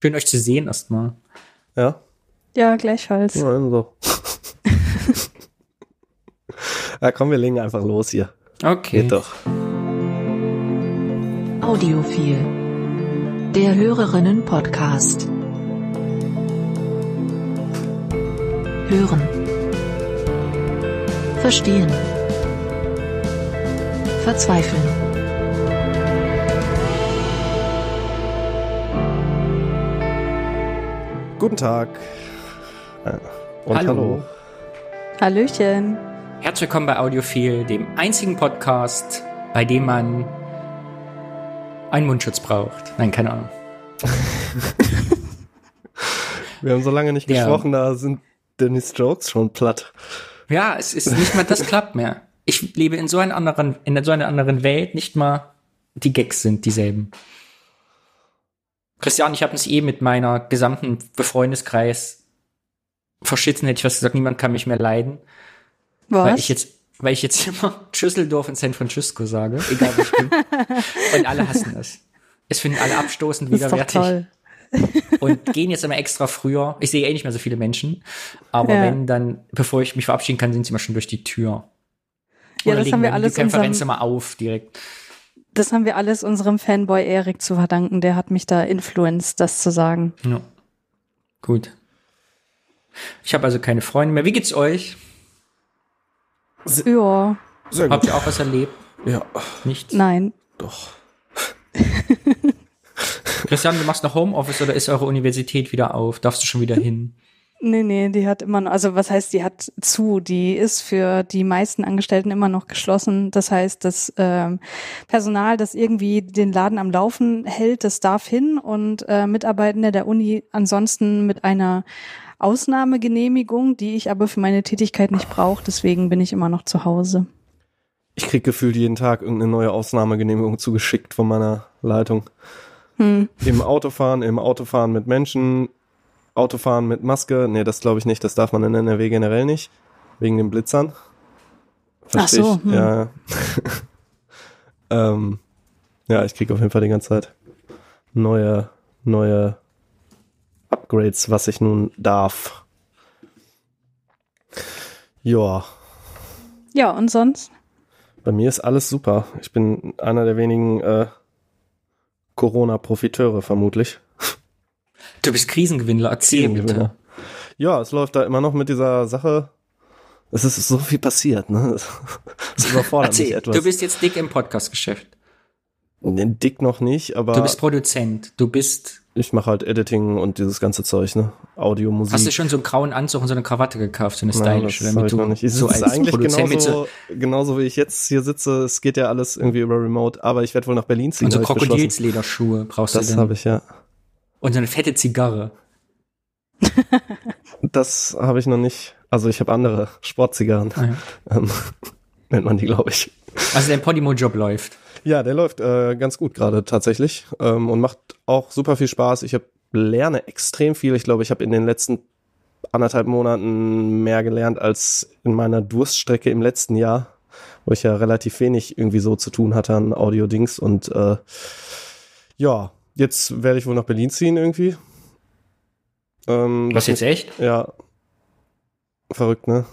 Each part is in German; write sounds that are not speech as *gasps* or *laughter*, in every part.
Schön euch zu sehen erstmal. Ja. Ja, gleichfalls. Ja, so. *laughs* *laughs* ja, komm, wir legen einfach los hier. Okay. Geht doch. Audiophil. Der Hörerinnen-Podcast. Hören. Verstehen. Verzweifeln. Guten Tag. Und Hallo. hallo. Hallöchen. Herzlich willkommen bei Audiophil, dem einzigen Podcast, bei dem man einen Mundschutz braucht. Nein, keine Ahnung. *laughs* Wir haben so lange nicht Ja. gesprochen, da sind Dennis Jokes schon platt. Ja, es ist nicht mal das klappt mehr. Ich lebe in so einer anderen, in so einer anderen Welt, nicht mal die Gags sind dieselben. Christian, ich habe es eh mit meiner gesamten Befreundeskreis verschitzen, hätte ich was gesagt, niemand kann mich mehr leiden. Weil Was? ich jetzt, weil ich jetzt *laughs* immer Schüsseldorf in San Francisco sage, egal wo ich bin. *laughs* Und alle hassen es. Es finden alle abstoßend, widerwärtig *laughs* und gehen jetzt immer extra früher. Ich sehe eh nicht mehr so viele Menschen, aber Ja. wenn dann, bevor ich mich verabschieden kann, sind sie immer schon durch die Tür. Ja, Oder das legen haben wir die alles Konferenz unserem, immer auf direkt. Das haben wir alles unserem Fanboy Erik zu verdanken. Der hat mich da influenced, das zu sagen. Ja. Gut. Ich habe also keine Freunde mehr. Wie geht's euch? Ja, Sehr Habt ihr auch was erlebt? Ja, Nichts? nein. doch. *laughs* Christian, du machst noch Homeoffice oder ist eure Universität wieder auf? Darfst du schon wieder hin? Nee, nee, die hat immer noch, also was heißt, die hat zu, die ist für die meisten Angestellten immer noch geschlossen. Das heißt, das ähm, Personal, das irgendwie den Laden am Laufen hält, das darf hin und äh, Mitarbeitende der Uni ansonsten mit einer Ausnahmegenehmigung, die ich aber für meine Tätigkeit nicht brauche. Deswegen bin ich immer noch zu Hause. Ich krieg gefühlt jeden Tag irgendeine neue Ausnahmegenehmigung zugeschickt von meiner Leitung. Hm. Im Autofahren, im Autofahren mit Menschen, Autofahren mit Maske. Nee, das glaube ich nicht. Das darf man in NRW generell nicht. Wegen den Blitzern. Versteh Ach so, hm. Ja. *laughs* ähm, ja, ich krieg auf jeden Fall die ganze Zeit neue, neue Upgrades, was ich nun darf. Ja, Ja, und sonst? bei mir ist alles super. Ich bin einer der wenigen äh, Corona-Profiteure vermutlich. Du bist Krisengewinner, erzähl bitte. Ja, es läuft da immer noch mit dieser Sache. Es ist so viel passiert, ne? *laughs* Es *laughs* überfordert mich Erzähl, etwas. du bist jetzt dick im Podcast-Geschäft. Nee, dick noch nicht, aber Du bist Produzent. Du bist, ich mache halt Editing und dieses ganze Zeug, ne? Audio, Musik. hast du schon so einen grauen Anzug und so eine Krawatte gekauft, so eine Nein, stylische, das ich damit noch du nicht. Ich so als eigentlich Produzent mit so, genauso, genauso wie ich jetzt hier sitze. Es geht ja alles irgendwie über Remote, aber ich werde wohl nach Berlin ziehen. und so. Krokodilslederschuhe brauchst Das du habe dann. ich ja. Und so eine fette Zigarre. *laughs* Das habe ich noch nicht. Also ich habe andere Sportzigarren. Ah, ja. *laughs* Ähm, nennt man die, glaube ich. Also dein Podimo-Job läuft. Ja, der läuft äh, ganz gut gerade tatsächlich ähm, und macht auch super viel Spaß. Ich hab, lerne extrem viel. Ich glaube, ich habe in den letzten anderthalb Monaten mehr gelernt als in meiner Durststrecke im letzten Jahr, wo ich ja relativ wenig irgendwie so zu tun hatte an Audio-Dings. Und äh, ja, jetzt werde ich wohl nach Berlin ziehen irgendwie. Ähm, Was jetzt echt? Ja. Verrückt, ne?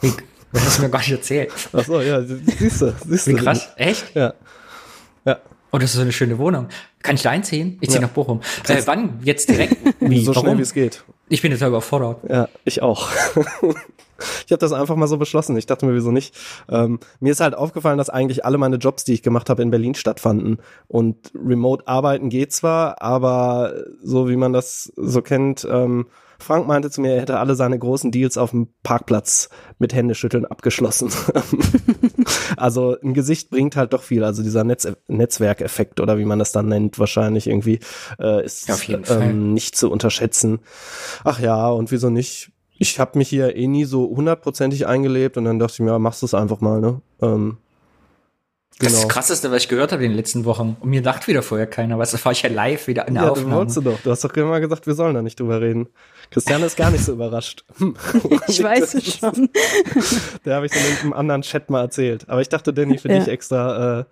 Das hast du mir gar nicht erzählt. Ach so, ja, siehst du, siehst Wie du. krass. Echt? Ja. Ja. Oh, das ist so eine schöne Wohnung. Kann ich da einziehen? Ich ziehe Ja. nach Bochum. Äh, wann? Jetzt direkt? *laughs* Wie? so schnell Warum? wie es geht. Ich bin total überfordert. Ja, ich auch. *laughs* ich habe das einfach mal so beschlossen. Ich dachte mir, wieso nicht? Ähm, mir ist halt aufgefallen, dass eigentlich alle meine Jobs, die ich gemacht habe, in Berlin stattfanden. Und remote arbeiten geht zwar, aber so wie man das so kennt, ähm, Frank meinte zu mir, er hätte alle seine großen Deals auf dem Parkplatz mit Händeschütteln abgeschlossen. *laughs* also ein Gesicht bringt halt doch viel. Also dieser Netz Netzwerkeffekt oder wie man das dann nennt, wahrscheinlich irgendwie, äh, ist ähm, nicht zu unterschätzen. Ach ja, und wieso nicht? Ich habe mich hier eh nie so hundertprozentig eingelebt und dann dachte ich mir, ja, machst du es einfach mal, ne? Ähm, Das ist genau. das Krasseste, was ich gehört habe in den letzten Wochen. Und mir dachte wieder vorher keiner, was, das war ich ja live wieder in der Ja, du Aufnahme. wolltest du doch. Du hast doch immer gesagt, wir sollen da nicht drüber reden. Christiane ist gar nicht so überrascht. *laughs* Ich weiß es schon. *laughs* Der habe ich dann in einem anderen Chat mal erzählt. Aber ich dachte, Danny, für Ja. dich extra, äh,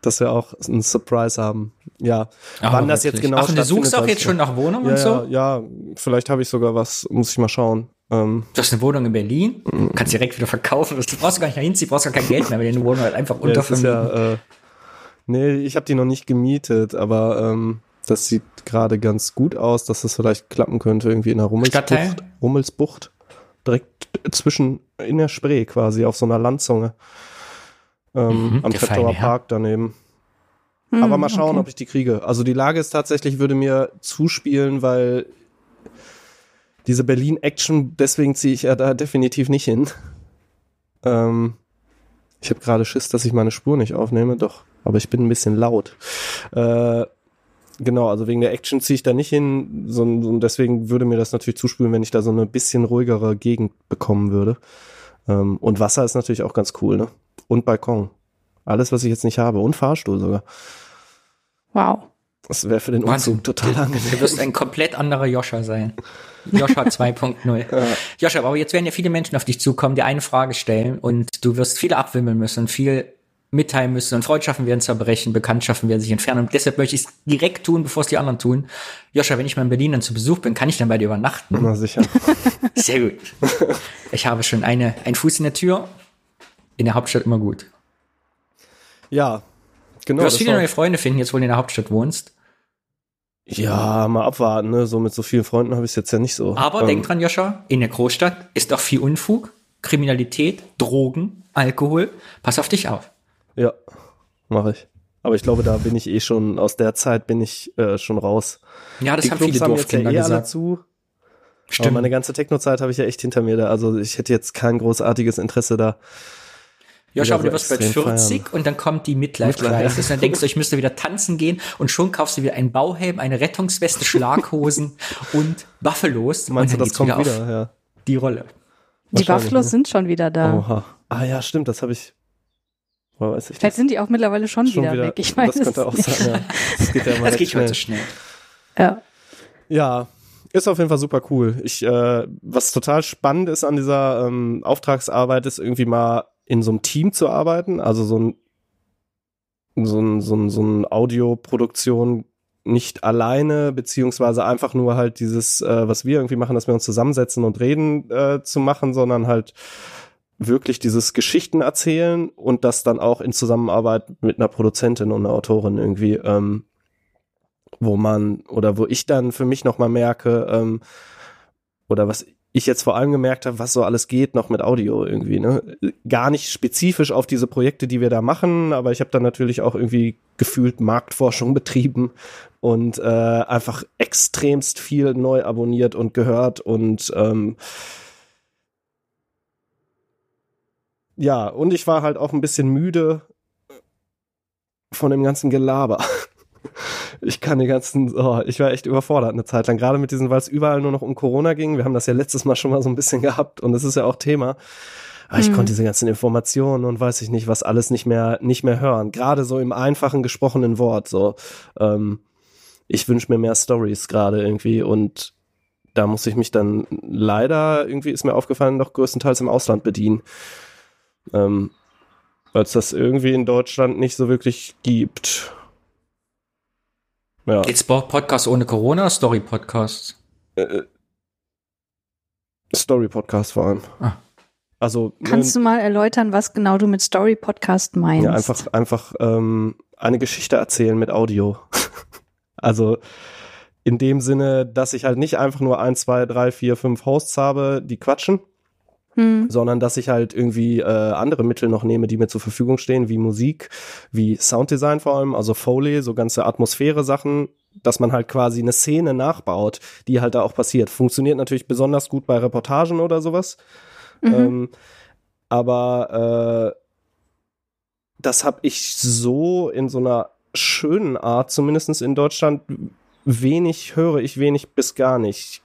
dass wir auch einen Surprise haben. Ja, Ah, wann das jetzt genau Ach, und du suchst auch jetzt schon nach Wohnung ja, und so? Ja, ja, vielleicht habe ich sogar was, muss ich mal schauen. Ähm, Du hast eine Wohnung in Berlin, kannst direkt wieder verkaufen. Du brauchst gar nicht nach hinziehen, brauchst gar kein Geld mehr, weil deine Wohnung halt einfach untervermieten. ja, äh, nee, ich habe die noch nicht gemietet, aber ähm, das sieht gerade ganz gut aus, dass das vielleicht klappen könnte, irgendwie in der Stadtteil? Rummelsbucht. Rummelsbucht. Direkt zwischen, in der Spree quasi, auf so einer Landzunge. Ähm, Mhm, am Treptower. Park daneben. Hm, Aber mal schauen, okay. ob ich die kriege. Also die Lage ist tatsächlich, würde mir zuspielen, weil diese Berlin-Action, deswegen ziehe ich ja da definitiv nicht hin. Ähm, ich habe gerade Schiss, dass ich meine Spur nicht aufnehme, doch. Aber ich bin ein bisschen laut. Äh, genau, also wegen der Action ziehe ich da nicht hin. So, und deswegen würde mir das natürlich zuspielen, wenn ich da so eine bisschen ruhigere Gegend bekommen würde. Ähm, und Wasser ist natürlich auch ganz cool, ne? Und Balkon. Alles, was ich jetzt nicht habe. Und Fahrstuhl sogar. Wow. Das wäre für den. Umzug total Du angenehm. wirst ein komplett anderer Joscha sein. Joscha *laughs* 2.0. Joscha, aber jetzt werden ja viele Menschen auf dich zukommen, die eine Frage stellen und du wirst viel abwimmeln müssen viel mitteilen müssen und Freundschaften werden zerbrechen, Bekanntschaften werden sich entfernen und deshalb möchte ich es direkt tun, bevor es die anderen tun. Joscha, wenn ich mal in Berlin dann zu Besuch bin, kann ich dann bei dir übernachten? Na sicher. *laughs* Sehr gut. Ich habe schon eine, einen Fuß in der Tür. In der Hauptstadt immer gut. Ja, genau. Du wirst viele neue Freunde finden, jetzt wo du in der Hauptstadt wohnst. ja, mal abwarten, ne? So mit so vielen Freunden habe ich es jetzt ja nicht so. Aber Ähm, denk dran, Joscha, in der Großstadt ist auch viel Unfug, Kriminalität, Drogen, Alkohol. Pass auf dich auf. Ja, mache ich. Aber ich glaube, da bin ich eh schon, aus der Zeit bin ich äh, schon raus. Ja, das Die haben Clubs viele haben jetzt ja eh alle gesagt. zu. Aber Stimmt. meine ganze Techno-Zeit habe ich ja echt hinter mir da. Also ich hätte jetzt kein großartiges Interesse da. Joscha, aber wieder du wirst bald extrem 40 feiern. und dann kommt die Midlife Midlife, Crisis. Und dann denkst du, ich müsste wieder tanzen gehen und schon kaufst du wieder einen Bauhelm, eine Rettungsweste, Schlaghosen *laughs* und Buffalos. Meinst du, und dann das kommt auf wieder? Ja. Die Rolle. Die Buffaloes ne? sind schon wieder da. Oha. Ah ja, stimmt, das habe ich. Woher weiß ich Vielleicht das? sind die auch mittlerweile schon, Schon wieder, weg. Ich weiß das könnte es auch nicht. sein, ja. Das geht ja *laughs* immer Das geht schnell. so schnell. Ja. Ja, ist auf jeden Fall super cool. Ich, äh, was total spannend ist an dieser ähm, Auftragsarbeit, ist irgendwie mal in so einem Team zu arbeiten, also so ein so ein, so ein, so ein Audioproduktion nicht alleine, beziehungsweise einfach nur halt dieses, äh, was wir irgendwie machen, dass wir uns zusammensetzen und reden äh, zu machen, sondern halt wirklich dieses Geschichten erzählen und das dann auch in Zusammenarbeit mit einer Produzentin und einer Autorin irgendwie, ähm, wo man oder wo ich dann für mich nochmal merke, ähm, oder was ich jetzt vor allem gemerkt habe, was so alles geht noch mit Audio irgendwie, ne? Gar nicht spezifisch auf diese Projekte, die wir da machen, aber ich habe dann natürlich auch irgendwie gefühlt Marktforschung betrieben und äh, einfach extremst viel neu abonniert und gehört und ähm, ja, und ich war halt auch ein bisschen müde von dem ganzen Gelaber. *laughs* Ich kann die ganzen, oh, ich war echt überfordert eine Zeit lang, gerade mit diesen, weil es überall nur noch um Corona ging. Wir haben das ja letztes Mal schon mal so ein bisschen *laughs* gehabt und es ist ja auch Thema. Aber ich Mhm. konnte diese ganzen Informationen und weiß ich nicht, was alles nicht mehr, nicht mehr hören. Gerade so im einfachen gesprochenen Wort. So, ähm, ich wünsche mir mehr Stories gerade irgendwie und da muss ich mich dann leider, irgendwie ist mir aufgefallen, doch größtenteils im Ausland bedienen. Ähm, weil es das irgendwie in Deutschland nicht so wirklich gibt. Ja. Jetzt Podcast ohne Corona, Story-Podcast. Äh, Story-Podcast vor allem. Ah. Also Kannst du mal erläutern, was genau du mit Story Podcast meinst? ja, einfach einfach ähm, eine Geschichte erzählen mit Audio. *laughs* also in dem Sinne, dass ich halt nicht einfach nur ein, zwei, drei, vier, fünf Hosts habe, die quatschen, Hm. sondern dass ich halt irgendwie äh, andere Mittel noch nehme, die mir zur Verfügung stehen, wie Musik, wie Sounddesign vor allem, also Foley, so ganze Atmosphäre-Sachen, dass man halt quasi eine Szene nachbaut, die halt da auch passiert. Funktioniert natürlich besonders gut bei Reportagen oder sowas. Mhm. Ähm, aber äh, das habe ich so in so einer schönen Art, zumindest in Deutschland, wenig höre ich wenig bis gar nicht.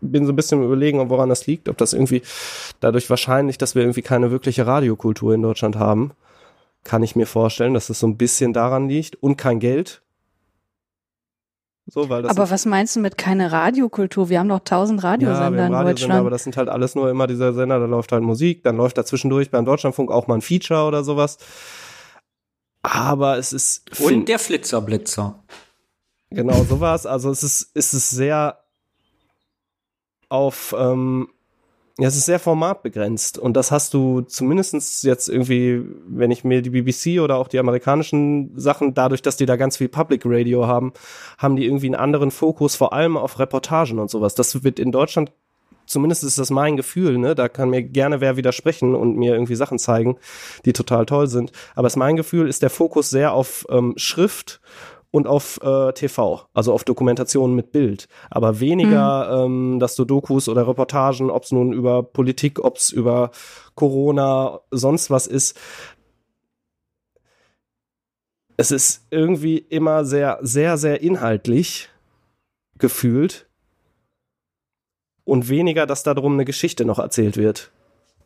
Bin so ein bisschen überlegen, woran das liegt, ob das irgendwie dadurch wahrscheinlich, dass wir irgendwie keine wirkliche Radiokultur in Deutschland haben, kann ich mir vorstellen, dass es so ein bisschen daran liegt und kein Geld. So, weil das Aber was meinst du mit keine Radiokultur? Wir haben doch tausend ja, wir Radiosender haben in Radiosender, Deutschland. aber das sind halt alles nur immer dieser Sender, da läuft halt Musik, dann läuft da zwischendurch beim Deutschlandfunk auch mal ein Feature oder sowas. aber es ist Und der Flitzerblitzer. Genau, so war es. Also es ist, es ist sehr auf, ähm, ja, es ist sehr formatbegrenzt. Und das hast du zumindestens jetzt irgendwie, wenn ich mir die BBC oder auch die amerikanischen Sachen, dadurch, dass die da ganz viel Public Radio haben, haben die irgendwie einen anderen Fokus, vor allem auf Reportagen und sowas. Das wird in Deutschland zumindest ist das mein Gefühl, ne? Da kann mir gerne wer widersprechen und mir irgendwie Sachen zeigen, die total toll sind. Aber es mein Gefühl, ist der Fokus sehr auf ähm, Schrift und auf äh, TV, also auf Dokumentationen mit Bild. Aber weniger, mhm. ähm, dass du Dokus oder Reportagen, ob es nun über Politik, ob es über Corona, sonst was ist. Es ist irgendwie immer sehr, sehr, sehr inhaltlich gefühlt und weniger, dass darum eine Geschichte noch erzählt wird.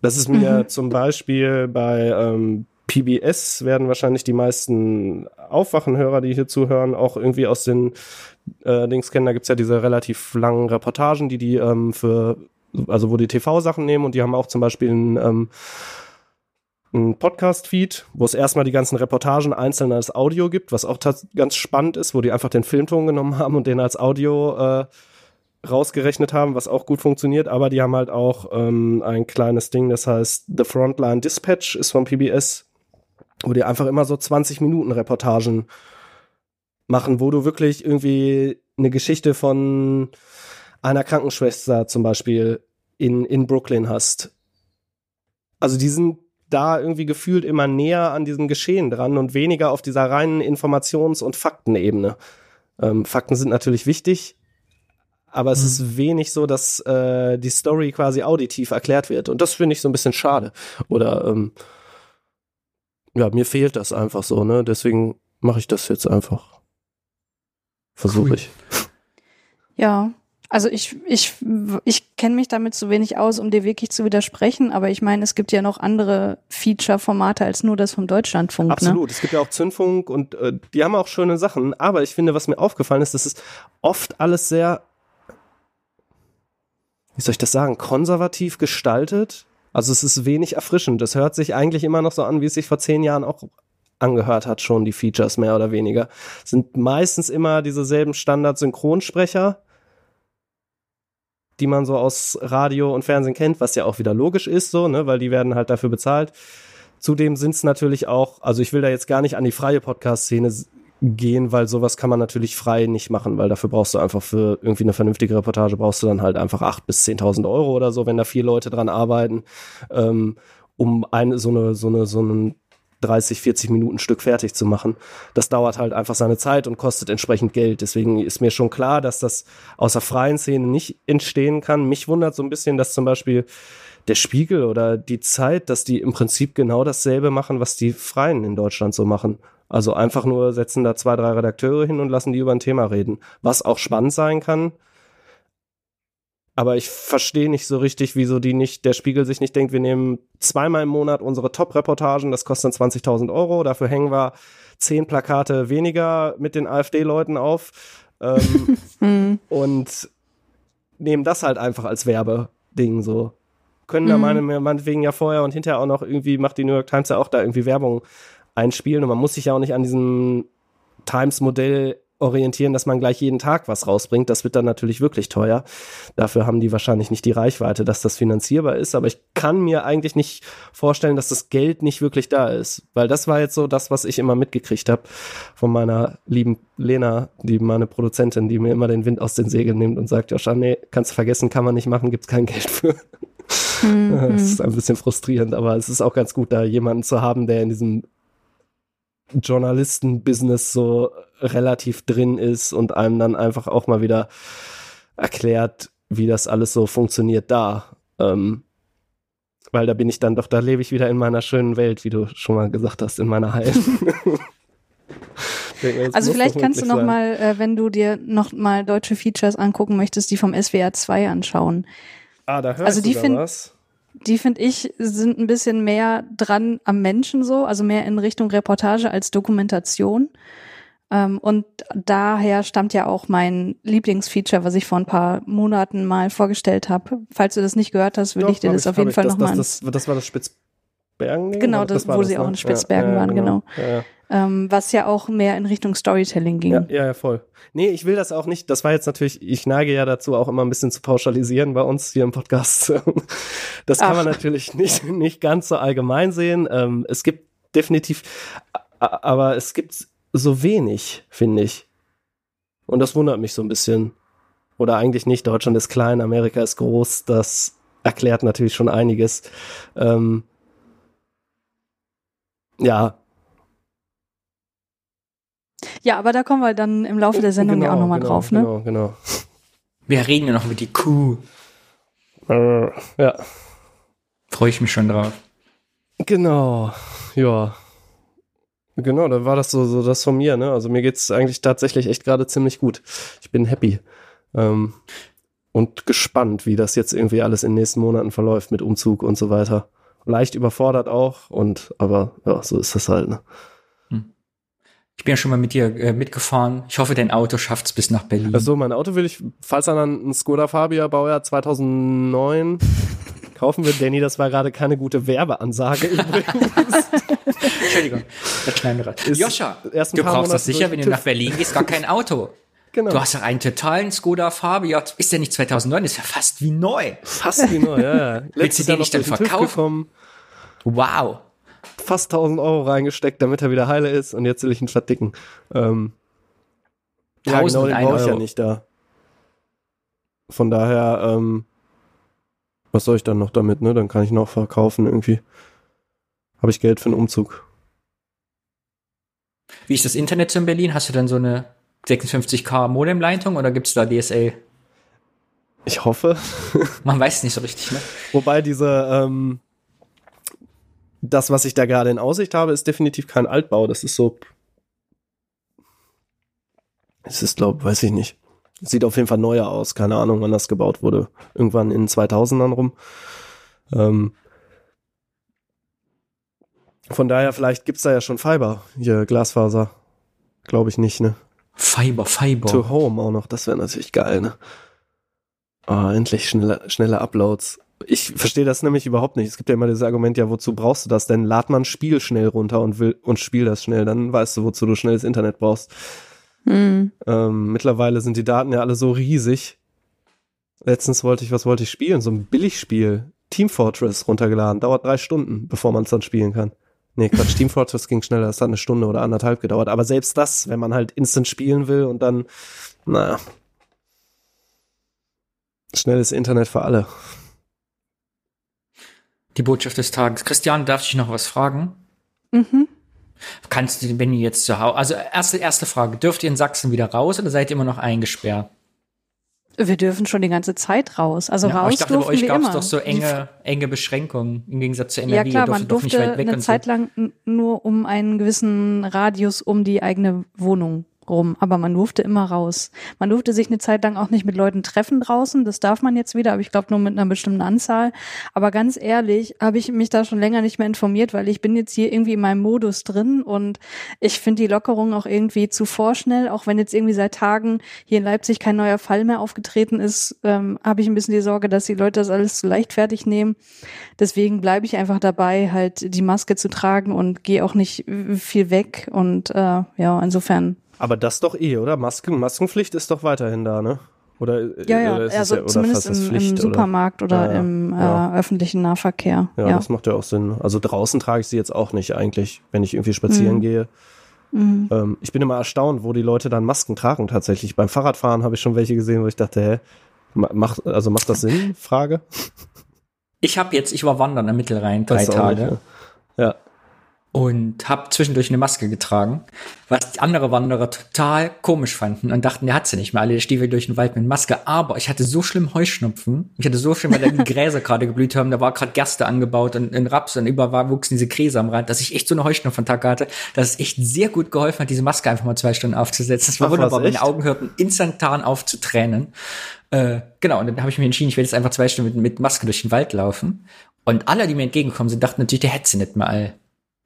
Das ist mir mhm. zum Beispiel bei ähm, PBS werden wahrscheinlich die meisten Aufwachenhörer, die hier zuhören, auch irgendwie aus den äh, Dings kennen. Da gibt's ja diese relativ langen Reportagen, die die ähm, für, also wo die TV-Sachen nehmen und die haben auch zum Beispiel ein ähm, ein Podcast-Feed, wo es erstmal die ganzen Reportagen einzeln als Audio gibt, was auch ganz spannend ist, wo die einfach den Filmton genommen haben und den als Audio äh, rausgerechnet haben, was auch gut funktioniert, aber die haben halt auch ähm, ein kleines Ding, das heißt The Frontline Dispatch ist von PBS wo die einfach immer so 20 Minuten Reportagen machen, wo du wirklich irgendwie eine Geschichte von einer Krankenschwester zum Beispiel in, in Brooklyn hast. Also die sind da irgendwie gefühlt immer näher an diesem Geschehen dran und weniger auf dieser reinen Informations- und Faktenebene. Ähm, Fakten sind natürlich wichtig, aber es mhm. ist wenig so, dass äh, die Story quasi auditiv erklärt wird. Und das finde ich so ein bisschen schade. Oder ähm, ja, mir fehlt das einfach so, ne? Deswegen mache ich das jetzt einfach. Versuche ich. Ja, also ich, ich, ich kenne mich damit zu wenig aus, um dir wirklich zu widersprechen, aber ich meine, es gibt ja noch andere Feature-Formate als nur das vom Deutschlandfunk. Ne? Absolut, ne? es gibt ja auch Zündfunk und äh, die haben auch schöne Sachen, aber ich finde, was mir aufgefallen ist, das ist oft alles sehr, wie soll ich das sagen, konservativ gestaltet. Also es ist wenig erfrischend. Es hört sich eigentlich immer noch so an, wie es sich vor zehn Jahren auch angehört hat, schon die Features mehr oder weniger. Es sind meistens immer dieselben Standard-Synchronsprecher, die man so aus Radio und Fernsehen kennt, was ja auch wieder logisch ist, so, ne, weil die werden halt dafür bezahlt. Zudem sind es natürlich auch, also ich will da jetzt gar nicht an die freie Podcast-Szene gehen, weil sowas kann man natürlich frei nicht machen, weil dafür brauchst du einfach für irgendwie eine vernünftige Reportage brauchst du dann halt einfach acht bis zehntausend Euro oder so, wenn da vier Leute dran arbeiten, ähm, um eine so eine so eine so einen 30, 40 Minuten Stück fertig zu machen. Das dauert halt einfach seine Zeit und kostet entsprechend Geld. Deswegen ist mir schon klar, dass das aus der freien Szene nicht entstehen kann. Mich wundert so ein bisschen, dass zum Beispiel der Spiegel oder die Zeit, dass die im Prinzip genau dasselbe machen, was die Freien in Deutschland so machen. Also einfach nur setzen da zwei, drei Redakteure hin und lassen die über ein Thema reden. Was auch spannend sein kann. Aber ich verstehe nicht so richtig, wieso die nicht, der Spiegel sich nicht denkt, wir nehmen zweimal im Monat unsere Top-Reportagen, das kostet dann 20.000 Euro, dafür hängen wir zehn Plakate weniger mit den AfD-Leuten auf ähm, *laughs* hm. und nehmen das halt einfach als Werbeding so. Können da mhm. meine, meinetwegen ja vorher und hinterher auch noch irgendwie, macht die New York Times ja auch da irgendwie Werbung einspielen und man muss sich ja auch nicht an diesem Times-Modell orientieren, dass man gleich jeden Tag was rausbringt. Das wird dann natürlich wirklich teuer. Dafür haben die wahrscheinlich nicht die Reichweite, dass das finanzierbar ist. Aber ich kann mir eigentlich nicht vorstellen, dass das Geld nicht wirklich da ist. Weil das war jetzt so das, was ich immer mitgekriegt habe von meiner lieben Lena, die meine Produzentin, die mir immer den Wind aus den Segeln nimmt und sagt, Joscha, nee, kannst vergessen, kann man nicht machen, gibt's kein Geld für. Mhm. *laughs* Das ist ein bisschen frustrierend, aber es ist auch ganz gut, da jemanden zu haben, der in diesem Journalisten-Business so relativ drin ist und einem dann einfach auch mal wieder erklärt, wie das alles so funktioniert da. Ähm, weil da bin ich dann doch, da lebe ich wieder in meiner schönen Welt, wie du schon mal gesagt hast, in meiner Heil. *laughs* also vielleicht kannst du noch sein. mal, äh, wenn du dir noch mal deutsche Features angucken möchtest, die vom SWR 2 anschauen. Ah, da hörst also die du da was die finde ich sind ein bisschen mehr dran am Menschen so, also mehr in Richtung Reportage als Dokumentation. Ähm, und daher stammt ja auch mein Lieblingsfeature, was ich vor ein paar Monaten mal vorgestellt habe. Falls du das nicht gehört hast, würde ich dir das ich, auf jeden Fall nochmal. Das, das, das war das Spitzbergen. Genau, das, das wo das, sie ne? auch in Spitzbergen ja, waren, genau. genau. Ja, ähm, was ja auch mehr in Richtung Storytelling ging. Ja, ja, ja, voll. Nee, ich will das auch nicht. Das war jetzt natürlich, ich neige ja dazu, auch immer ein bisschen zu pauschalisieren bei uns hier im Podcast. *laughs* Das kann Ach. man natürlich nicht, nicht ganz so allgemein sehen. Ähm, es gibt definitiv, aber es gibt so wenig, finde ich. Und das wundert mich so ein bisschen. Oder eigentlich nicht. Deutschland ist klein, Amerika ist groß. Das erklärt natürlich schon einiges. Ähm, ja, Ja, aber da kommen wir dann im Laufe der Sendung ja auch nochmal genau, drauf, ne? Genau, genau. Wir reden ja noch über die Kuh. Äh, ja. Freue ich mich schon drauf. Genau, ja. Genau, dann war das so, so das von mir, ne? Also mir geht's eigentlich tatsächlich echt gerade ziemlich gut. Ich bin happy. Ähm, und gespannt, wie das jetzt irgendwie alles in den nächsten Monaten verläuft mit Umzug und so weiter. Leicht überfordert auch und aber ja, so ist das halt, ne? Ich bin ja schon mal mit dir äh, mitgefahren. Ich hoffe, dein Auto schafft's bis nach Berlin. Also mein Auto will ich, falls er dann ein Skoda Fabia Baujahr 2009 kaufen wird. Danny, das war gerade keine gute Werbeansage *laughs* übrigens. Entschuldigung, das schneiden wir raus. Ist Joscha, erst du brauchst das sicher, wenn den du nach Berlin gehst, gar kein Auto. genau. Du hast doch einen totalen Skoda Fabia. Ist der nicht 2009? Ist ja fast wie neu. Fast wie neu, ja, ja. Letztes den Jahr noch nicht dann den verkaufen? Wow. Fast 1000 Euro reingesteckt, damit er wieder heile ist und jetzt will ich ihn verdicken. Ähm, ja, genau, den 1001 brauche ich ja nicht da. Von daher, ähm, was soll ich dann noch damit, ne? Dann kann ich noch verkaufen irgendwie. Habe ich Geld für einen Umzug. Wie ist das Internet so in Berlin? Hast du dann so eine 56k Modemleitung oder gibt's da DSL? Ich hoffe. Man weiß es nicht so richtig, ne? Wobei diese, ähm, das, was ich da gerade in Aussicht habe, ist definitiv kein Altbau. Das ist so. Es ist, glaube weiß ich nicht. Sieht auf jeden Fall neuer aus. Keine Ahnung, wann das gebaut wurde. Irgendwann in den 2000ern rum. Ähm, von daher, vielleicht gibt's da ja schon Fiber. Hier, Glasfaser. Glaube ich nicht, ne? Fiber, Fiber. To Home auch noch. Das wäre natürlich geil, ne? Ah, endlich schnelle, schnelle Uploads. Ich verstehe das nämlich überhaupt nicht. Es gibt ja immer dieses Argument, ja, wozu brauchst du das denn? Lad mal ein Spiel schnell runter und will und spiel das schnell, dann weißt du, wozu du schnelles Internet brauchst. Hm. Ähm, mittlerweile sind die Daten ja alle so riesig. Letztens wollte ich, was wollte ich spielen? So ein Billigspiel. Team Fortress runtergeladen. Dauert drei Stunden, bevor man es dann spielen kann. Nee, Quatsch, Team Fortress ging schneller. Das hat eine Stunde oder anderthalb gedauert. Aber selbst das, wenn man halt instant spielen will und dann, naja. Schnelles Internet für alle. Die Botschaft des Tages. Christian, darf ich noch was fragen? Mhm. Kannst du, wenn ihr jetzt zu Hause, also erste, erste Frage, dürft ihr in Sachsen wieder raus oder seid ihr immer noch eingesperrt? Wir dürfen schon die ganze Zeit raus. Also Ja, raus ich dachte, bei euch gab es doch so enge, enge Beschränkungen im Gegensatz zu NRW. Ja klar, man durftet doch nicht durfte weit weg eine und so. Zeit lang nur um einen gewissen Radius um die eigene Wohnung rum, aber man durfte immer raus. Man durfte sich eine Zeit lang auch nicht mit Leuten treffen draußen, das darf man jetzt wieder, aber ich glaube nur mit einer bestimmten Anzahl. Aber ganz ehrlich, habe ich mich da schon länger nicht mehr informiert, weil ich bin jetzt hier irgendwie in meinem Modus drin und ich finde die Lockerung auch irgendwie zu vorschnell, auch wenn jetzt irgendwie seit Tagen hier in Leipzig kein neuer Fall mehr aufgetreten ist, ähm, habe ich ein bisschen die Sorge, dass die Leute das alles zu leichtfertig nehmen. Deswegen bleibe ich einfach dabei, halt die Maske zu tragen und gehe auch nicht äh, viel weg. Und äh, ja, insofern. Aber das doch eh, oder? Masken, Maskenpflicht ist doch weiterhin da, ne? Oder, Ja, ja, oder ist es also ja, oder zumindest im, Pflicht, im oder? Supermarkt oder, Ja, ja. im äh, öffentlichen Nahverkehr. Ja, Ja. das macht ja auch Sinn. Also draußen trage ich sie jetzt auch nicht eigentlich, wenn ich irgendwie spazieren Mhm. gehe. Mhm. Ähm, ich bin immer erstaunt, wo die Leute dann Masken tragen tatsächlich. Beim Fahrradfahren habe ich schon welche gesehen, wo ich dachte, hä, ma- macht, also macht das Sinn? *laughs* Frage. Ich habe jetzt, ich war wandern am Mittelrhein drei Tage nicht, ja. Und habe zwischendurch eine Maske getragen, was die andere Wanderer total komisch fanden und dachten, der hat sie nicht mehr. Alle Stiefel durch den Wald mit Maske. Aber ich hatte so schlimm Heuschnupfen. Ich hatte so schlimm, weil da die Gräser *laughs* gerade geblüht haben. Da war gerade Gerste angebaut und in Raps und überall wuchsen diese Gräser am Rand, dass ich echt so eine Heuschnupfentag hatte, dass es echt sehr gut geholfen hat, diese Maske einfach mal zwei Stunden aufzusetzen. Es war Ach, wunderbar. Meine? Augen hörten instantan auf zu tränen. Äh, genau, und dann habe ich mir entschieden, ich werde jetzt einfach zwei Stunden mit, mit Maske durch den Wald laufen. Und alle, die mir entgegengekommen sind, dachten natürlich, der hätte sie nicht mal.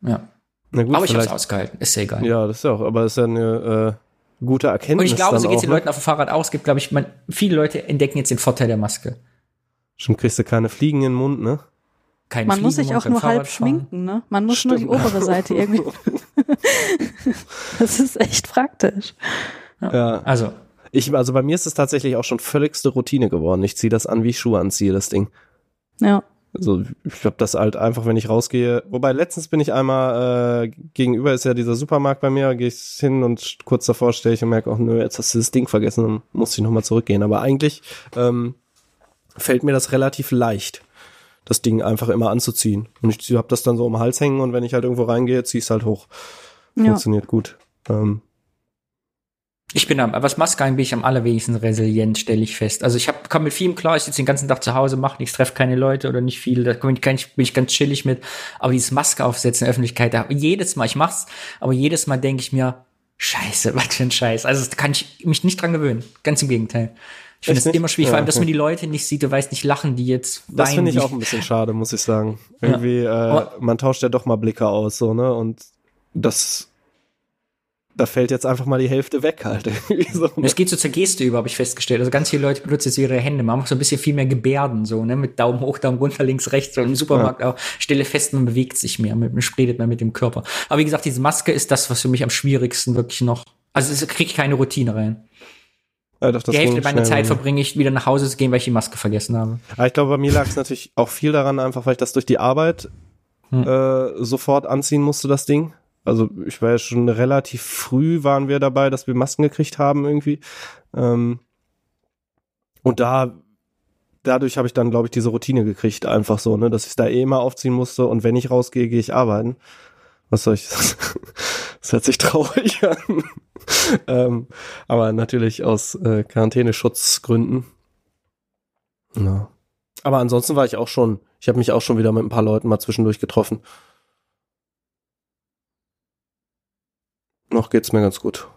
Ja. Na gut, aber ich habe es ausgehalten. Ist ja egal. Ja, das ist ja auch, aber das ist ja eine äh, gute Erkenntnis. Und ich glaube, so geht es auch, den ne? Leuten auf dem Fahrrad aus. Es gibt, glaube ich, man, viele Leute entdecken jetzt den Vorteil der Maske. Schon kriegst du keine Fliegen in den Mund, ne? Kein Man muss sich Fliegen auch nur halb Fahrradfahren. schminken, ne? Man muss nur die Stimmt. obere Seite irgendwie. *laughs* das ist echt praktisch. Ja. Also, Ich, also bei mir ist es tatsächlich auch schon völligste Routine geworden. Ich ziehe das an, wie ich Schuhe anziehe, das Ding. Ja. Also ich glaube, das halt einfach, wenn ich rausgehe. Wobei letztens bin ich einmal äh, gegenüber ist ja dieser Supermarkt bei mir, gehe ich hin und kurz davor stehe ich und merke auch, nö, jetzt hast du das Ding vergessen und muss ich nochmal zurückgehen. Aber eigentlich ähm, fällt mir das relativ leicht, das Ding einfach immer anzuziehen. Und ich habe das dann so um den Hals hängen und wenn ich halt irgendwo reingehe, ziehe ich es halt hoch. Ja. Funktioniert gut. Ähm, ich bin am, was Maske angeht, bin ich am allerwenigsten resilient, stelle ich fest. Also ich hab, komm mit vielem klar, ich sitze den ganzen Tag zu Hause, mache nichts, treffe keine Leute oder nicht viel, da komm ich, bin ich ganz chillig mit. Aber dieses Maske aufsetzen in der Öffentlichkeit, da, jedes Mal, ich mach's, aber jedes Mal denke ich mir, scheiße, *laughs* was für ein Scheiß. Also da kann ich mich nicht dran gewöhnen. Ganz im Gegenteil. Ich finde es immer schwierig, Ja, vor allem, dass okay. man die Leute nicht sieht, du weißt nicht, lachen die jetzt, das weinen finde ich auch ein bisschen schade, muss ich sagen. Irgendwie, äh, Aber- man tauscht ja doch mal Blicke aus, so, ne? Und das, da fällt jetzt einfach mal die Hälfte weg halt. *laughs* So? Es geht so zur Geste über, habe ich festgestellt. Also ganz viele Leute benutzen jetzt ihre Hände. Man macht so ein bisschen viel mehr Gebärden, so, ne, mit Daumen hoch, Daumen runter, links, rechts. Und im Supermarkt auch. Stelle fest, man bewegt sich mehr, man redet mehr mit dem Körper. Aber wie gesagt, diese Maske ist das, was für mich am schwierigsten wirklich noch. Also es kriege ich keine Routine rein. Ja, doch, das die Hälfte meiner Zeit verbringe ich wieder nach Hause zu gehen, weil ich die Maske vergessen habe. Aber ich glaube, bei mir lag es natürlich auch viel daran, einfach weil ich das durch die Arbeit Hm. äh, sofort anziehen musste, das Ding. Also ich war ja schon relativ früh waren wir dabei, dass wir Masken gekriegt haben irgendwie. Ähm, und da dadurch habe ich dann, glaube ich, diese Routine gekriegt, einfach so, ne, dass ich da eh immer aufziehen musste und wenn ich rausgehe, gehe ich arbeiten. Was soll ich? *laughs* Das hört sich traurig *laughs* an. ähm, aber natürlich aus äh, Quarantäneschutzgründen. Ja. Aber ansonsten war ich auch schon, ich habe mich auch schon wieder mit ein paar Leuten mal zwischendurch getroffen. Noch geht's mir ganz gut.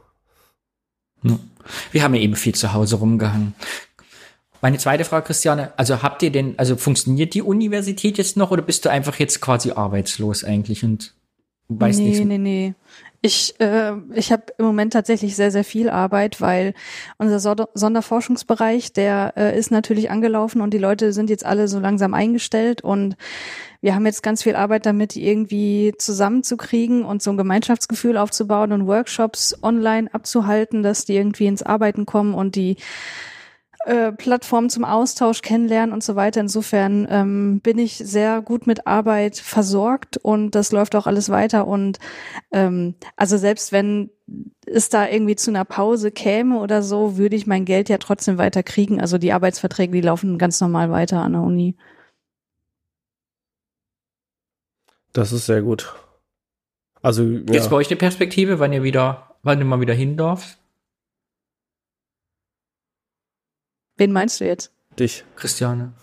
Wir haben ja eben viel zu Hause rumgehangen. Meine zweite Frage, Christiane, also habt ihr denn, also funktioniert die Universität jetzt noch oder bist du einfach jetzt quasi arbeitslos eigentlich und weißt nee, nichts? nee, nee. Ich, äh, ich habe im Moment tatsächlich sehr, sehr viel Arbeit, weil unser Sonder Sonderforschungsbereich, der äh, ist natürlich angelaufen und die Leute sind jetzt alle so langsam eingestellt und wir haben jetzt ganz viel Arbeit damit, die irgendwie zusammenzukriegen und so ein Gemeinschaftsgefühl aufzubauen und Workshops online abzuhalten, dass die irgendwie ins Arbeiten kommen und die äh, Plattformen zum Austausch kennenlernen und so weiter. Insofern ähm, bin ich sehr gut mit Arbeit versorgt und das läuft auch alles weiter. Und ähm, also selbst wenn es da irgendwie zu einer Pause käme oder so, würde ich mein Geld ja trotzdem weiter kriegen. Also die Arbeitsverträge, die laufen ganz normal weiter an der Uni. Das ist sehr gut. Also, Jetzt ja. bei euch eine Perspektive, wann ihr wieder, wann ihr mal wieder hin darf? Wen meinst du jetzt? dich. Christiane.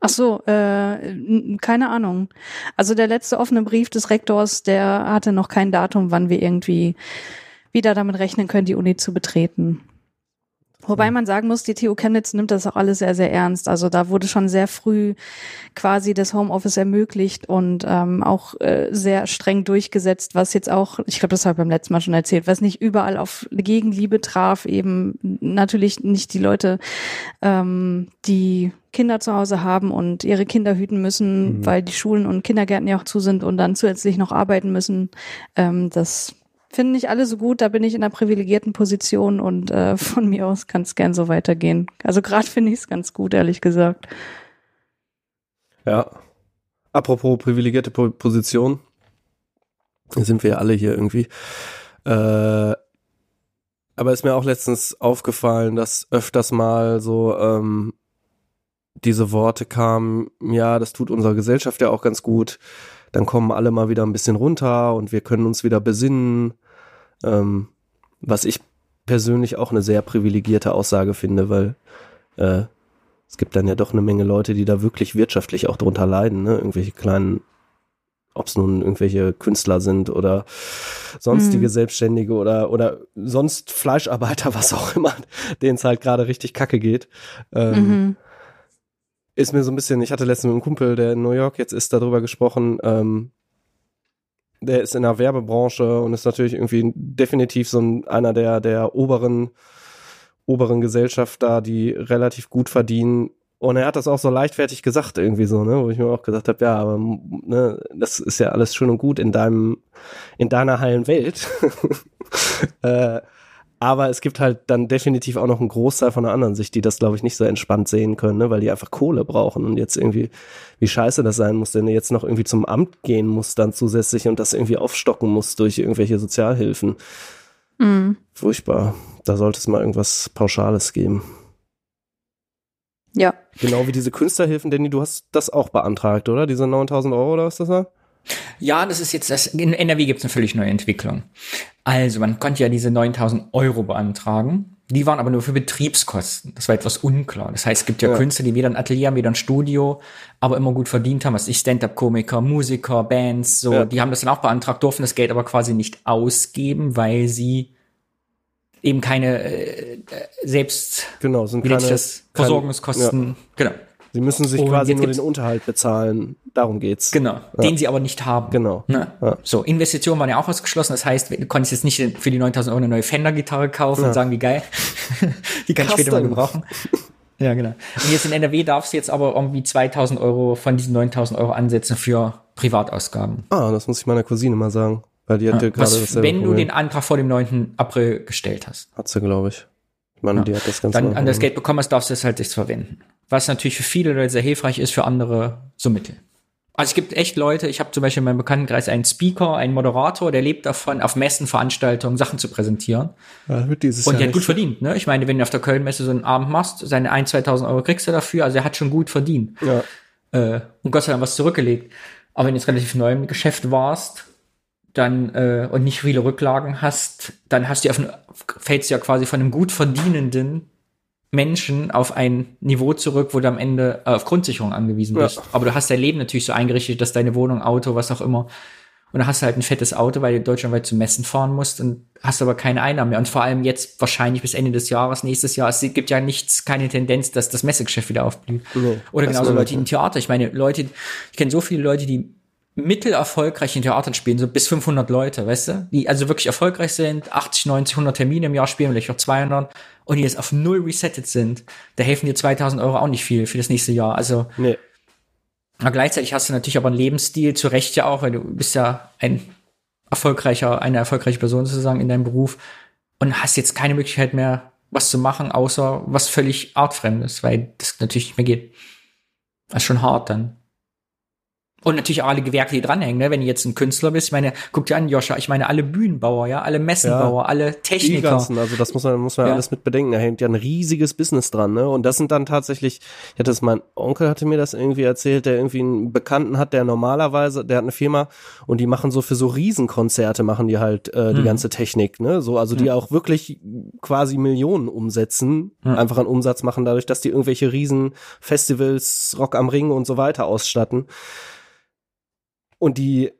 Ach so, äh, keine Ahnung. Also der letzte offene Brief des Rektors, der hatte noch kein Datum, wann wir irgendwie wieder damit rechnen können, die Uni zu betreten. Wobei man sagen muss, die TU Chemnitz nimmt das auch alles sehr, sehr ernst. Also da wurde schon sehr früh quasi das Homeoffice ermöglicht und ähm, auch äh, sehr streng durchgesetzt, was jetzt auch, ich glaube, das habe ich beim letzten Mal schon erzählt, was nicht überall auf Gegenliebe traf, eben natürlich nicht die Leute, ähm, die Kinder zu Hause haben und ihre Kinder hüten müssen, Mhm. weil die Schulen und Kindergärten ja auch zu sind und dann zusätzlich noch arbeiten müssen. Ähm, das finden nicht alle so gut, da bin ich in einer privilegierten Position und äh, *laughs* von mir aus kann es gern so weitergehen. Also gerade finde ich es ganz gut, ehrlich gesagt. Ja. Apropos privilegierte po Position. Sind wir ja alle hier irgendwie. Äh, aber ist mir auch letztens aufgefallen, dass öfters mal so ähm, diese Worte kamen, ja, das tut unserer Gesellschaft ja auch ganz gut. Dann kommen alle mal wieder ein bisschen runter und wir können uns wieder besinnen. Ähm, was ich persönlich auch eine sehr privilegierte Aussage finde, weil äh, es gibt dann ja doch eine Menge Leute, die da wirklich wirtschaftlich auch drunter leiden, ne? Irgendwelche kleinen, ob es nun irgendwelche Künstler sind oder sonstige Mhm. Selbstständige oder oder sonst Fleischarbeiter, was auch immer, denen es halt gerade richtig kacke geht. Ähm, Mhm. Ist mir so ein bisschen, ich hatte letztens mit einem Kumpel, der in New York jetzt ist, darüber gesprochen, ähm, der ist in der Werbebranche und ist natürlich irgendwie definitiv so ein, einer der, der oberen, oberen Gesellschaft da, die relativ gut verdienen Und er hat das auch so leichtfertig gesagt, irgendwie so, ne, wo ich mir auch gesagt habe, ja, aber ne, das ist ja alles schön und gut in deinem, in deiner heilen Welt. *laughs* äh, aber es gibt halt dann definitiv auch noch einen Großteil von der anderen Sicht, die das, glaube ich, nicht so entspannt sehen können, ne? weil die einfach Kohle brauchen und jetzt irgendwie, wie scheiße das sein muss, wenn du jetzt noch irgendwie zum Amt gehen musst dann zusätzlich und das irgendwie aufstocken musst durch irgendwelche Sozialhilfen. Mhm. Furchtbar. Da sollte es mal irgendwas Pauschales geben. Ja. Genau wie diese Künstlerhilfen, Danny, du hast das auch beantragt, oder? Diese 9000 Euro oder was das war? Ja, das ist jetzt das. In NRW gibt es eine völlig neue Entwicklung. Also, man konnte ja diese 9000 Euro beantragen. Die waren aber nur für Betriebskosten. Das war etwas unklar. Das heißt, es gibt ja, Ja. Künstler, die weder ein Atelier haben, weder ein Studio, aber immer gut verdient haben. Was ich Stand-up-Komiker, Musiker, Bands, so, Ja. die haben das dann auch beantragt, durften das Geld aber quasi nicht ausgeben, weil sie eben keine äh, äh, selbst Genau, sind keine, das? Versorgungskosten. Genau. Ja. Sie müssen sich Und quasi nur den Unterhalt bezahlen. Darum geht's. Genau. Den sie aber nicht haben. Genau. Ne? Ja. So, Investitionen waren ja auch ausgeschlossen. Das heißt, du konntest jetzt nicht für die 9000 Euro eine neue Fender-Gitarre kaufen Ja. und sagen, wie geil. *laughs* die kann ich später mal Custom. gebrauchen. Ja, genau. Und jetzt in NRW darfst du jetzt aber irgendwie 2000 Euro von diesen 9000 Euro ansetzen für Privatausgaben. Ah, das muss ich meiner Cousine mal sagen. Weil die hatte Ja, gerade was, wenn du Problem. den Antrag vor dem 9. April gestellt hast. Hat sie, glaube ich. Ich meine, Ja. die hat das ganz Dann an das. Geld bekommen hast, darfst du es halt nicht verwenden. Was natürlich für viele Leute sehr hilfreich ist, für andere so mittel. Also es gibt echt Leute, ich habe zum Beispiel in meinem Bekanntenkreis einen Speaker, einen Moderator, der lebt davon, auf Messen, Veranstaltungen Sachen zu präsentieren. Ja, wird dieses Und Jahr der hat gut verdient, ne? Ich meine, wenn du auf der Kölnmesse so einen Abend machst, seine 1.000, 2.000 Euro kriegst du dafür, also er hat schon gut verdient. Ja. Äh, und Gott sei Dank was zurückgelegt. Aber wenn du jetzt relativ neu im Geschäft warst, dann äh, und nicht viele Rücklagen hast, dann hast du auf, fällst du ja quasi von einem gut verdienenden Menschen auf ein Niveau zurück, wo du am Ende äh, auf Grundsicherung angewiesen Ja. bist. Aber du hast dein Leben natürlich so eingerichtet, dass deine Wohnung, Auto, was auch immer. Und dann hast du halt ein fettes Auto, weil du deutschlandweit zu Messen fahren musst und hast aber keine Einnahmen mehr. Und vor allem jetzt wahrscheinlich bis Ende des Jahres, nächstes Jahr, es gibt ja nichts, keine Tendenz, dass das Messegeschäft wieder aufblüht. Nee, Oder das genauso Leute, im Theater. Ich meine, Leute, ich kenne so viele Leute, die mittelerfolgreich in Theatern spielen, so bis 500 Leute, weißt du? Die also wirklich erfolgreich sind, 80, 90, 100 Termine im Jahr spielen, vielleicht auch 200 und die jetzt auf null resettet sind. Da helfen dir 2000 Euro auch nicht viel für das nächste Jahr. Also Nee. aber gleichzeitig hast du natürlich aber einen Lebensstil, zu Recht ja auch, weil du bist ja ein erfolgreicher, eine erfolgreiche Person sozusagen in deinem Beruf und hast jetzt keine Möglichkeit mehr, was zu machen, außer was völlig artfremdes, weil das natürlich nicht mehr geht. Das ist schon hart dann. Und natürlich auch alle Gewerke, die dranhängen, ne? Wenn du jetzt ein Künstler bist, ich meine, guck dir an, Joscha, ich meine, alle Bühnenbauer, ja, alle Messenbauer, alle Die Techniker. ganzen, also das muss man, muss man Ja. alles mit bedenken. Da hängt ja ein riesiges Business dran, ne? Und das sind dann tatsächlich, ich hatte das, mein Onkel hatte mir das irgendwie erzählt, der irgendwie einen Bekannten hat, der normalerweise, der hat eine Firma und die machen so für so Riesenkonzerte, machen die halt äh, die Mhm. ganze Technik, ne? So, also die auch wirklich quasi Millionen umsetzen, Ja. einfach an Umsatz machen, dadurch, dass die irgendwelche Riesenfestivals, Rock am Ring und so weiter ausstatten. Und die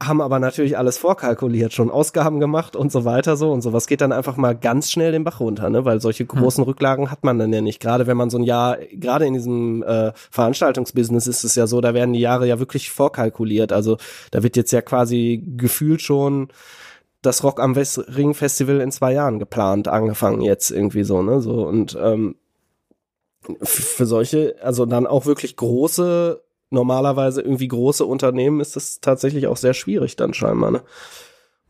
haben aber natürlich alles vorkalkuliert, schon Ausgaben gemacht und so weiter so und sowas geht dann einfach mal ganz schnell den Bach runter, ne? Weil solche großen Rücklagen hat man dann ja nicht. Gerade wenn man so ein Jahr, gerade in diesem äh, Veranstaltungsbusiness ist es ja so, da werden die Jahre ja wirklich vorkalkuliert. Also da wird jetzt ja quasi gefühlt schon das Rock am West Ring Festival in zwei Jahren geplant, angefangen jetzt irgendwie so, ne? So und ähm, für solche, also dann auch wirklich große, normalerweise irgendwie große Unternehmen ist das tatsächlich auch sehr schwierig dann scheinbar, ne?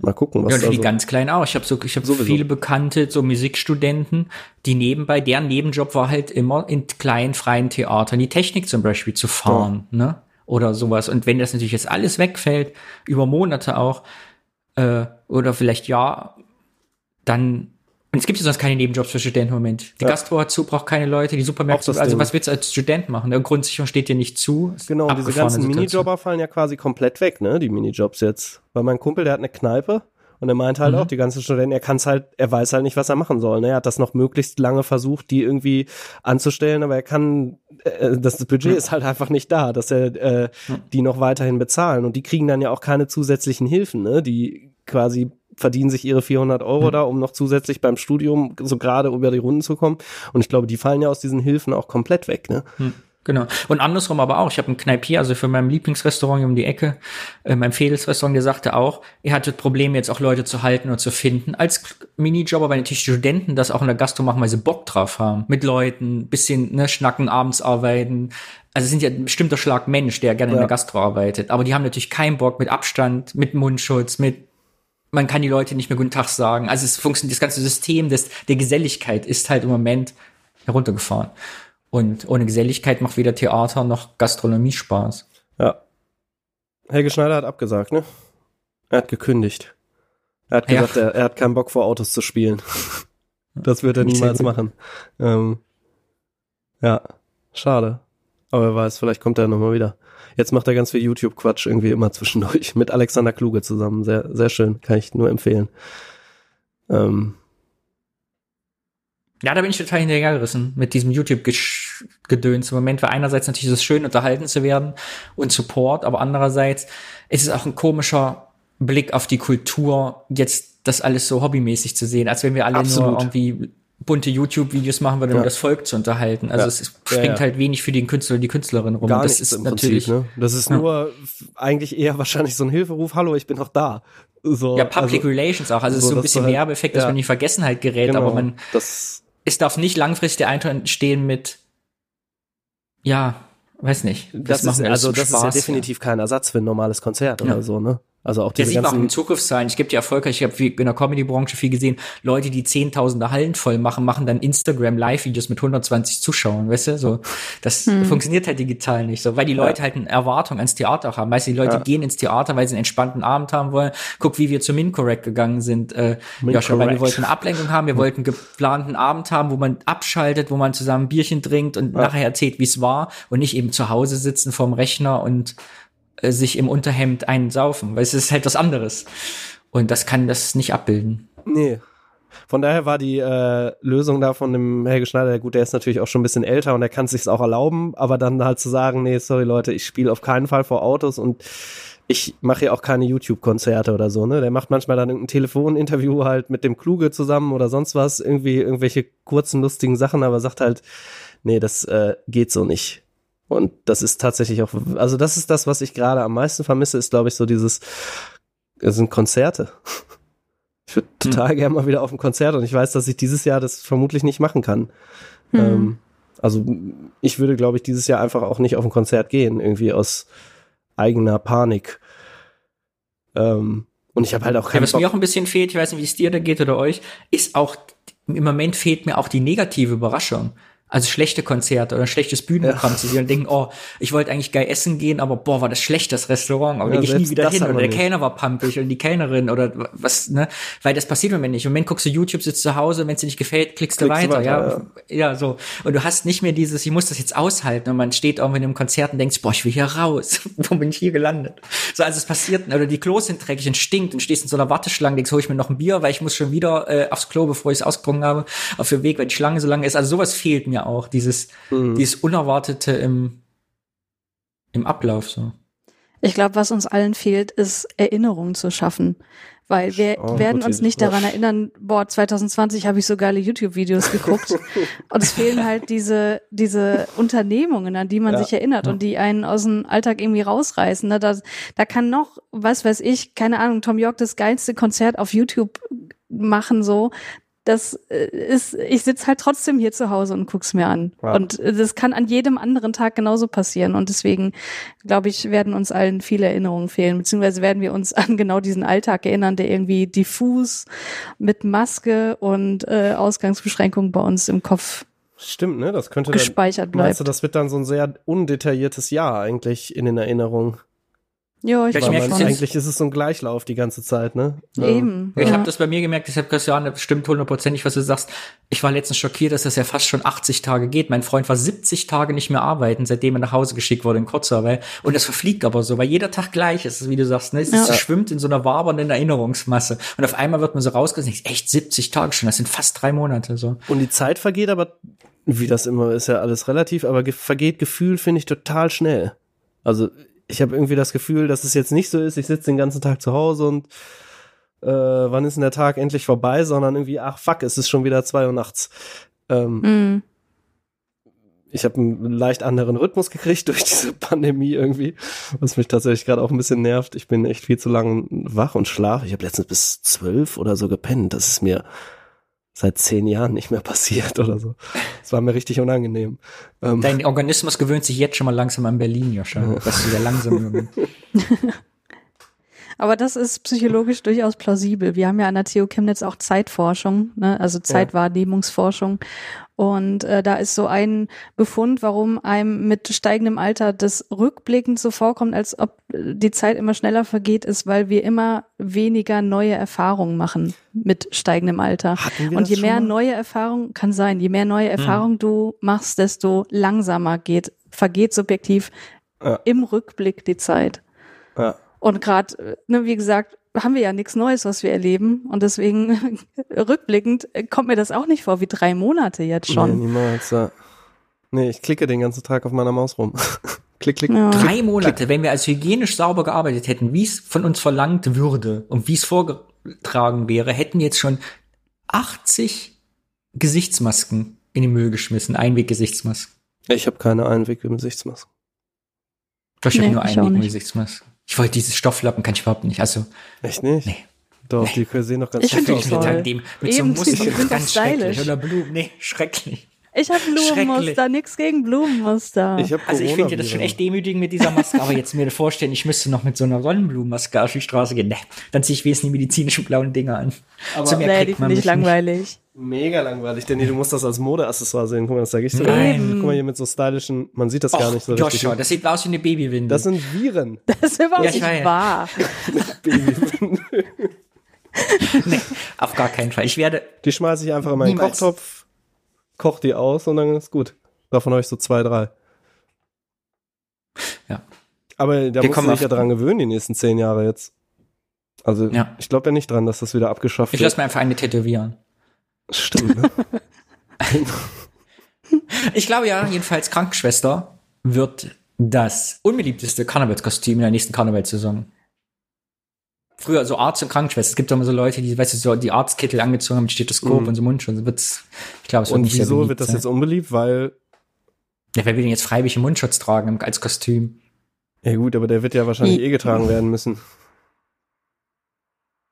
Mal gucken, was Ja, und für die so. ganz kleinen auch. Ich habe so, ich habe viele Bekannte, so Musikstudenten, die nebenbei, deren Nebenjob war halt immer in kleinen freien Theatern die Technik zum Beispiel zu fahren, ne? Oder sowas. Und wenn das natürlich jetzt alles wegfällt, über Monate auch, äh, oder vielleicht Jahr, dann und es gibt ja sonst keine Nebenjobs für Studenten im Moment. Die Ja. Gastro hat zu, braucht keine Leute, die Supermärkte, also Ding. was willst du als Student machen? Der Grundsicherung steht dir nicht zu. Genau, und diese ganzen Situation. Minijobber fallen ja quasi komplett weg, ne? Die Minijobs jetzt. Weil mein Kumpel, der hat eine Kneipe und er meint halt Mhm. auch, die ganzen Studenten, er kann's halt, er weiß halt nicht, was er machen soll. Ne? Er hat das noch möglichst lange versucht, die irgendwie anzustellen, aber er kann, äh, das Budget ist halt einfach nicht da, dass er äh, die noch weiterhin bezahlen. Und die kriegen dann ja auch keine zusätzlichen Hilfen, ne? Die quasi verdienen sich ihre 400 Euro da, um noch zusätzlich beim Studium so gerade über die Runden zu kommen. Und ich glaube, die fallen ja aus diesen Hilfen auch komplett weg, ne? Hm, Genau. Und andersrum aber auch. Ich habe einen Kneipier, also für mein Lieblingsrestaurant um die Ecke, äh, mein Fedelsrestaurant, der sagte auch, er hatte Probleme, jetzt auch Leute zu halten und zu finden. Als Minijobber, weil natürlich Studenten das auch in der Gastro machen, weil sie Bock drauf haben. Mit Leuten, bisschen ne, schnacken, abends arbeiten. Also es sind ja ein bestimmter Schlag Mensch, der gerne Ja. in der Gastro arbeitet. Aber die haben natürlich keinen Bock mit Abstand, mit Mundschutz, mit man kann die Leute nicht mehr guten Tag sagen. Also es funktioniert, das ganze System des, der Geselligkeit ist halt im Moment heruntergefahren. Und ohne Geselligkeit macht weder Theater noch Gastronomie Spaß. Ja. Helge Schneider hat abgesagt, ne? Er hat gekündigt. Er hat Ja. gesagt, er, er hat keinen Bock vor Autos zu spielen. *laughs* Das wird er niemals machen. Ähm, ja, schade. Aber wer weiß, vielleicht kommt er nochmal wieder. Jetzt macht er ganz viel YouTube-Quatsch irgendwie immer zwischendurch mit Alexander Kluge zusammen. Sehr, sehr schön, kann ich nur empfehlen. Ähm, Ja, da bin ich total hinterhergerissen mit diesem YouTube-Gedöns im Moment, weil einerseits natürlich es schön, unterhalten zu werden und Support, aber andererseits ist es auch ein komischer Blick auf die Kultur, jetzt das alles so hobbymäßig zu sehen, als wenn wir alle Absolut. nur irgendwie bunte YouTube-Videos machen um Ja. das Volk zu unterhalten. Also Ja. es ist- Ja, springt ja. halt wenig für den Künstler oder die Künstlerin rum. gar das nichts ist im natürlich Prinzip, ne? Das ist Ja. nur eigentlich eher wahrscheinlich so ein Hilferuf, hallo, ich bin noch da. So, ja Public also, Relations auch. Also es ist so, ein dass bisschen halt- Werbeeffekt, dass ja. man in die Vergessenheit gerät, genau, aber man das es darf nicht langfristig der Eindruck entstehen mit ja, weiß nicht. Das, ist, wir alles also das ist ja Spaß, definitiv kein Ersatz für ein normales Konzert Ja. oder so, ne? Also auch diese sieht man auch in Zukunftszahlen. Ich gebe dir erfolgreich, ich habe in der Comedy-Branche viel gesehen, Leute, die zehntausende Hallen voll machen, machen dann Instagram-Live-Videos mit 120 Zuschauern, weißt du? So, das funktioniert halt digital nicht so, weil die Leute halt eine Erwartung ans Theater haben. Weißt du, die Leute Ja. gehen ins Theater, weil sie einen entspannten Abend haben wollen. Guck, wie wir zu Mincorrect gegangen sind, äh, Joscha, weil wir wollten eine Ablenkung haben, wir wollten einen geplanten Abend haben, wo man abschaltet, wo man zusammen ein Bierchen trinkt und nachher erzählt, wie es war und nicht eben zu Hause sitzen vorm Rechner und äh, sich im Unterhemd einsaufen, weil es ist halt was anderes. Und das kann das nicht abbilden. nee. Von daher war die äh, Lösung da von dem Helge Schneider, gut, der ist natürlich auch schon ein bisschen älter und der kann es sich auch erlauben, aber dann halt zu sagen, nee, sorry Leute, ich spiele auf keinen Fall vor Autos und ich mache ja auch keine YouTube-Konzerte oder so, ne? Der macht manchmal dann irgendein Telefoninterview halt mit dem Kluge zusammen oder sonst was, irgendwie irgendwelche kurzen, lustigen Sachen, aber sagt halt, nee, das äh, geht so nicht. Und das ist tatsächlich auch, also das ist das, was ich gerade am meisten vermisse, ist, glaube ich, so dieses, es sind Konzerte. *laughs* Ich würde total gerne mal wieder auf ein Konzert und ich weiß, dass ich dieses Jahr das vermutlich nicht machen kann. Hm. Ähm, also ich würde, glaube ich, dieses Jahr einfach auch nicht auf ein Konzert gehen, irgendwie aus eigener Panik. Ähm, und ich habe halt auch Ja, keinen was Bock. mir auch ein bisschen fehlt, ich weiß nicht, wie es dir da geht oder euch, ist auch, im Moment fehlt mir auch die negative Überraschung. Also schlechte Konzerte oder schlechtes Bühnenprogramm zu sehen und denken, oh, ich wollte eigentlich geil essen gehen, aber boah, war das schlecht, das Restaurant, aber Ja, da gehe ich nie wieder hin. Oder der. Kellner war pampig oder die Kellnerin oder was, ne? Weil das passiert im Moment nicht. Im Moment guckst du YouTube, sitzt zu Hause, wenn es dir nicht gefällt, klickst, du Klickst du weiter, weiter, ja. Ja, so. Und du hast nicht mehr dieses, ich muss das jetzt aushalten und man steht irgendwie in einem Konzert und denkt, boah, ich will hier raus. *laughs* Wo bin ich hier gelandet? So, also es passiert, oder die Klos sind dreckig und stinkt und stehst in so einer Warteschlange, denkst, hol ich mir noch ein Bier, weil ich muss schon wieder äh, aufs Klo, bevor ich es ausgetrunken habe, auf dem Weg, weil die Schlange so lange ist. Also sowas fehlt mir auch, dieses, Mhm. dieses Unerwartete im, im Ablauf, so. Ich glaube, was uns allen fehlt, ist Erinnerungen zu schaffen. Weil wir Oh, werden uns nicht daran erinnern, boah, 2020 habe ich so geile YouTube-Videos geguckt. *laughs* und es fehlen halt diese, diese Unternehmungen, an die man Ja. sich erinnert und die einen aus dem Alltag irgendwie rausreißen. Ne? Da, da kann noch, was weiß ich, keine Ahnung, Tom York das geilste Konzert auf YouTube machen, so. Das äh, ist, ich sitz halt trotzdem hier zu Hause und guck's mir an. Ja. Und das kann an jedem anderen Tag genauso passieren. Und deswegen, glaube ich, werden uns allen viele Erinnerungen fehlen, beziehungsweise werden wir uns *laughs* an genau diesen Alltag erinnern, der irgendwie diffus mit Maske und äh, Ausgangsbeschränkungen bei uns im Kopf Stimmt, ne? Das könnte dann, gespeichert meinst bleibt. du, das wird dann so ein sehr undetailliertes Jahr eigentlich in den Erinnerungen. Ja, ich Weil merke man, eigentlich ist es so ein Gleichlauf die ganze Zeit, ne? Eben. Ich ja. habe das bei mir gemerkt, deshalb Christian, das stimmt hundertprozentig, was du sagst. Ich war letztens schockiert, dass das ja fast schon 80 Tage geht. Mein Freund war 70 Tage nicht mehr arbeiten, seitdem er nach Hause geschickt wurde in Kurzarbeit. Und das verfliegt aber so, weil jeder Tag gleich ist, wie du sagst. Ne? Es Ja. schwimmt in so einer wabernden Erinnerungsmasse. Und auf einmal wird man so rausgerissen, echt 70 Tage schon, das sind fast drei Monate so. Und die Zeit vergeht aber, wie das immer ist ja alles relativ, aber ge vergeht Gefühl, finde ich, total schnell. Also ich habe irgendwie das Gefühl, dass es jetzt nicht so ist, ich sitze den ganzen Tag zu Hause und äh, wann ist denn der Tag endlich vorbei, sondern irgendwie, ach fuck, es ist schon wieder zwei Uhr nachts. Ähm, Mhm. ich habe einen leicht anderen Rhythmus gekriegt durch diese Pandemie irgendwie, was mich tatsächlich gerade auch ein bisschen nervt. Ich bin echt viel zu lang wach und schlafe. Ich habe letztens bis zwölf oder so gepennt. Das ist mir seit zehn Jahren nicht mehr passiert oder so. Das war mir richtig unangenehm. Ähm, Dein Organismus gewöhnt sich jetzt schon mal langsam an Berlin, Joscha. Was du sehr langsam bist. *laughs* Aber das ist psychologisch durchaus plausibel. Wir haben ja an der TU Chemnitz auch Zeitforschung, ne? also Zeitwahrnehmungsforschung. Und äh, da ist so ein Befund, warum einem mit steigendem Alter das rückblickend so vorkommt, als ob die Zeit immer schneller vergeht, ist, weil wir immer weniger neue Erfahrungen machen mit steigendem Alter. Und je mehr neue Erfahrungen, kann sein, je mehr neue Erfahrungen du machst, desto langsamer geht, vergeht subjektiv Ja. im Rückblick die Zeit. ja. Und gerade, ne, wie gesagt, haben wir ja nichts Neues, was wir erleben. Und deswegen *laughs* rückblickend äh, kommt mir das auch nicht vor wie drei Monate jetzt Nee, schon. niemals. Ja. Nee, ich klicke den ganzen Tag auf meiner Maus rum. *laughs* klick, klick. Ja. Drei Monate, wenn wir als hygienisch sauber gearbeitet hätten, wie es von uns verlangt würde und wie es vorgetragen wäre, hätten wir jetzt schon 80 Gesichtsmasken in den Müll geschmissen, Einweggesichtsmasken. Ich habe keine Einweg-Gesichtsmaske. Ich habe Nee, nur. Einweggesichtsmasken. Ich wollte dieses Stofflappen, kann ich überhaupt nicht. Also, Echt nicht? Nee. Doch, die sehen doch ganz Ich find die schick aus. toll. mit dem, mit so die sind ganz schrecklich. Oder Blumen, nee, schrecklich. Ich habe Blumenmuster, nix gegen Blumenmuster. Ich hab Also ich finde das schon echt demütigend mit dieser Maske, aber jetzt mir vorstellen, ich müsste noch mit so einer Sonnenblumenmaske auf die Straße gehen. Nee, dann ziehe ich wenigstens die medizinischen blauen Dinger an. Aber- Zu mehr nee, man finde ich mich langweilig. Mega langweilig, denn du musst das als Modeaccessoire sehen. Guck mal, das sage ich dir. Nein. Guck mal hier mit so stylischen, man sieht das gar nicht so Och, richtig. Joshua, das sieht aus wie eine Babywindel. Das sind Viren. *laughs* Das ist überhaupt Ja, ich nicht weiß. wahr. *laughs* *laughs* nee, auf gar keinen Fall. Ich werde, Die schmeiße ich einfach in meinen Niemals. Kochtopf, koch die aus und dann ist gut. Davon habe ich so zwei, drei. Ja. Aber da kommen dich auf- ja dran gewöhnen, die nächsten zehn Jahre jetzt. Also, Ja. ich glaube ja nicht dran, dass das wieder abgeschafft ich wird. lasse mir einfach eine tätowieren. Stimmt, ne? *laughs* Ich glaube ja, jedenfalls Krankenschwester wird das unbeliebteste Karnevalskostüm in der nächsten Karnevalssaison. Früher so Arzt und Krankenschwester. Es gibt doch immer so Leute, die, weißt du, so die Arztkittel angezogen haben mit Stethoskop Mhm. und so Mundschutz. Wird's, ich glaube, es wird Und nicht wieso beliebt wird das sein. jetzt unbeliebt? Weil, Ja, wer will denn jetzt freiwillig einen Mundschutz tragen im- als Kostüm? ja gut, aber der wird ja wahrscheinlich eh getragen werden müssen.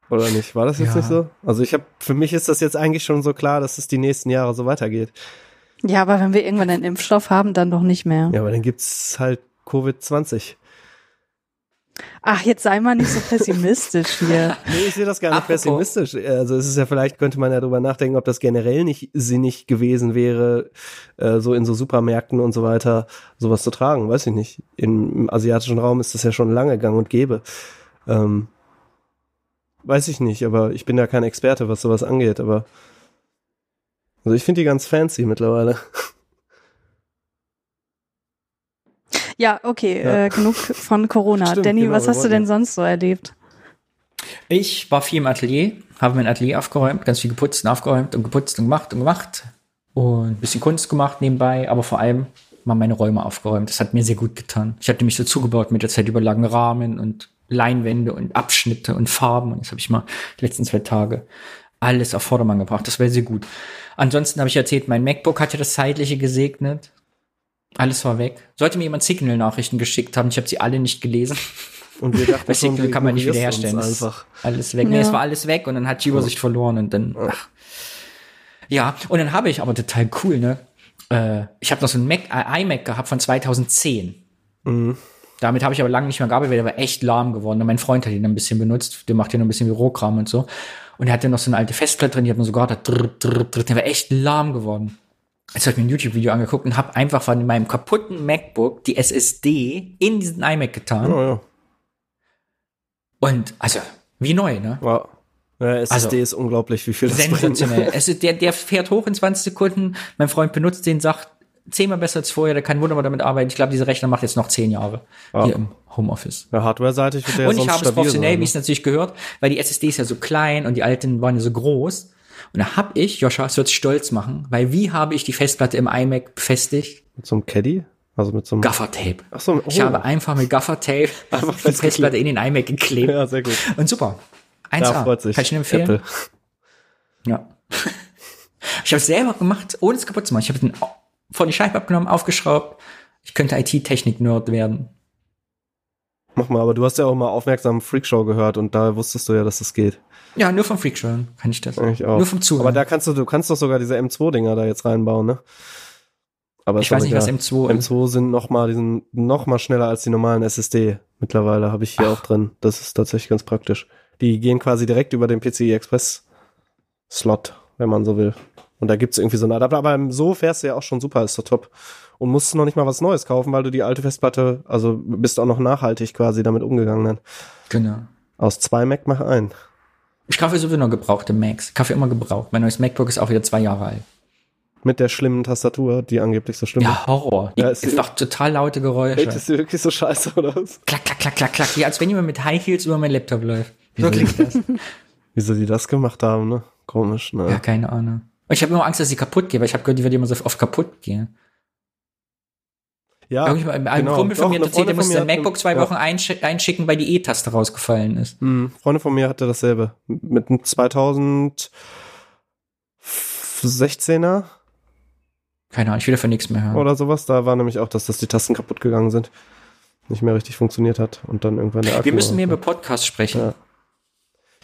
Oder nicht? War das jetzt Ja. nicht so? Also ich habe, für mich ist das jetzt eigentlich schon so klar, dass es die nächsten Jahre so weitergeht. Ja, aber wenn wir irgendwann einen Impfstoff haben, dann doch nicht mehr. Ja, aber dann gibt's halt Covid-20. Ach, jetzt sei mal nicht so pessimistisch hier. *laughs* Nee, ich sehe das gar nicht Apropos- pessimistisch. Also es ist ja vielleicht, könnte man ja drüber nachdenken, ob das generell nicht sinnig gewesen wäre, äh, so in so Supermärkten und so weiter sowas zu tragen. Weiß ich nicht. Im, im asiatischen Raum ist das ja schon lange gang und gäbe. Ähm, weiß ich nicht, aber ich bin ja kein Experte, was sowas angeht, aber also ich finde die ganz fancy mittlerweile. *laughs* Ja, okay, Ja. Äh, genug von Corona. Stimmt, Danny, genau, was hast du denn ja. sonst so erlebt? Ich war viel im Atelier, habe mein Atelier aufgeräumt, ganz viel geputzt und aufgeräumt und geputzt und gemacht und gemacht und ein bisschen Kunst gemacht nebenbei, aber vor allem mal meine Räume aufgeräumt. Das hat mir sehr gut getan. Ich hatte mich so zugebaut mit der Zeit über langen Rahmen und Leinwände und Abschnitte und Farben und das habe ich mal die letzten zwei Tage alles auf Vordermann gebracht. Das wäre sehr gut. Ansonsten habe ich erzählt, mein MacBook hatte das Zeitliche gesegnet. Alles war weg. Sollte mir jemand Signal-Nachrichten geschickt haben, ich habe sie alle nicht gelesen. *laughs* Und wir dachten Bei Signal kann man nicht wiederherstellen. uns Das ist Einfach. Alles weg. Nee, Ja. es war alles weg und dann hat die Übersicht verloren und dann. Ach. Ja, und dann habe ich aber total cool, ne? Äh, ich habe noch so ein Mac, äh, iMac gehabt von 2010. Mhm. Damit habe ich aber lange nicht mehr gearbeitet, weil der war echt lahm geworden. Und mein Freund hat ihn ein bisschen benutzt. Der macht ja noch ein bisschen Bürokram und so. Und er hatte noch so eine alte Festplatte drin, die hat man sogar, der war echt lahm geworden. Jetzt habe ich mir ein YouTube-Video angeguckt und habe einfach von meinem kaputten MacBook die SSD in diesen iMac getan. Ja, ja. Und also, wie neu, ne? Wow. Ja, SSD Also, ist unglaublich, wie viel das. Sensationell. *laughs* es ist, der, der fährt hoch in 20 Sekunden. Mein Freund benutzt den, sagt, zehnmal besser als vorher, der kann wunderbar damit arbeiten. Ich glaube, dieser Rechner macht jetzt noch zehn Jahre Ja. hier im Homeoffice. Ja, hardware-seitig wird der und ich habe es professionell, wie ne? es natürlich gehört, weil die SSD ist ja so klein und die alten waren ja so groß. Und da habe ich, Joscha, es wird stolz machen, weil wie habe ich die Festplatte im iMac befestigt? Mit so einem Caddy? Also mit so einem. Gaffertape. Ach so, oh. Ich habe einfach mit Gaffertape *laughs* Einfach die. Festplatte in den iMac geklebt. Ja, sehr gut. Und super. 1A. Da freut sich. Kann ich Ihnen empfehlen? Apple. Ja. *laughs* Ich habe es selber gemacht, ohne es kaputt zu machen. Ich habe den vor die Scheibe abgenommen, aufgeschraubt. Ich könnte IT-Technik-Nerd werden. Mach mal, aber du hast ja auch mal aufmerksam Freakshow gehört und da wusstest du ja, dass das geht. Ja, nur vom Freakshow kann ich das. Eigentlich auch. Nur vom Zuhören. Aber da kannst du, du kannst doch sogar diese M2-Dinger da jetzt reinbauen, ne? Aber ich weiß nicht, was egal. M2 ist. M2 sind noch mal, die sind noch mal schneller als die normalen SSD. Mittlerweile habe ich hier Ach. auch drin. Das ist tatsächlich ganz praktisch. Die gehen quasi direkt über den PCI Express Slot, wenn man so will. Und da gibt's irgendwie so einen Adapter. Aber so fährst du ja auch schon super, ist doch top. Und musst noch nicht mal was Neues kaufen, weil du die alte Festplatte, also bist auch noch nachhaltig quasi damit umgegangen dann. Genau. Aus zwei Mac mach ein. Ich kaufe sowieso noch gebrauchte Macs. Ich kaufe immer gebraucht. Mein neues MacBook ist auch wieder zwei Jahre alt. Mit der schlimmen Tastatur, die angeblich so schlimm ist. Ja, Horror. Ist, es- doch total laute Geräusche. Echt, ist die wirklich so scheiße, oder was? Klack, klack, klack, klack, klack. Wie als wenn jemand mit High Heels über mein Laptop läuft. So klingt das. *laughs* Wieso die das gemacht haben, ne? Komisch, ne? Ja, keine Ahnung. Und ich habe immer Angst, dass sie kaputt geht, weil ich habe gehört, die wird immer so oft kaputt gehen. Ja, Irgendwann- ein genau. Kumpel von mir hat erzählt, der musste sein MacBook zwei ja. Wochen einsch einschicken, weil die E-Taste rausgefallen ist. Hm, Freunde von mir hatte dasselbe. Mit einem 2016er Keine Ahnung, ich will davon nichts mehr hören. oder sowas. Da war nämlich auch, dass das die Tasten kaputt gegangen sind. Nicht mehr richtig funktioniert hat. Und dann irgendwann der Akku. Wir müssen mehr über Podcasts sprechen. Ja.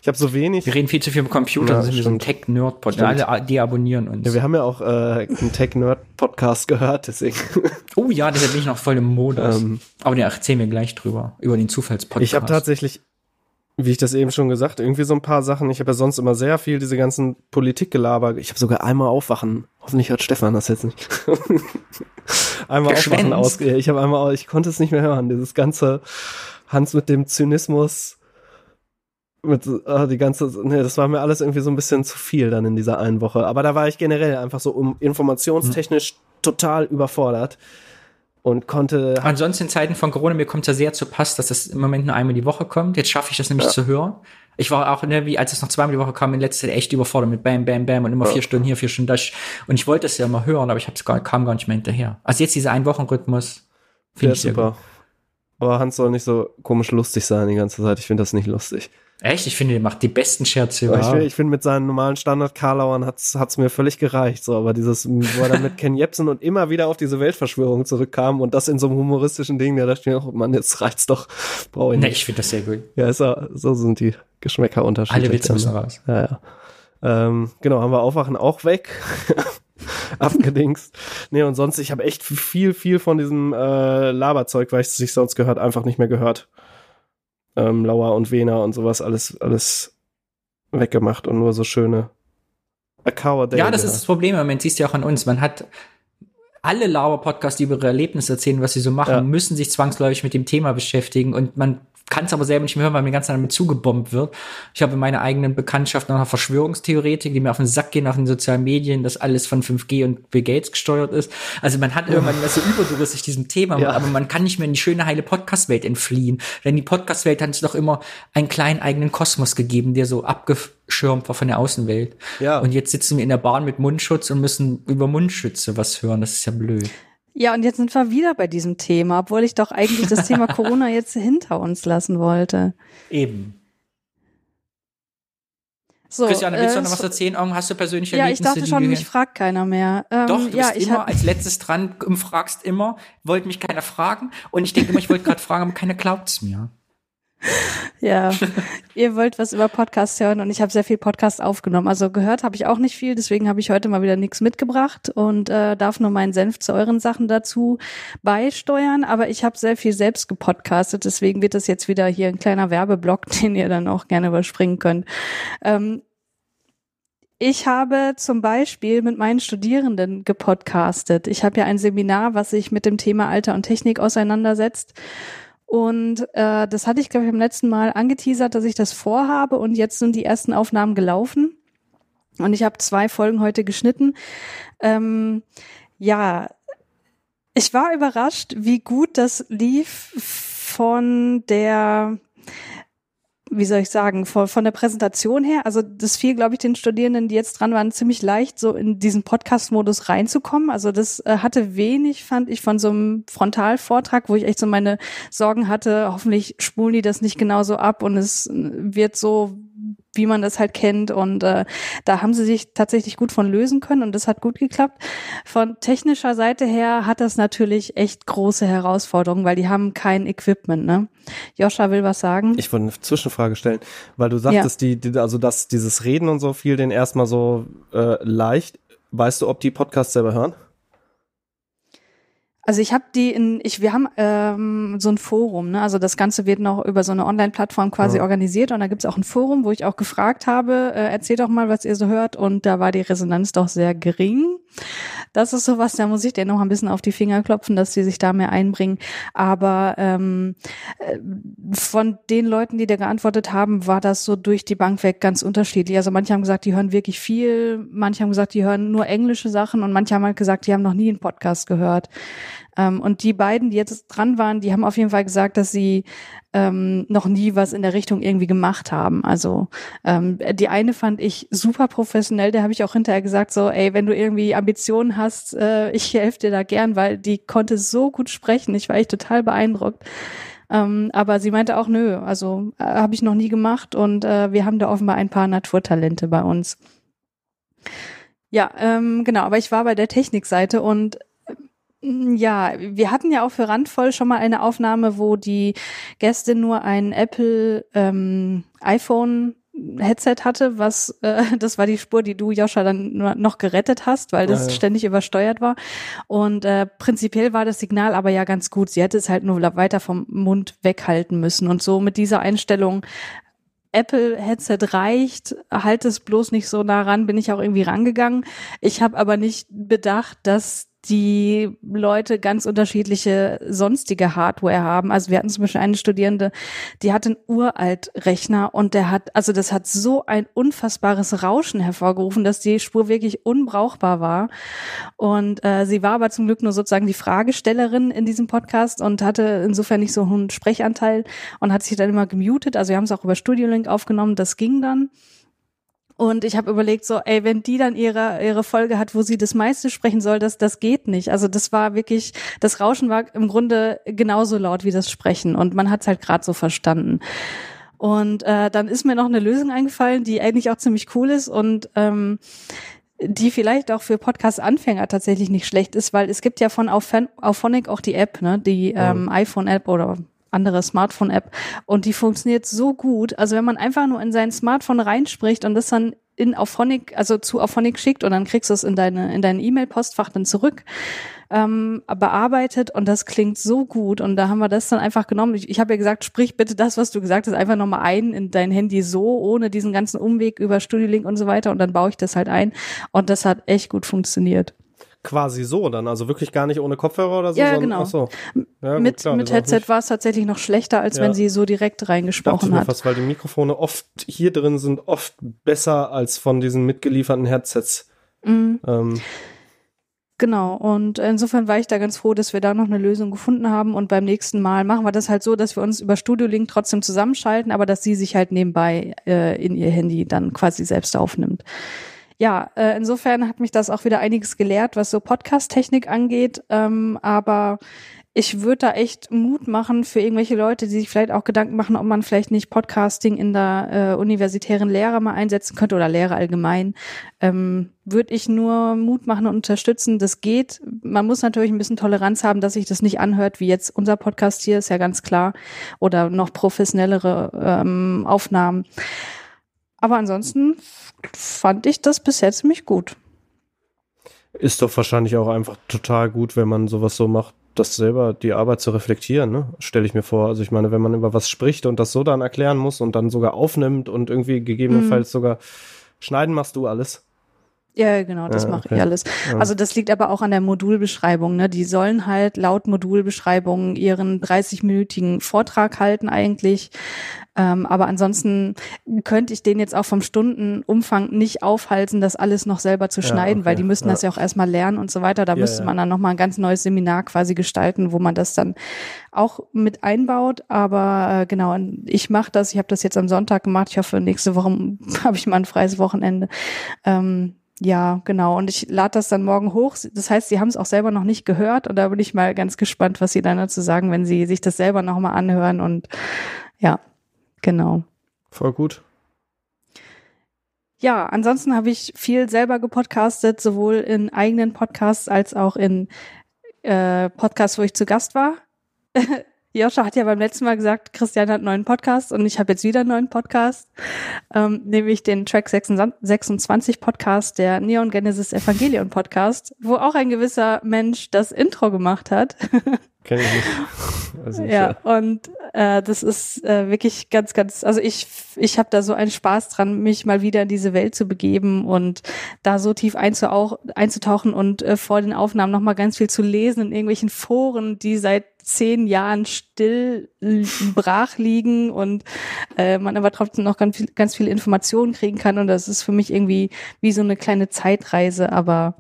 Ich habe so wenig. Wir reden viel zu viel über Computer, Ja, sind wir so ein. Tech-Nerd-Podcast. Alle deabonnieren uns. Ja, wir haben ja auch äh, einen Tech-Nerd-Podcast gehört, deswegen. *laughs* oh ja, deshalb bin ich noch voll im Modus. Ähm, Aber den erzählen wir gleich drüber. Über den Zufallspodcast. Ich habe tatsächlich, wie ich das eben schon gesagt, irgendwie so ein paar Sachen. Ich habe ja sonst immer sehr viel diese ganzen Politikgelaber. Ich habe sogar einmal aufwachen. Hoffentlich hört Stefan das jetzt nicht. *laughs* einmal aufwachen Geschwänzt. aus. Ich habe einmal, ich konnte es nicht mehr hören. Dieses ganze Hans mit dem Zynismus. Mit ah, die ganze, nee, das war mir alles irgendwie so ein bisschen zu viel dann in dieser einen Woche. Aber da war ich generell einfach so um informationstechnisch total überfordert und konnte Ansonsten in Zeiten von Corona, mir kommt es ja sehr zu Pass, dass das im Moment nur einmal die Woche kommt. Jetzt schaffe ich das nämlich zu hören. Ich war auch, ne, wie als es noch zweimal die Woche kam, in letzter Zeit echt überfordert mit Bam, Bam, Bam und immer vier Stunden hier, vier Stunden da. Und ich wollte es ja mal hören, aber ich hab's gar, kam gar nicht mehr hinterher. Also jetzt dieser Ein-Wochen-Rhythmus Ja, finde ich sehr super. gut. Aber Hans soll nicht so komisch lustig sein die ganze Zeit. Ich finde das nicht lustig. Echt? Ich finde, der macht die besten Scherze Ich, überhaupt. find- ich finde, mit seinen normalen Standard-Karlauern hat's hat's mir völlig gereicht. So, aber dieses, wo er dann mit Ken Jebsen und immer wieder auf diese Weltverschwörung zurückkam und das in so einem humoristischen Ding, da dachte ich mir, oh Mann, jetzt reicht's doch. Brauche ich Nee, nicht. ich finde das sehr gut. Ja, ist ja, so sind die Geschmäcker unterschiedlich. Alle Witze müssen raus. Ja, ja. Ähm, genau, haben wir Aufwachen auch weg. *laughs* Abgedingst. Nee, und sonst, ich habe echt viel, viel von diesem äh, Laberzeug, weil ich es nicht sonst gehört, einfach nicht mehr gehört. Ähm, Lauer und Wehner und sowas, alles, alles weggemacht und nur so schöne A Cow a Day Ja, das ist das Problem Moment, siehst du ja auch an uns. Man hat alle Lauer-Podcasts, die über ihre Erlebnisse erzählen, was sie so machen, Ja. müssen sich zwangsläufig mit dem Thema beschäftigen und man kann es aber selber nicht mehr hören, weil mir ganz damit zugebombt wird. Ich habe in meiner eigenen Bekanntschaft noch eine Verschwörungstheoretik, die mir auf den Sack gehen auf den sozialen Medien, dass alles von 5G und Bill Gates gesteuert ist. Also man hat irgendwann so *laughs* überdurustig diesem Thema, Ja. aber man kann nicht mehr in die schöne, heile Podcast-Welt entfliehen. Denn die Podcast-Welt hat uns doch immer einen kleinen eigenen Kosmos gegeben, der so abgeschirmt war von der Außenwelt. Ja. Und jetzt sitzen wir in der Bahn mit Mundschutz und müssen über Mundschütze was hören. Das ist ja blöd. Ja, und jetzt sind wir wieder bei diesem Thema, obwohl ich doch eigentlich das Thema *laughs* Corona jetzt hinter uns lassen wollte. Eben. So, Christiane, willst du äh, noch was erzählen? Hast du persönliche Ja, ich Erlebnisse, dachte schon, mich fragt keiner mehr. Ähm, Doch, du ja, bist ich immer als letztes dran fragst immer, wollte mich keiner fragen. Und ich denke immer, ich wollte gerade fragen, aber keiner glaubt's mir. *laughs* ja, ihr wollt was über Podcasts hören und ich habe sehr viel Podcast aufgenommen. Also gehört habe ich auch nicht viel, deswegen habe ich heute mal wieder nichts mitgebracht und äh, darf nur meinen Senf zu euren Sachen dazu beisteuern. Aber ich habe sehr viel selbst gepodcastet, deswegen wird das jetzt wieder hier ein kleiner Werbeblock, *laughs* den ihr dann auch gerne überspringen könnt. Ähm, ich habe zum Beispiel mit meinen Studierenden gepodcastet. Ich habe ja ein Seminar, was sich mit dem Thema Alter und Technik auseinandersetzt. Und äh, das hatte ich, glaube ich, beim letzten Mal angeteasert, dass ich das vorhabe. Und jetzt sind die ersten Aufnahmen gelaufen. Und ich habe zwei Folgen heute geschnitten. Ähm, ja, ich war überrascht, wie gut das lief von der wie soll ich sagen, von, von der Präsentation her, also das fiel, glaube ich, den Studierenden, die jetzt dran waren, ziemlich leicht, so in diesen Podcast-Modus reinzukommen. Also das äh, hatte wenig, fand ich, von so einem Frontalvortrag, wo ich echt so meine Sorgen hatte, hoffentlich spulen die das nicht genauso ab und es wird so wie man das halt kennt. Und äh, da haben sie sich tatsächlich gut von lösen können und das hat gut geklappt. Von technischer Seite her hat das natürlich echt große Herausforderungen, weil die haben kein Equipment. Ne? Joscha will was sagen. Ich wollte eine Zwischenfrage stellen, weil du sagtest, ja. die, die, also dass dieses Reden und so viel den erstmal so äh, leicht. Weißt du, ob die Podcasts selber hören? Also ich habe die in, ich, wir haben ähm, so ein Forum, ne? Also das Ganze wird noch über so eine Online-Plattform quasi ja. organisiert und da gibt's auch ein Forum, wo ich auch gefragt habe, äh, erzählt doch mal, was ihr so hört und da war die Resonanz doch sehr gering. Das ist sowas, da muss ich dir noch ein bisschen auf die Finger klopfen, dass sie sich da mehr einbringen. Aber ähm, äh, von den Leuten, die da geantwortet haben, war das so durch die Bank weg ganz unterschiedlich. Also manche haben gesagt, die hören wirklich viel, manche haben gesagt, die hören nur englische Sachen und manche haben halt gesagt, die haben noch nie einen Podcast gehört. Ähm, und die beiden, die jetzt dran waren, die haben auf jeden Fall gesagt, dass sie ähm, noch nie was in der Richtung irgendwie gemacht haben. Also ähm, die eine fand ich super professionell, da habe ich auch hinterher gesagt, so, ey, wenn du irgendwie Ambitionen hast, äh, ich helfe dir da gern, weil die konnte so gut sprechen. Ich war echt total beeindruckt. Ähm, aber sie meinte auch, nö, also äh, habe ich noch nie gemacht und äh, wir haben da offenbar ein paar Naturtalente bei uns. Ja, ähm, genau, aber ich war bei der Technikseite und ja, wir hatten ja auch für Randvoll schon mal eine Aufnahme, wo die Gästin nur ein Apple ähm, iPhone Headset hatte, was äh, *laughs* das war die Spur, die du Joscha dann noch gerettet hast, weil das ja, ja. ständig übersteuert war. Und äh, prinzipiell war das Signal aber ja ganz gut. Sie hätte es halt nur weiter vom Mund weghalten müssen. Und so mit dieser Einstellung Apple Headset reicht, halt es bloß nicht so nah ran, bin ich auch irgendwie rangegangen. Ich habe aber nicht bedacht, dass die Leute ganz unterschiedliche sonstige Hardware haben. Also wir hatten zum Beispiel eine Studierende, die hat einen Uralt-Rechner und der hat, also das hat so ein unfassbares Rauschen hervorgerufen, dass die Spur wirklich unbrauchbar war. Und äh, sie war aber zum Glück nur sozusagen die Fragestellerin in diesem Podcast und hatte insofern nicht so einen Sprechanteil und hat sich dann immer gemutet. Also wir haben es auch über Studio Link aufgenommen, das ging dann. Und ich habe überlegt, so, ey, wenn die dann ihre, ihre Folge hat, wo sie das meiste sprechen soll, das, das geht nicht. Also das war wirklich, das Rauschen war im Grunde genauso laut wie das Sprechen. Und man hat es halt gerade so verstanden. Und äh, dann ist mir noch eine Lösung eingefallen, die eigentlich auch ziemlich cool ist und ähm, die vielleicht auch für Podcast-Anfänger tatsächlich nicht schlecht ist, weil es gibt ja von Auphonic auch die App, ne, die ähm, iPhone-App oder andere Smartphone-App. Und die funktioniert so gut. Also wenn man einfach nur in sein Smartphone reinspricht und das dann in Auphonic, also zu Auphonic schickt und dann kriegst du es in deine in dein E-Mail-Postfach dann zurück ähm, bearbeitet und das klingt so gut. Und da haben wir das dann einfach genommen. Ich, ich habe ja gesagt, sprich bitte das, was du gesagt hast, einfach nochmal ein in dein Handy so, ohne diesen ganzen Umweg über Studio Link und so weiter. Und dann baue ich das halt ein. Und das hat echt gut funktioniert quasi so dann, also wirklich gar nicht ohne Kopfhörer oder so. Ja, sondern, genau. Ach so. Ja, mit klar, mit Headset war es tatsächlich noch schlechter, als ja. wenn sie so direkt reingesprochen hat. Fast, weil die Mikrofone oft hier drin sind oft besser als von diesen mitgelieferten Headsets. Mhm. Ähm. Genau, und insofern war ich da ganz froh, dass wir da noch eine Lösung gefunden haben. Und beim nächsten Mal machen wir das halt so, dass wir uns über Studio Link trotzdem zusammenschalten, aber dass sie sich halt nebenbei äh, in ihr Handy dann quasi selbst aufnimmt ja, äh, insofern hat mich das auch wieder einiges gelehrt, was so Podcast-Technik angeht. Ähm, aber ich würde da echt Mut machen für irgendwelche Leute, die sich vielleicht auch Gedanken machen, ob man vielleicht nicht Podcasting in der äh, universitären Lehre mal einsetzen könnte oder Lehre allgemein. Ähm, würde ich nur Mut machen und unterstützen. Das geht. Man muss natürlich ein bisschen Toleranz haben, dass sich das nicht anhört, wie jetzt unser Podcast hier, ist ja ganz klar. Oder noch professionellere ähm, Aufnahmen. Aber ansonsten fand ich das bisher ziemlich gut. Ist doch wahrscheinlich auch einfach total gut, wenn man sowas so macht, das selber die Arbeit zu reflektieren, ne? Stelle ich mir vor. Also ich meine, wenn man über was spricht und das so dann erklären muss und dann sogar aufnimmt und irgendwie gegebenenfalls mhm. sogar schneiden machst du alles. Ja, genau, das ja, mache okay. ich alles. Also das liegt aber auch an der Modulbeschreibung. Ne? Die sollen halt laut Modulbeschreibung ihren 30-minütigen Vortrag halten eigentlich. Ähm, aber ansonsten könnte ich den jetzt auch vom Stundenumfang nicht aufhalten, das alles noch selber zu schneiden, ja, okay. weil die müssten ja. das ja auch erstmal lernen und so weiter. Da müsste man dann nochmal ein ganz neues Seminar quasi gestalten, wo man das dann auch mit einbaut. Aber äh, genau, ich mache das. Ich habe das jetzt am Sonntag gemacht. Ich hoffe, nächste Woche *laughs* habe ich mal ein freies Wochenende. Ähm, ja, genau. Und ich lade das dann morgen hoch. Das heißt, Sie haben es auch selber noch nicht gehört. Und da bin ich mal ganz gespannt, was Sie dann dazu sagen, wenn Sie sich das selber nochmal anhören. Und ja, genau. Voll gut. ja, ansonsten habe ich viel selber gepodcastet, sowohl in eigenen Podcasts als auch in äh, Podcasts, wo ich zu Gast war. *laughs* Joscha hat ja beim letzten Mal gesagt, Christian hat einen neuen Podcast und ich habe jetzt wieder einen neuen Podcast, ähm, nämlich den Track 26 Podcast, der Neon Genesis Evangelion Podcast, wo auch ein gewisser Mensch das Intro gemacht hat. *laughs* Kenn ich nicht. Also, ja, und äh, das ist äh, wirklich ganz, ganz, also ich, ich habe da so einen Spaß dran, mich mal wieder in diese Welt zu begeben und da so tief einzuauch, einzutauchen und äh, vor den Aufnahmen nochmal ganz viel zu lesen in irgendwelchen Foren, die seit zehn Jahren still brach liegen und äh, man aber trotzdem noch ganz viel, ganz viele Informationen kriegen kann. Und das ist für mich irgendwie wie so eine kleine Zeitreise, aber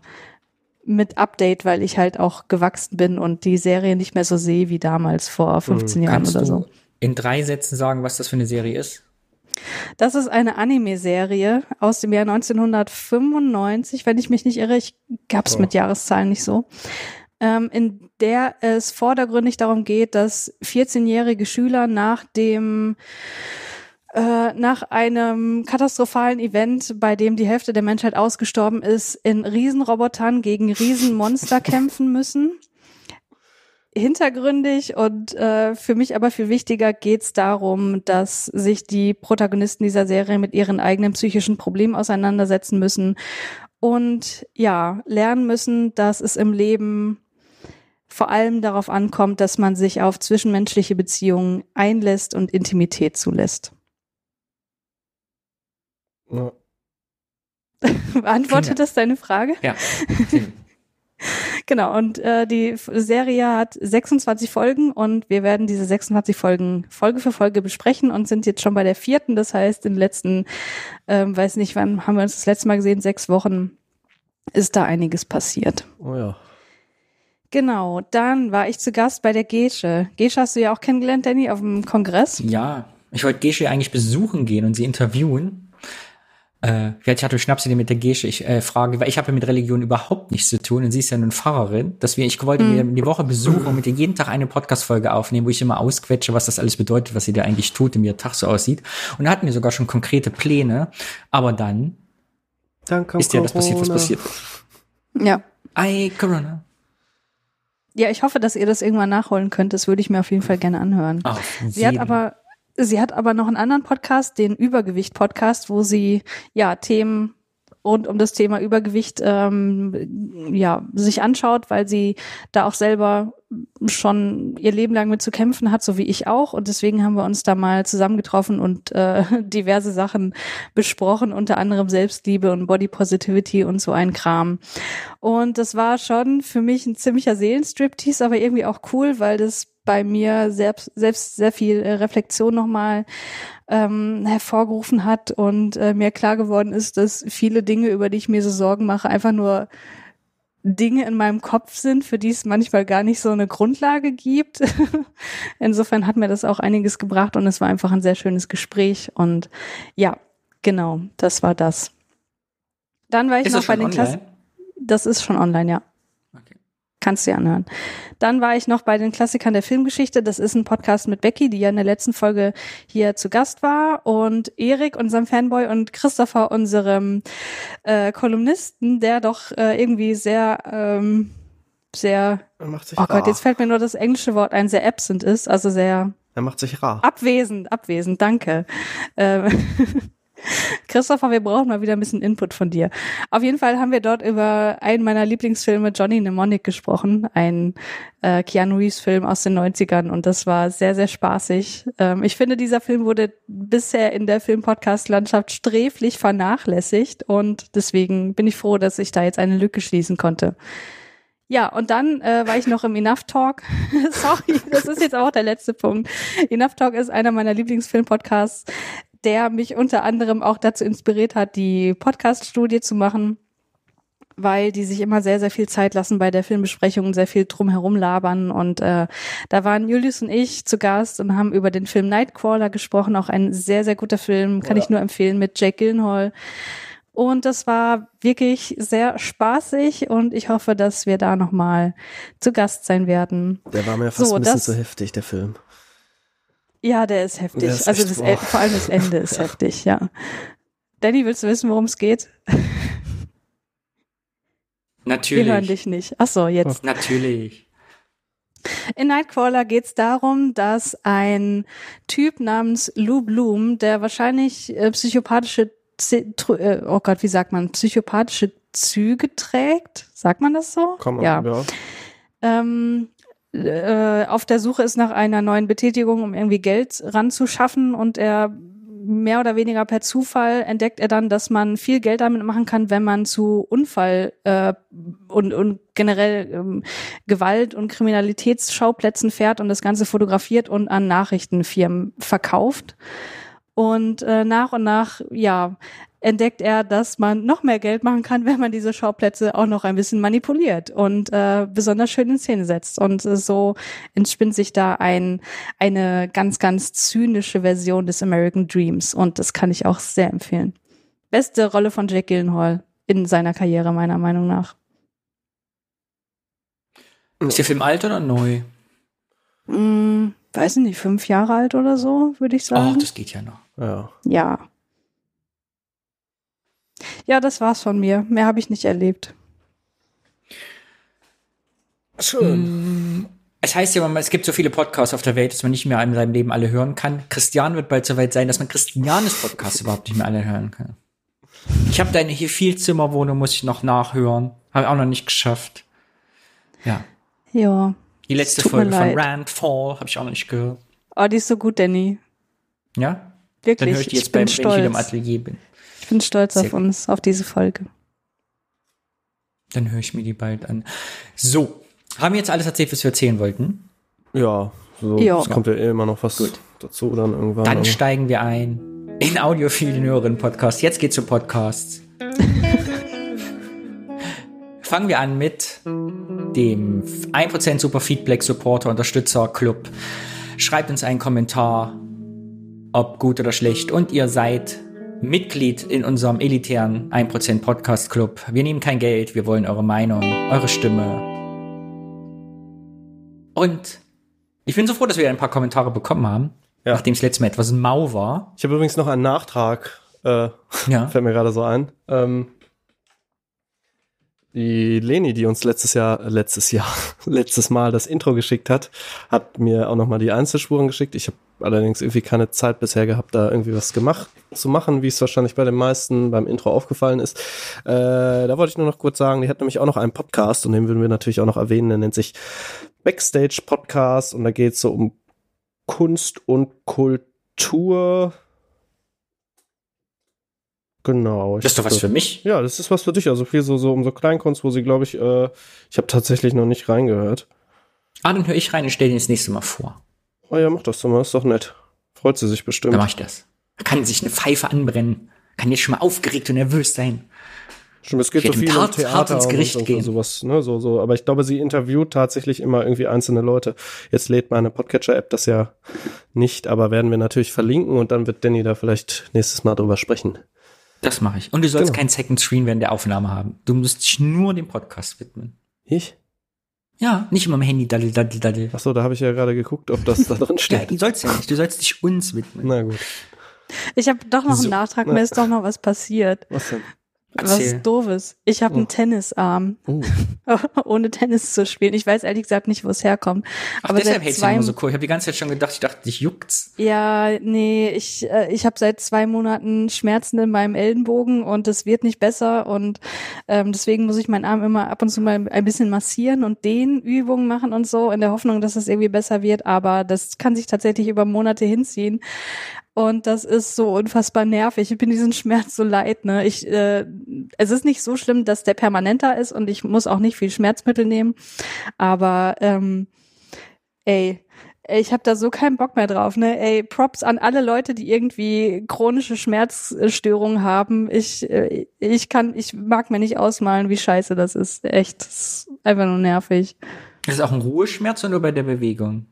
mit Update, weil ich halt auch gewachsen bin und die Serie nicht mehr so sehe wie damals vor 15 mhm. Jahren Kannst oder so. In drei Sätzen sagen, was das für eine Serie ist? Das ist eine Anime-Serie aus dem Jahr 1995, wenn ich mich nicht irre. Ich gab's oh. mit Jahreszahlen nicht so. Ähm, in der es vordergründig darum geht, dass 14-jährige Schüler nach dem äh, nach einem katastrophalen Event, bei dem die Hälfte der Menschheit ausgestorben ist, in Riesenrobotern gegen Riesenmonster *laughs* kämpfen müssen. Hintergründig und äh, für mich aber viel wichtiger geht es darum, dass sich die Protagonisten dieser Serie mit ihren eigenen psychischen Problemen auseinandersetzen müssen und ja, lernen müssen, dass es im Leben vor allem darauf ankommt, dass man sich auf zwischenmenschliche Beziehungen einlässt und Intimität zulässt. Ja. *laughs* Beantwortet das deine Frage? Ja. *laughs* genau, und äh, die Serie hat 26 Folgen und wir werden diese 26 Folgen Folge für Folge besprechen und sind jetzt schon bei der vierten. Das heißt, in den letzten, ähm, weiß nicht, wann haben wir uns das letzte Mal gesehen, sechs Wochen ist da einiges passiert. Oh ja. Genau, dann war ich zu Gast bei der Gesche. Gesche hast du ja auch kennengelernt, Danny, auf dem Kongress. Ja, ich wollte Gesche eigentlich besuchen gehen und sie interviewen äh, ich hatte Schnapsidee mit der Gesche, ich äh, frage, weil ich habe ja mit Religion überhaupt nichts zu tun und sie ist ja nun Pfarrerin, dass wir, ich wollte mhm. mir die Woche besuchen und mit ihr jeden Tag eine Podcast-Folge aufnehmen, wo ich immer ausquetsche, was das alles bedeutet, was sie da eigentlich tut und wie ihr Tag so aussieht. Und da hatten wir sogar schon konkrete Pläne, aber dann, dann ist ja das passiert, was passiert. Ja. Ei, Corona. Ja, ich hoffe, dass ihr das irgendwann nachholen könnt. Das würde ich mir auf jeden Fall gerne anhören. Ach, sie hat aber Sie hat aber noch einen anderen Podcast, den Übergewicht-Podcast, wo sie ja Themen rund um das Thema Übergewicht ähm, ja sich anschaut, weil sie da auch selber schon ihr Leben lang mit zu kämpfen hat, so wie ich auch. Und deswegen haben wir uns da mal zusammengetroffen und äh, *laughs* diverse Sachen besprochen, unter anderem Selbstliebe und Body Positivity und so ein Kram. Und das war schon für mich ein ziemlicher Seelenstriptease, aber irgendwie auch cool, weil das bei mir selbst, selbst sehr viel äh, Reflexion nochmal ähm, hervorgerufen hat und äh, mir klar geworden ist, dass viele Dinge, über die ich mir so Sorgen mache, einfach nur Dinge in meinem Kopf sind, für die es manchmal gar nicht so eine Grundlage gibt. *laughs* Insofern hat mir das auch einiges gebracht und es war einfach ein sehr schönes Gespräch und ja, genau, das war das. Dann war ich ist noch bei den Klassen. Das ist schon online, ja. Kannst du dir anhören. Dann war ich noch bei den Klassikern der Filmgeschichte. Das ist ein Podcast mit Becky, die ja in der letzten Folge hier zu Gast war. Und Erik, unserem Fanboy, und Christopher, unserem äh, Kolumnisten, der doch äh, irgendwie sehr, ähm, sehr, er macht sich oh. Gott, jetzt fällt mir nur das englische Wort ein, sehr absent ist, also sehr er macht sich rar. Abwesend, abwesend, danke. Ähm, *laughs* Christopher, wir brauchen mal wieder ein bisschen Input von dir. Auf jeden Fall haben wir dort über einen meiner Lieblingsfilme, Johnny Mnemonic, gesprochen. Ein äh, Keanu Reeves-Film aus den 90ern und das war sehr, sehr spaßig. Ähm, ich finde, dieser Film wurde bisher in der Film-Podcast-Landschaft sträflich vernachlässigt und deswegen bin ich froh, dass ich da jetzt eine Lücke schließen konnte. Ja, und dann äh, war ich noch im Enough Talk. *laughs* Sorry, das ist jetzt auch der letzte Punkt. Enough Talk ist einer meiner Lieblingsfilm-Podcasts der mich unter anderem auch dazu inspiriert hat, die Podcast-Studie zu machen, weil die sich immer sehr, sehr viel Zeit lassen bei der Filmbesprechung, sehr viel drumherum labern. Und äh, da waren Julius und ich zu Gast und haben über den Film Nightcrawler gesprochen, auch ein sehr, sehr guter Film, kann ja. ich nur empfehlen, mit Jake Gyllenhaal. Und das war wirklich sehr spaßig und ich hoffe, dass wir da nochmal zu Gast sein werden. Der war mir fast so, ein bisschen zu heftig, der Film. Ja, der ist heftig. Der ist also das, vor allem das Ende ist ja. *laughs* heftig, ja. Danny, willst du wissen, worum es geht? *laughs* Natürlich. Wir hören dich nicht. Ach so, jetzt. Natürlich. In Nightcrawler geht es darum, dass ein Typ namens Lou Bloom, der wahrscheinlich äh, psychopathische, äh, oh Gott, wie sagt man, psychopathische Züge trägt? Sagt man das so? Komm mal, ja. ja. Ähm, äh, auf der Suche ist nach einer neuen Betätigung, um irgendwie Geld ranzuschaffen und er mehr oder weniger per Zufall entdeckt er dann, dass man viel Geld damit machen kann, wenn man zu Unfall äh, und, und generell ähm, Gewalt- und Kriminalitätsschauplätzen fährt und das Ganze fotografiert und an Nachrichtenfirmen verkauft. Und äh, nach und nach, ja, entdeckt er, dass man noch mehr Geld machen kann, *laughs* wenn man diese Schauplätze auch noch ein bisschen manipuliert und äh, besonders schön in Szene setzt. Und äh, so entspinnt sich da ein, eine ganz, ganz zynische Version des American Dreams. Und das kann ich auch sehr empfehlen. Beste Rolle von Jack Gyllenhaal in seiner Karriere, meiner Meinung nach. Ist der Film alt oder neu? Hm, weiß nicht, fünf Jahre alt oder so, würde ich Oh, sagen. das geht ja noch. ja. ja. Ja, das war's von mir. Mehr habe ich nicht erlebt. Schön. Es heißt ja immer, es gibt so viele Podcasts auf der Welt, dass man nicht mehr in seinem Leben alle hören kann. Christian wird bald so weit sein, dass man Christianes Podcast *laughs* überhaupt nicht mehr alle hören kann. Ich habe deine hier viel Zimmerwohnung, muss ich noch nachhören. Habe auch noch nicht geschafft. Ja. Ja. Die letzte Folge von. Rand Fall habe ich auch noch nicht gehört. Oh, die ist so gut, Danny. Ja? Wirklich. Dann höre ich die jetzt ich beim, bin wenn ich wieder im. Atelier bin. Ich bin stolz Sehr auf uns, auf diese Folge. Dann höre ich mir die bald an. So. Haben wir jetzt alles erzählt, was wir erzählen wollten? Ja, so, Ja. es kommt ja immer noch was Gut. dazu dann irgendwann. Dann aber- steigen wir ein in Audiophil, den höheren Podcast. Jetzt geht's zum Podcast. *laughs* Fangen wir an mit dem 1% Super Feedback Supporter Unterstützer Club. Schreibt uns einen Kommentar, ob gut oder schlecht. Und ihr seid Mitglied in unserem elitären 1% Podcast Club. Wir nehmen kein Geld, wir wollen eure Meinung, eure Stimme. Und ich bin so froh, dass wir ein paar Kommentare bekommen haben, Ja. nachdem es letztes Mal etwas mau war. Ich habe übrigens noch einen Nachtrag, äh, Ja. *laughs* fällt mir gerade so ein. Ähm, die Leni, die uns letztes Jahr, letztes Jahr, *laughs* letztes Mal das Intro geschickt hat, hat mir auch nochmal die Einzelspuren geschickt. Ich habe allerdings irgendwie keine Zeit bisher gehabt, da irgendwie was gemacht zu machen, wie es wahrscheinlich bei den meisten beim Intro aufgefallen ist. Äh, da wollte ich nur noch kurz sagen, die hat nämlich auch noch einen Podcast und den würden wir natürlich auch noch erwähnen. Der nennt sich Backstage Podcast und da geht es so um Kunst und Kultur. Genau. Das ist doch was für mich. Ja, das ist was für dich. Also viel so, so um so Kleinkunst, wo sie, glaube ich, äh, ich habe tatsächlich noch nicht reingehört. Ah, dann höre ich rein und stelle den das nächste Mal vor. Oh ja, mach das doch mal, ist doch nett. Freut sie sich bestimmt. Dann mache ich das. Da kann sich eine Pfeife anbrennen. Kann jetzt schon mal aufgeregt und nervös sein. Stimmt, es geht Ich so viel hart- um hart ins Gericht und, gehen. sowas, ne, so, so. Aber ich glaube, sie interviewt tatsächlich immer irgendwie einzelne Leute. Jetzt lädt meine Podcatcher-App das ja nicht, aber werden wir natürlich verlinken und dann wird Danny da vielleicht nächstes Mal drüber sprechen. Das mache ich. Und du sollst Genau. keinen Second Screen während der Aufnahme haben. Du musst dich nur dem Podcast widmen. Ich? Ja, nicht immer am Handy daddel, daddel, daddel. Ach so, da habe ich ja gerade geguckt, ob das da drin *laughs* Ja, steht. du sollst ja nicht. Du sollst dich uns widmen. Na gut. Ich habe doch noch So, einen Nachtrag, ne. mir ist doch noch was passiert. Was denn? Erzähl. Was doofes. Ich habe Oh. einen Tennisarm, Oh. *laughs* ohne Tennis zu spielen. Ich weiß ehrlich gesagt nicht, wo es herkommt. Ach, Aber deshalb hältst du immer so cool. Ich habe die ganze Zeit schon gedacht, ich dachte, dich juckt's. Ja, nee, ich, äh, ich habe seit zwei Monaten Schmerzen in meinem Ellenbogen und es wird nicht besser und ähm, deswegen muss ich meinen Arm immer ab und zu mal ein bisschen massieren und Dehnübungen machen und so in der Hoffnung, dass es irgendwie besser wird, aber das kann sich tatsächlich über Monate hinziehen und das ist so unfassbar nervig. Ich bin diesen Schmerz so leid, ne? Ich, äh, es ist nicht so schlimm, dass der permanenter ist und ich muss auch nicht viel Schmerzmittel nehmen, aber ähm, ey, ich habe da so keinen Bock mehr drauf, ne? Ey, Props an alle Leute, die irgendwie chronische Schmerzstörungen haben. Ich, äh, ich kann, ich mag mir nicht ausmalen, wie scheiße das ist. Echt, das ist einfach nur nervig. Ist auch ein Ruheschmerz oder nur bei der Bewegung?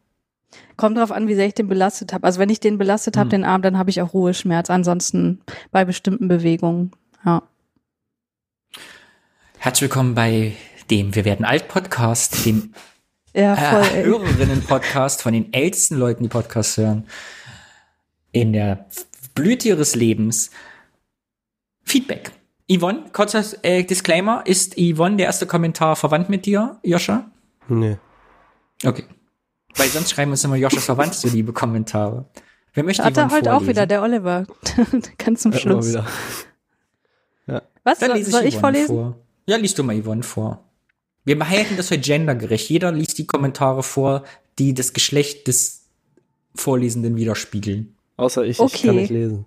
Kommt drauf an, wie sehr ich den belastet habe. Also wenn ich den belastet habe, Hm. den Arm, dann habe ich auch Ruheschmerz. Ansonsten bei bestimmten Bewegungen. Ja. Herzlich willkommen bei dem Wir werden alt Podcast, dem Ja, äh. Hörerinnen-Podcast von den ältesten Leuten, die Podcasts hören. In der Blüte ihres Lebens. Feedback. Yvonne, kurzer äh, Disclaimer, ist Yvonne der erste Kommentar verwandt mit dir, Joscha? Nee. Okay. Weil sonst schreiben uns immer Joschas verwandt so liebe Kommentare. Wer möchte Hat er Yvonne heute auch vorlesen? wieder, der Oliver. *laughs* Ganz zum Schluss. wieder. Was, Dann soll, lese soll ich Yvonne vorlesen? Vor. Ja, liest du mal Yvonne vor. Wir halten das für gendergerecht. Jeder liest die Kommentare vor, die das Geschlecht des Vorlesenden widerspiegeln. Außer ich, ich Okay. kann nicht lesen.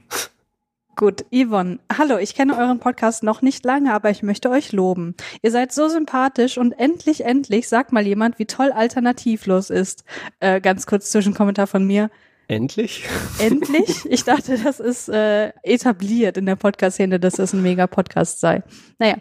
Gut, Yvonne. Hallo, ich kenne euren Podcast noch nicht lange, aber ich möchte euch loben. Ihr seid so sympathisch und endlich, endlich sagt mal jemand, wie toll alternativlos ist. Äh, ganz kurz Zwischenkommentar von mir. Endlich? Endlich? Ich dachte, das ist äh, etabliert in der Podcast-Szene, dass das ein mega Podcast sei. Naja,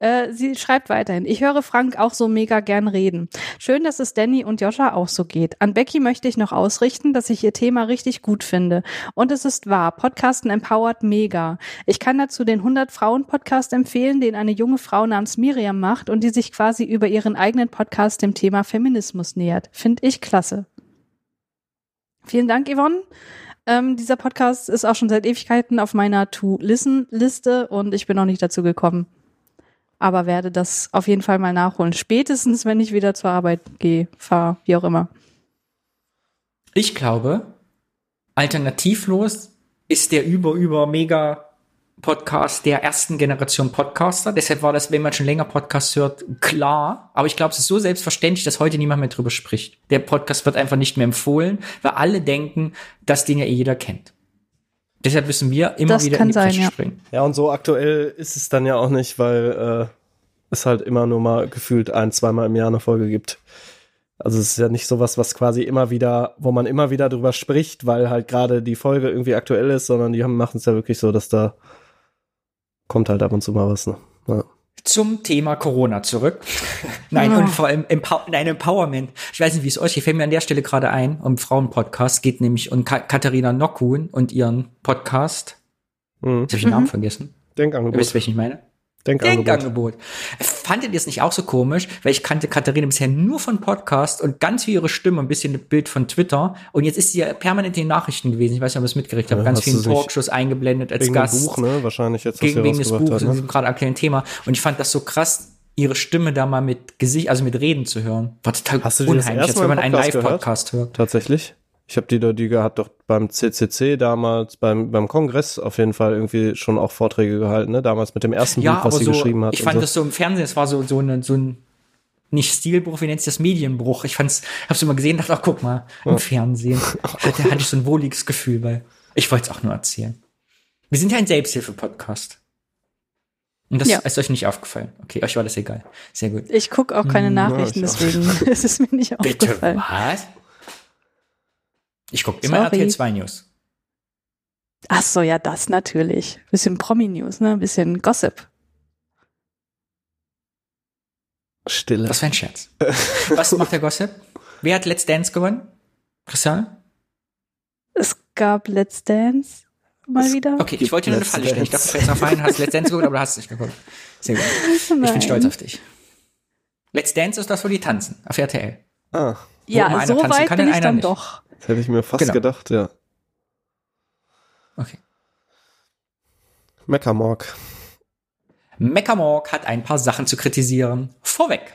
äh, sie schreibt weiterhin. Ich höre Frank auch so mega gern reden. Schön, dass es Danny und Joscha auch so geht. An Becky möchte ich noch ausrichten, dass ich ihr Thema richtig gut finde. Und es ist wahr, Podcasten empowert mega. Ich kann dazu den 100 Frauen Podcast empfehlen, den eine junge Frau namens Miriam macht und die sich quasi über ihren eigenen Podcast dem Thema Feminismus nähert. Finde ich klasse. Vielen Dank, Yvonne. Ähm, dieser Podcast ist auch schon seit Ewigkeiten auf meiner To-Listen-Liste und ich bin noch nicht dazu gekommen. Aber werde das auf jeden Fall mal nachholen. Spätestens, wenn ich wieder zur Arbeit gehe, fahre, wie auch immer. Ich glaube, alternativlos ist der über, über mega Podcast der ersten Generation Podcaster. Deshalb war das, wenn man schon länger Podcasts hört, klar. Aber ich glaube, es ist so selbstverständlich, dass heute niemand mehr drüber spricht. Der Podcast wird einfach nicht mehr empfohlen, weil alle denken, dass den ja eh jeder kennt. Deshalb müssen wir immer Das wieder in die sein, ja. springen. Ja, und so aktuell ist es dann ja auch nicht, weil äh, es halt immer nur mal gefühlt ein, zweimal im Jahr eine Folge gibt. Also es ist ja nicht sowas, was quasi immer wieder, wo man immer wieder drüber spricht, weil halt gerade die Folge irgendwie aktuell ist, sondern die haben machen es ja wirklich so, dass da kommt halt ab und zu mal was. Ne? Ja. Zum Thema Corona zurück. *laughs* Nein, Ah. und vor allem Empow nein, Empowerment. Ich weiß nicht, wie es euch geht. Fällt mir an der Stelle gerade ein, um Frauenpodcast. Geht nämlich um Ka Katharina Nockhuhn und ihren Podcast. Mhm. Jetzt habe ich den Namen vergessen. Ihr Denkangebot. wisst, welchen ich meine? Denkangebot. Denkangebot. Fandet ihr es nicht auch so komisch? Weil ich kannte Katharina bisher nur von Podcast und ganz wie ihre Stimme, ein bisschen ein Bild von Twitter. Und jetzt ist sie ja permanent in den Nachrichten gewesen. Ich weiß nicht, ob ihr es mitgekriegt habt. Ja, ganz vielen Talkshows eingeblendet als Wegen Gast. Buch, ne? Wahrscheinlich jetzt, gegen, wegen des Buches, hat, ne? diesem gerade aktuellen Thema. Und ich fand das so krass, ihre Stimme da mal mit Gesicht, also mit Reden zu hören. War total Hast unheimlich, als wenn man einen Podcast Live-Podcast hört. Tatsächlich. Ich habe die, die gehabt doch beim CCC damals, beim, beim Kongress auf jeden Fall irgendwie schon auch Vorträge gehalten, ne? Damals mit dem ersten Ja, Buch, was sie so, geschrieben hat. ich fand so. das so im Fernsehen, es war so, so, eine, so ein, nicht Stilbruch, wie nennt sich das, Medienbruch. Ich fand's, hab's immer gesehen, dachte, ach, guck mal, im Fernsehen. *laughs* Da hatte ich so ein wohliges Gefühl bei. Ich wollte es auch nur erzählen. Wir sind ja ein Selbsthilfe-Podcast. Und das Ja. ist euch nicht aufgefallen. Okay, euch war das egal. Sehr gut. Ich gucke auch keine Nachrichten, ich auch. deswegen *laughs* ist es mir nicht Bitte, aufgefallen. was? Ich gucke immer. RTL 2 News. Ach so, ja, das natürlich. Bisschen Promi-News, ne? Bisschen Gossip. Stille. Das war ein Scherz. Was macht der Gossip? Wer hat Let's Dance gewonnen? Christian? Es gab Let's Dance mal wieder. Okay, ich wollte dir nur eine Falle stellen. Ich dachte, du fällst auf einen, hast Let's Dance geguckt, aber du hast es nicht geguckt. Sehr gut. Ich bin stolz auf dich. Let's Dance ist das, wo die tanzen. Auf RTL. Ah, Ja, so weit kann, bin ich einer dann nicht. doch. das hätte ich mir fast Genau. gedacht, ja. Okay. Meckermorg. Meckermorg hat ein paar Sachen zu kritisieren. Vorweg.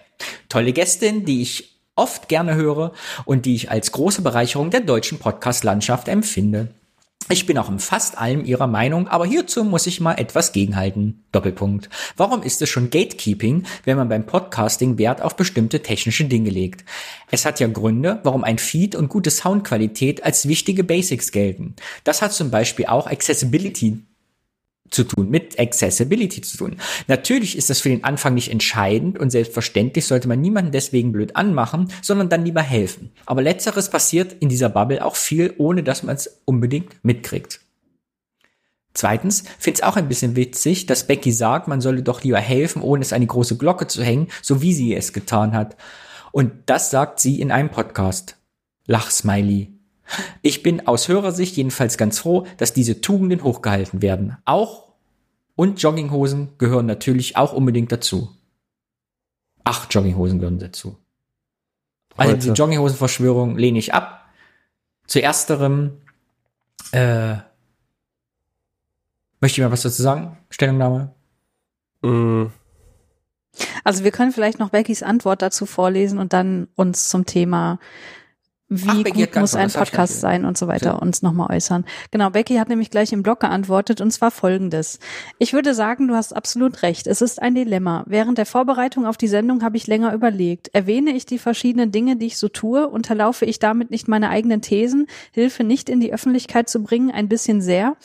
Tolle Gästin, die ich oft gerne höre und die ich als große Bereicherung der deutschen Podcast-Landschaft empfinde. Ich bin auch in fast allem ihrer Meinung, aber hierzu muss ich mal etwas gegenhalten. Doppelpunkt. Warum ist es schon Gatekeeping, wenn man beim Podcasting Wert auf bestimmte technische Dinge legt? Es hat ja Gründe, warum ein Feed und gute Soundqualität als wichtige Basics gelten. Das hat zum Beispiel auch Accessibility zu tun, mit Accessibility zu tun. Natürlich ist das für den Anfang nicht entscheidend und selbstverständlich sollte man niemanden deswegen blöd anmachen, sondern dann lieber helfen. Aber letzteres passiert in dieser Bubble auch viel, ohne dass man es unbedingt mitkriegt. Zweitens finde es auch ein bisschen witzig, dass Becky sagt, man solle doch lieber helfen, ohne es an die große Glocke zu hängen, so wie sie es getan hat. Und das sagt sie in einem Podcast. Lachsmiley. Ich bin aus Hörersicht jedenfalls ganz froh, dass diese Tugenden hochgehalten werden. Auch und Jogginghosen gehören natürlich auch unbedingt dazu. Ach, Jogginghosen gehören dazu. Also Heute. diese Jogginghosenverschwörung lehne ich ab. Zu ersterem, äh, Möchte jemand was dazu sagen? Stellungnahme? Mm, Also wir können vielleicht noch Beckys Antwort dazu vorlesen und dann uns zum Thema wie Ach, gut muss ein Podcast sein und so weiter uns nochmal äußern. Genau, Becky hat nämlich gleich im Blog geantwortet und zwar folgendes. Ich würde sagen, du hast absolut recht. Es ist ein Dilemma. Während der Vorbereitung auf die Sendung habe ich länger überlegt. Erwähne ich die verschiedenen Dinge, die ich so tue? Unterlaufe ich damit nicht meine eigenen Thesen? Hilfe nicht in die Öffentlichkeit zu bringen? Ein bisschen sehr?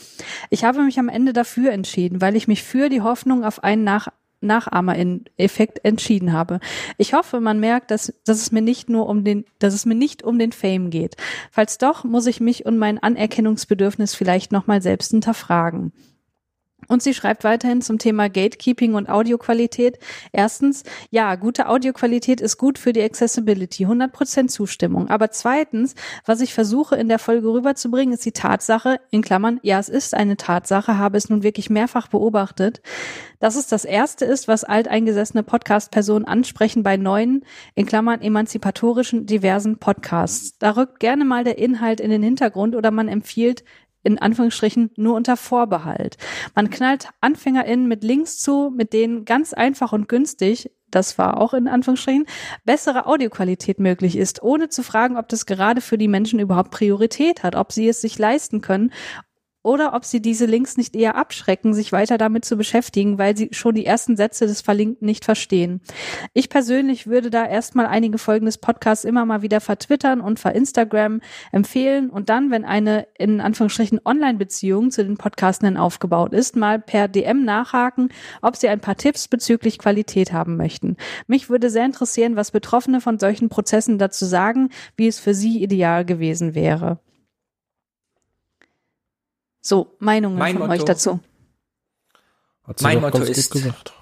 Ich habe mich am Ende dafür entschieden, weil ich mich für die Hoffnung auf einen Nach Nachahmer-Effekt entschieden habe. Ich hoffe, man merkt, dass, dass es mir nicht nur um den, dass es mir nicht um den Fame geht. Falls doch, muss ich mich und mein Anerkennungsbedürfnis vielleicht nochmal selbst hinterfragen. Und sie schreibt weiterhin zum Thema Gatekeeping und Audioqualität. Erstens, ja, gute Audioqualität ist gut für die Accessibility, 100% Zustimmung. Aber zweitens, was ich versuche in der Folge rüberzubringen, ist die Tatsache, in Klammern, ja, es ist eine Tatsache, habe es nun wirklich mehrfach beobachtet, dass es das erste ist, was alteingesessene Podcast-Personen ansprechen bei neuen, in Klammern emanzipatorischen, diversen Podcasts. Da rückt gerne mal der Inhalt in den Hintergrund oder man empfiehlt, in Anführungsstrichen nur unter Vorbehalt. Man knallt AnfängerInnen mit Links zu, mit denen ganz einfach und günstig, das war auch in Anführungsstrichen, bessere Audioqualität möglich ist, ohne zu fragen, ob das gerade für die Menschen überhaupt Priorität hat, ob sie es sich leisten können oder ob sie diese Links nicht eher abschrecken, sich weiter damit zu beschäftigen, weil sie schon die ersten Sätze des Verlinkten nicht verstehen. Ich persönlich würde da erstmal einige Folgen des Podcasts immer mal wieder vertwittern und verinstagram empfehlen und dann, wenn eine in Anführungsstrichen Online-Beziehung zu den Podcastenden aufgebaut ist, mal per DM nachhaken, ob sie ein paar Tipps bezüglich Qualität haben möchten. Mich würde sehr interessieren, was Betroffene von solchen Prozessen dazu sagen, wie es für sie ideal gewesen wäre. So, Meinungen Mein von Motto. euch dazu. Mein Motto ist- gesagt.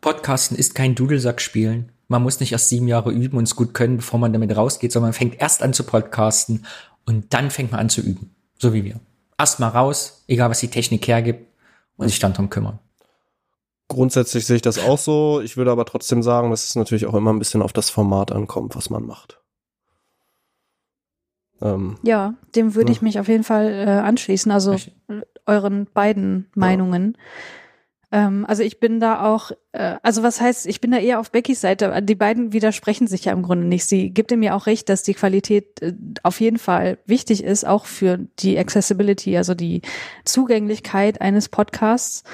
Podcasten ist kein Dudelsack spielen. Man muss nicht erst sieben Jahre üben und es gut können, bevor man damit rausgeht, sondern man fängt erst an zu podcasten und dann fängt man an zu üben. So wie wir. Erst mal raus, egal was die Technik hergibt und sich dann drum kümmern. Grundsätzlich sehe ich das auch so. Ich würde aber trotzdem sagen, dass es natürlich auch immer ein bisschen auf das Format ankommt, was man macht. Ähm, Ja, dem würde Ja. ich mich auf jeden Fall äh, anschließen. Also äh, euren beiden Meinungen. Ähm, also ich bin da auch, äh, also was heißt, ich bin da eher auf Beckys Seite. Die beiden widersprechen sich ja im Grunde nicht. Sie gibt mir auch recht, dass die Qualität äh, auf jeden Fall wichtig ist, auch für die Accessibility, also die Zugänglichkeit eines Podcasts.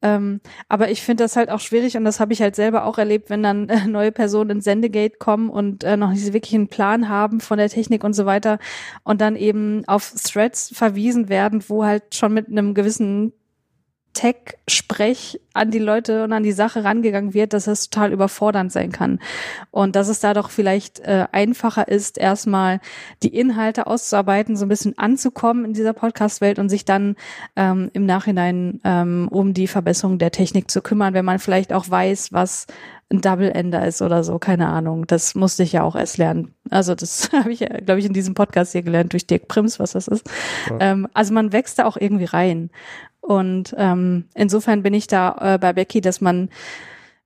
Ähm, aber ich finde das halt auch schwierig und das habe ich halt selber auch erlebt, wenn dann äh, neue Personen ins Sendegate kommen und äh, noch nicht wirklich einen Plan haben von der Technik und so weiter und dann eben auf Threads verwiesen werden, wo halt schon mit einem gewissen Tech-Sprech an die Leute und an die Sache rangegangen wird, dass das total überfordernd sein kann. Und dass es da doch vielleicht äh, einfacher ist, erstmal die Inhalte auszuarbeiten, so ein bisschen anzukommen in dieser Podcast-Welt und sich dann ähm, im Nachhinein ähm, um die Verbesserung der Technik zu kümmern, wenn man vielleicht auch weiß, was ein Double-Ender ist oder so, keine Ahnung. Das musste ich ja auch erst lernen. Also das *laughs* habe ich ja, glaube ich, in diesem Podcast hier gelernt durch Dirk Prims, was das ist. Ja. Ähm, also man wächst da auch irgendwie rein. Und ähm, insofern bin ich da äh, bei Becky, dass man,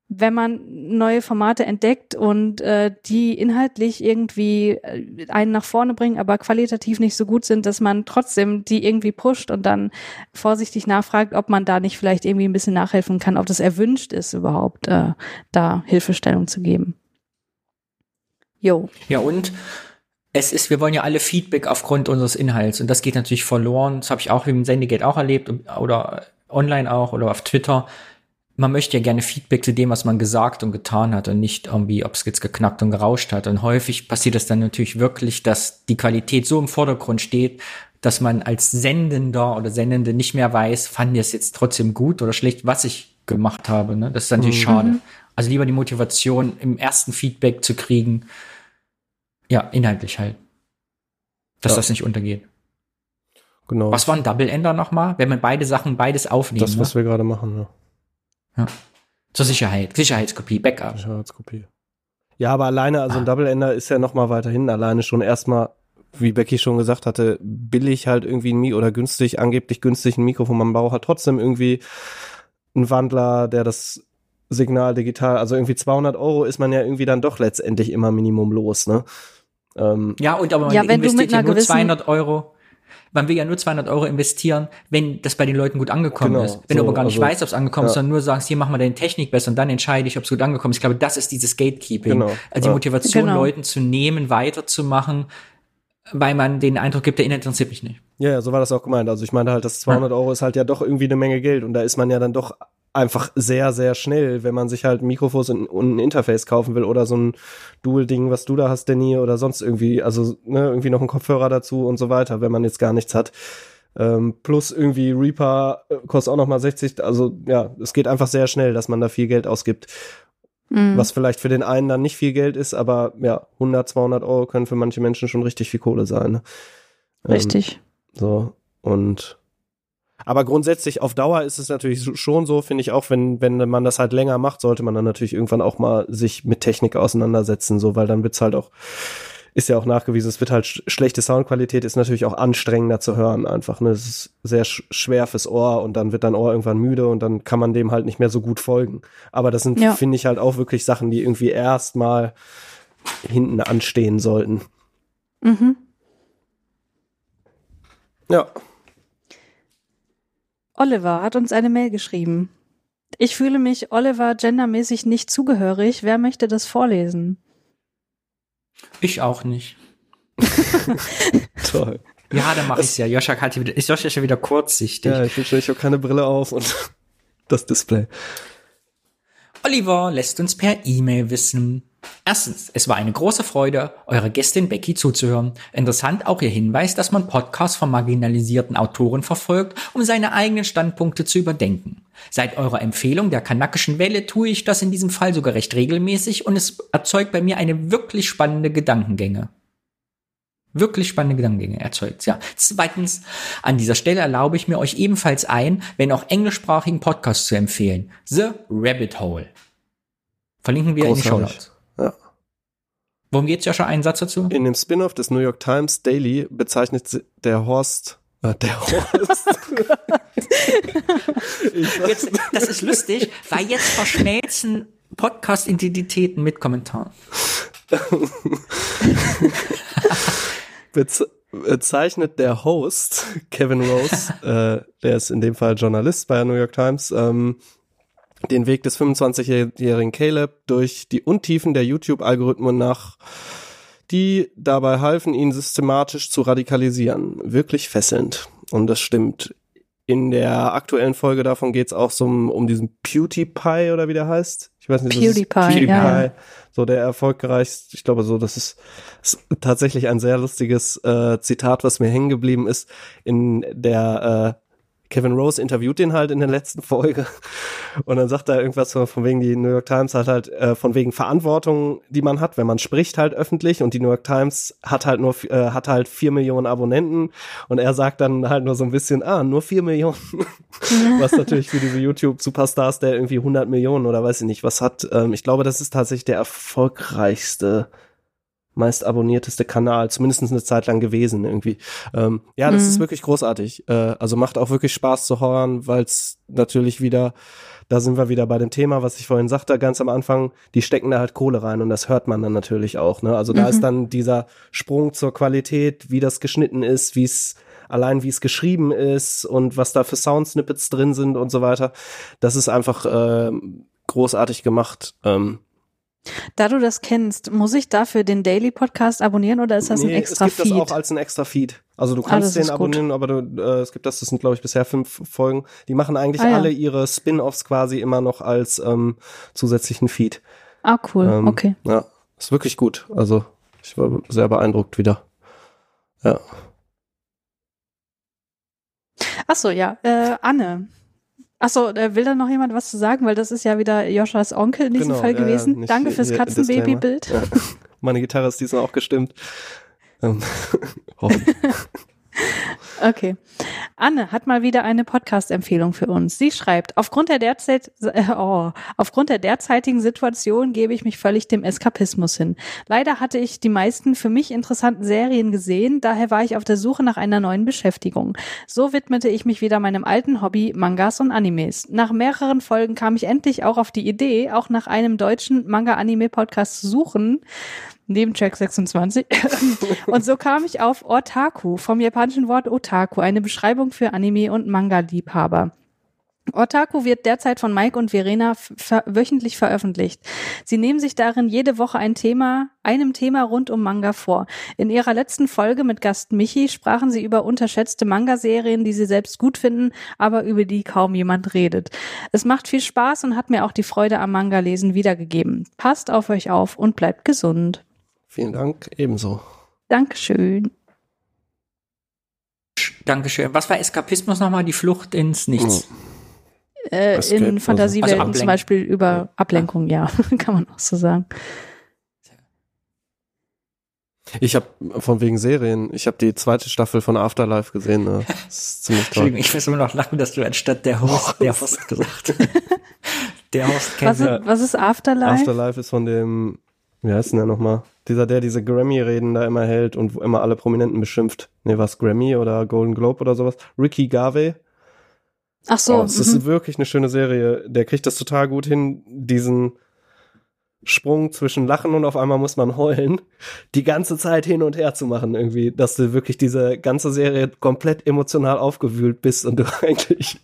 wenn man neue Formate entdeckt und äh, die inhaltlich irgendwie äh, einen nach vorne bringen, aber qualitativ nicht so gut sind, dass man trotzdem die irgendwie pusht und dann vorsichtig nachfragt, ob man da nicht vielleicht irgendwie ein bisschen nachhelfen kann, ob das erwünscht ist überhaupt, äh, da Hilfestellung zu geben. Jo. Ja, und es ist, wir wollen ja alle Feedback aufgrund unseres Inhalts und das geht natürlich verloren. Das habe ich auch im Sendegate auch erlebt oder online auch oder auf Twitter. Man möchte ja gerne Feedback zu dem, was man gesagt und getan hat und nicht irgendwie, ob es jetzt geknackt und gerauscht hat. Und häufig passiert es dann natürlich wirklich, dass die Qualität so im Vordergrund steht, dass man als Sendender oder Sendende nicht mehr weiß, fand ihr es jetzt trotzdem gut oder schlecht, was ich gemacht habe. Ne? Das ist natürlich Mhm. schade. Also lieber die Motivation, im ersten Feedback zu kriegen, ja, inhaltlich halt. Dass Ja. das nicht untergeht. genau. Was war ein Double Ender nochmal? Wenn man beide Sachen, beides aufnehmen. das, was ne? wir gerade machen, ja. Zur Sicherheit. Sicherheitskopie, Backup. Sicherheitskopie. Ja, aber alleine, also ein Double Ender ist ja noch mal weiterhin alleine schon erstmal, wie Becky schon gesagt hatte, billig halt irgendwie ein Mi oder günstig, angeblich günstig ein Mikrofon. Man braucht halt trotzdem irgendwie einen Wandler, der das Signal digital, also irgendwie 200 Euro ist man ja irgendwie dann doch letztendlich immer Minimum los, ne? Ähm, Ja, und aber man Ja, wenn du investiert ja nur gewissen- 200 Euro. Man will ja nur 200 Euro investieren, wenn das bei den Leuten gut angekommen Genau, ist. Wenn du so, aber gar nicht also, weißt, ob es angekommen ist, ja. sondern nur sagst, hier mach mal deine Technik besser und dann entscheide ich, ob es gut angekommen ist. Ich glaube, das ist dieses Gatekeeping. Genau, Also die ja. Motivation, Genau. Leuten zu nehmen, weiterzumachen, weil man den Eindruck gibt, der Inhalt interessiert mich nicht. Ja, ja, so war das auch gemeint. Also ich meine halt, das 200 Euro ist halt ja doch irgendwie eine Menge Geld und da ist man ja dann doch einfach sehr, sehr schnell, wenn man sich halt ein Mikrofon und und ein Interface kaufen will oder so ein Dual-Ding, was du da hast, Danny, oder sonst irgendwie, also ne, irgendwie noch ein Kopfhörer dazu und so weiter, wenn man jetzt gar nichts hat. Ähm, plus irgendwie Reaper äh, kostet auch noch mal 60, also ja, es geht einfach sehr schnell, dass man da viel Geld ausgibt. Mhm. Was vielleicht für den einen dann nicht viel Geld ist, aber ja, 100, 200 Euro können für manche Menschen schon richtig viel Kohle sein. Ne? Ähm, Richtig. so, und aber grundsätzlich auf Dauer ist es natürlich schon so, finde ich auch, wenn, wenn man das halt länger macht, sollte man dann natürlich irgendwann auch mal sich mit Technik auseinandersetzen, so, weil dann wird's halt auch, ist ja auch nachgewiesen, es wird halt sch schlechte Soundqualität, ist natürlich auch anstrengender zu hören einfach, ne, es ist sehr sch schwer fürs Ohr und dann wird dein Ohr irgendwann müde und dann kann man dem halt nicht mehr so gut folgen. Aber das sind, Ja. finde ich halt auch wirklich Sachen, die irgendwie erstmal hinten anstehen sollten. Mhm. Ja. Oliver hat uns eine Mail geschrieben. Ich fühle mich Oliver gendermäßig nicht zugehörig. Wer möchte das vorlesen? Ich auch nicht. *laughs* Toll. Ja, dann mache ich's ja. Joscha hat hier wieder, ist Joscha schon wieder kurzsichtig. Ja, ich will schon, ich habe keine Brille auf und *laughs* das Display. Oliver lässt uns per E-Mail wissen. Erstens, es war eine große Freude, eurer Gästin Becky zuzuhören. Interessant auch ihr Hinweis, dass man Podcasts von marginalisierten Autoren verfolgt, um seine eigenen Standpunkte zu überdenken. Seit eurer Empfehlung der kanakischen Welle tue ich das in diesem Fall sogar recht regelmäßig und es erzeugt bei mir eine wirklich spannende Gedankengänge. Wirklich spannende Gedankengänge erzeugt, ja. Zweitens, an dieser Stelle erlaube ich mir euch ebenfalls ein, wenn auch englischsprachigen Podcast zu empfehlen. The Rabbit Hole. Verlinken wir in die Show Großartig. Notes. Ja. Worum geht's, Joscha? Einen Satz dazu? In dem Spin-off des New York Times Daily bezeichnet der Horst, äh, der Horst. *laughs* Jetzt, das ist lustig, weil jetzt verschmelzen Podcast-Identitäten mit Kommentaren. *laughs* bez bezeichnet der Host, Kevin Rose, äh, der ist in dem Fall Journalist bei der New York Times, ähm, den Weg des 25-jährigen Caleb durch die Untiefen der YouTube-Algorithmen nach, die dabei halfen, ihn systematisch zu radikalisieren. Wirklich fesselnd. Und das stimmt. In der aktuellen Folge davon geht's auch so um, um diesen PewDiePie oder wie der heißt. Ich weiß nicht, PewDiePie, ja, ja. So der erfolgreichste, ich glaube so, das ist, ist tatsächlich ein sehr lustiges äh, Zitat, was mir hängen geblieben ist. In der äh, Kevin Rose interviewt den halt in der letzten Folge. Und dann sagt er irgendwas von, von wegen die New York Times hat halt äh, von wegen Verantwortung, die man hat, wenn man spricht halt öffentlich. Und die New York Times hat halt nur äh, hat halt vier Millionen Abonnenten. Und er sagt dann halt nur so ein bisschen ah nur vier Millionen, *laughs* was natürlich für diese YouTube Superstars der irgendwie 100 Millionen oder weiß ich nicht was hat. Ähm, ich glaube, das ist tatsächlich der erfolgreichste meist abonnierteste Kanal, zumindest eine Zeit lang gewesen irgendwie. Ähm, ja, das Mhm. ist wirklich großartig. Äh, also macht auch wirklich Spaß zu hören, weil es natürlich wieder, da sind wir wieder bei dem Thema, was ich vorhin sagte, ganz am Anfang, die stecken da halt Kohle rein und das hört man dann natürlich auch. Ne? Also da Mhm. ist dann dieser Sprung zur Qualität, wie das geschnitten ist, wie es allein wie es geschrieben ist und was da für Soundsnippets drin sind und so weiter. Das ist einfach äh, großartig gemacht. Ähm, Da du das kennst, muss ich dafür den Daily Podcast abonnieren oder ist das ein Nee, extra es gibt Feed? das auch als ein extra Feed. Also du Ah, kannst das den ist gut. abonnieren, aber du, äh, es gibt das, das sind glaube ich bisher fünf Folgen. Die machen eigentlich Ah, ja. alle ihre Spin-offs quasi immer noch als ähm, zusätzlichen Feed. ah, cool. Ähm, okay. Ja, ist wirklich gut. Also ich war sehr beeindruckt wieder. Ja. Ach so, ja. Äh, Anne. Ach so, äh, will da noch jemand was zu sagen? Weil das ist ja wieder Joschas Onkel in diesem Genau, Fall ja, ja, gewesen. nicht Danke fürs Katzenbabybild. Ja. *laughs* Meine Gitarre ist diesmal auch gestimmt. Ähm. *laughs* *laughs* Okay. Anne hat mal wieder eine Podcast-Empfehlung für uns. Sie schreibt, aufgrund der, derzeit, äh, oh, aufgrund der derzeitigen Situation gebe ich mich völlig dem Eskapismus hin. Leider hatte ich die meisten für mich interessanten Serien gesehen, daher war ich auf der Suche nach einer neuen Beschäftigung. So widmete ich mich wieder meinem alten Hobby Mangas und Animes. Nach mehreren Folgen kam ich endlich auch auf die Idee, auch nach einem deutschen Manga-Anime-Podcast zu suchen, neben Track 26. und so kam ich auf Otaku, vom japanischen Wort Otaku, eine Beschreibung für Anime- und Manga-Liebhaber. Otaku wird derzeit von Mike und Verena ver wöchentlich veröffentlicht. Sie nehmen sich darin jede Woche ein Thema, einem Thema rund um Manga vor. In ihrer letzten Folge mit Gast Michi sprachen sie über unterschätzte Manga-Serien, die sie selbst gut finden, aber über die kaum jemand redet. Es macht viel Spaß und hat mir auch die Freude am Manga-Lesen wiedergegeben. Passt auf euch auf und bleibt gesund. Vielen Dank, ebenso. Dankeschön. Dankeschön. Was war Eskapismus nochmal? Die Flucht ins Nichts. Äh, Escape, in Fantasiewelten Also zum Beispiel über Ablenkung, ja, *laughs* kann man auch so sagen. Ich habe von wegen Serien, ich habe die zweite Staffel von Afterlife gesehen. Ne? *laughs* Das ist ziemlich toll. Entschuldigung, ich muss immer noch lachen, dass du anstatt der Host, *laughs* der Host gesagt hast. Der Host kennt Was ist, was ist Afterlife? Afterlife ist von dem, wie heißt denn der nochmal? Dieser, der diese Grammy-Reden da immer hält und wo immer alle Prominenten beschimpft. Nee, was, Grammy oder Golden Globe oder sowas? Ricky Garvey. Ach so, oh, es mhm. ist wirklich eine schöne Serie. Der kriegt das total gut hin, diesen Sprung zwischen Lachen und auf einmal muss man heulen, die ganze Zeit hin und her zu machen irgendwie, dass du wirklich diese ganze Serie komplett emotional aufgewühlt bist und du *laughs* eigentlich,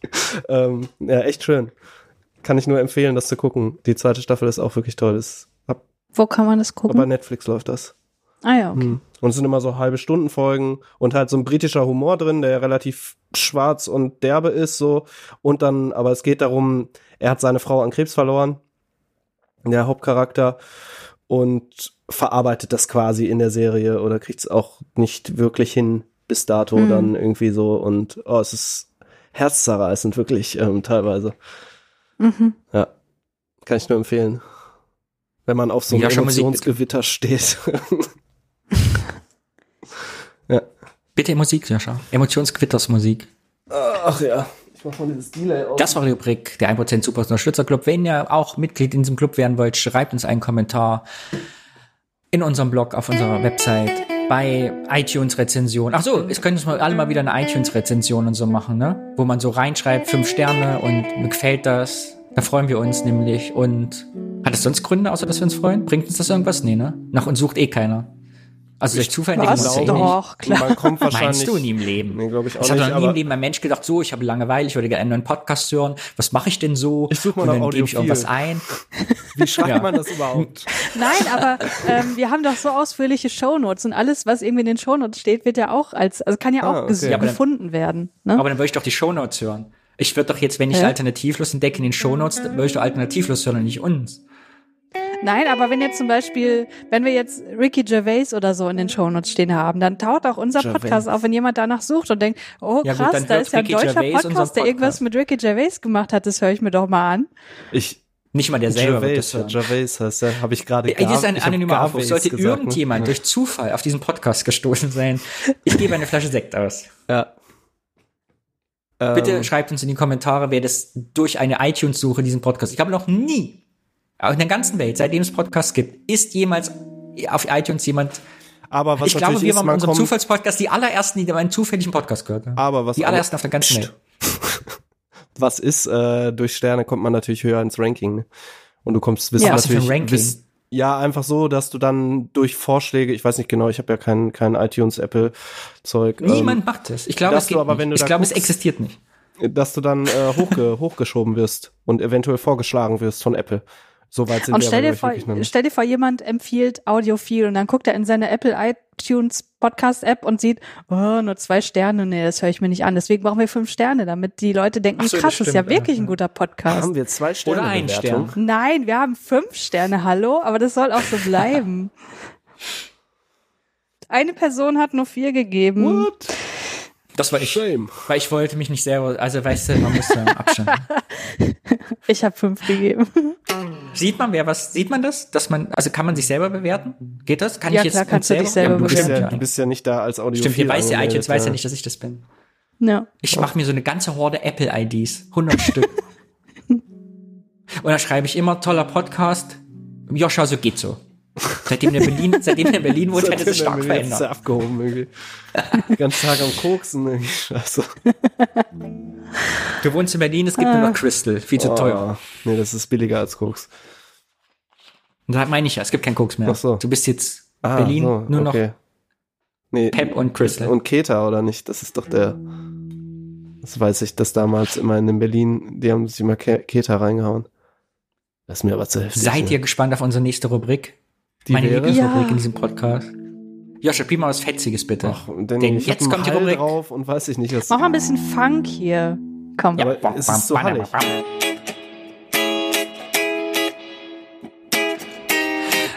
ähm, ja, echt schön. Kann ich nur empfehlen, das zu gucken. Die zweite Staffel ist auch wirklich toll. Ist, Wo kann man das bei gucken? Netflix läuft das. Ah ja, okay. Hm. Und es sind immer so halbe Stunden Folgen und halt so ein britischer Humor drin, der relativ schwarz und derbe ist, so. Und dann, aber es geht darum, er hat seine Frau an Krebs verloren, der Hauptcharakter, und verarbeitet das quasi in der Serie oder kriegt es auch nicht wirklich hin bis dato Hm. dann irgendwie so. Und oh, es ist herzzerreißend, wirklich, ähm, teilweise. Mhm. Ja. Kann ich nur empfehlen. Wenn man auf so ein Ja, Emotionsgewitter steht. *laughs* Bitte Musik, Sascha. Emotionsquittersmusik. Ach ja. Ich mach mal dieses Delay aus. Das war die Rubrik, der 1% Super Unterstützer Club. Wenn ihr auch Mitglied in diesem Club werden wollt, schreibt uns einen Kommentar in unserem Blog, auf unserer Website, bei iTunes-Rezension. Ach so, es können uns mal alle mal wieder eine iTunes-Rezension und so machen, ne? Wo man so reinschreibt, fünf Sterne und mir gefällt das. Da freuen wir uns nämlich. Und hat es sonst Gründe, außer dass wir uns freuen? Bringt uns das irgendwas? Nee, ne? Nach uns sucht eh keiner. Also durch Zufall entdecken wir ja eh nicht. Doch, klar. Man kommt wahrscheinlich. Meinst du nie im Leben? Nee, glaube ich auch Ich habe nicht. noch nie im Leben ein Mensch gedacht, so, ich habe Langeweile, ich würde gerne einen neuen Podcast hören. Was mache ich denn so? Ich such mal Und dann gebe ich irgendwas ein. wie schreibt Ja. man das überhaupt? Nein, aber ähm, wir haben doch so ausführliche Shownotes und alles, was irgendwie in den Shownotes steht, wird ja auch als, also kann ja Ah, auch ges- okay. Ja, aber dann- gefunden werden. Ne? Aber dann würde ich doch die Shownotes hören. Ich würde doch jetzt, wenn ich Hä? alternativlos entdecke in den Shownotes, dann würde ich doch alternativlos hören und nicht uns. Nein, aber wenn jetzt zum Beispiel, wenn wir jetzt Ricky Gervais oder so in den Shownotes stehen haben, dann taucht auch unser Gervais. Podcast auf, wenn jemand danach sucht und denkt, oh Ja, gut, krass, dann da ist ja ein Ricky deutscher unseren Podcast, der irgendwas Podcast. mit Ricky Gervais gemacht hat, das höre ich mir doch mal an. Ich, Nicht mal der selber Gervais. Gervais heißt der, habe ich gerade Ey, Das ist ein anonymer Aufruf. Sollte gesagt, ne? irgendjemand durch Zufall auf diesen Podcast gestoßen sein, ich gebe eine Flasche Sekt aus. Ja. Bitte Ähm, schreibt uns in die Kommentare, wer das durch eine iTunes-Suche diesen Podcast. Ich habe noch nie, auch in der ganzen Welt, seitdem es Podcasts gibt, ist jemals auf iTunes jemand. aber was ich glaube, wir ist, waren man unserem Zufallspodcast die allerersten, die einen zufälligen Podcast gehört haben. aber was die allerersten auf der ganzen. Welt. *laughs* was ist, äh, durch Sterne kommt man natürlich höher ins Ranking. Ne? Und du kommst, bist Ja. Was für ein natürlich, Ranking? Ja, einfach so, dass du dann durch Vorschläge, ich weiß nicht genau, ich habe ja kein, kein iTunes, Apple Zeug. Niemand macht das. Ich glaube, es geht aber, nicht. ich glaube, es existiert nicht. Ähm, dass du dann äh, hochge *laughs* hochgeschoben wirst und eventuell vorgeschlagen wirst von Apple. Soweit sind Und wir stell aber, dir, vor, stell dir vor, jemand empfiehlt Audiophil und dann guckt er in seine Apple iTunes Podcast App und sieht, oh, nur zwei Sterne, nee, das höre ich mir nicht an. Deswegen brauchen wir fünf Sterne, damit die Leute denken, so, krass, das ist ja wirklich ein guter Podcast. Haben wir zwei Sterne Oder ein? Stern. Nein, wir haben fünf Sterne, hallo, aber das soll auch so bleiben. *laughs* Eine Person hat nur vier gegeben. What? Das war ich. Shame. Weil ich wollte mich nicht selber, also weißt du, man muss ja *laughs* Abstand. Ich habe fünf gegeben. Sieht man, wer was, sieht man das? Dass man, also kann man sich selber bewerten? Geht das? Kann Ja, ich jetzt klar, kannst du dich selber Du bist, bestimmt, ja, du bist ja nicht da als Audio. Stimmt, hier weiß ja iTunes, weiß ja nicht, dass ich das bin. Ja. Ich mache mir so eine ganze Horde Apple-IDs, 100 Stück. *laughs* Und da schreibe ich immer, toller Podcast. Joscha, so geht so. Seitdem der Berlin, *laughs* seitdem der Berlin wohnt, hat er sich stark verändert. abgehoben irgendwie. *laughs* Den ganzen Tag am Koksen. irgendwie. Scheiße. Du wohnst in Berlin, es gibt nur noch Crystal, viel zu teuer. Oh, nee, das ist billiger als Koks. Und da meine ich ja, es gibt keinen Koks mehr. Ach so. Du bist jetzt Ah, Berlin so, nur noch okay. Nee, Pep und Crystal. und Keta, oder nicht? Das ist doch der. Das weiß ich, dass damals immer in Berlin, die haben sich immer Ke- Keta reingehauen. Das ist mir aber zu heftig. Seid ne? ihr gespannt auf unsere nächste Rubrik? Die Meine wäre? Lieblingsrubrik Ja. in diesem Podcast. Joscha, spiel mal was Fetziges bitte. Ach, denn, Denn ich jetzt kommt die Rubrik. drauf und weiß ich nicht, was. Mach mal ein bisschen Funk hier. Komm. Aber es ist so hallig.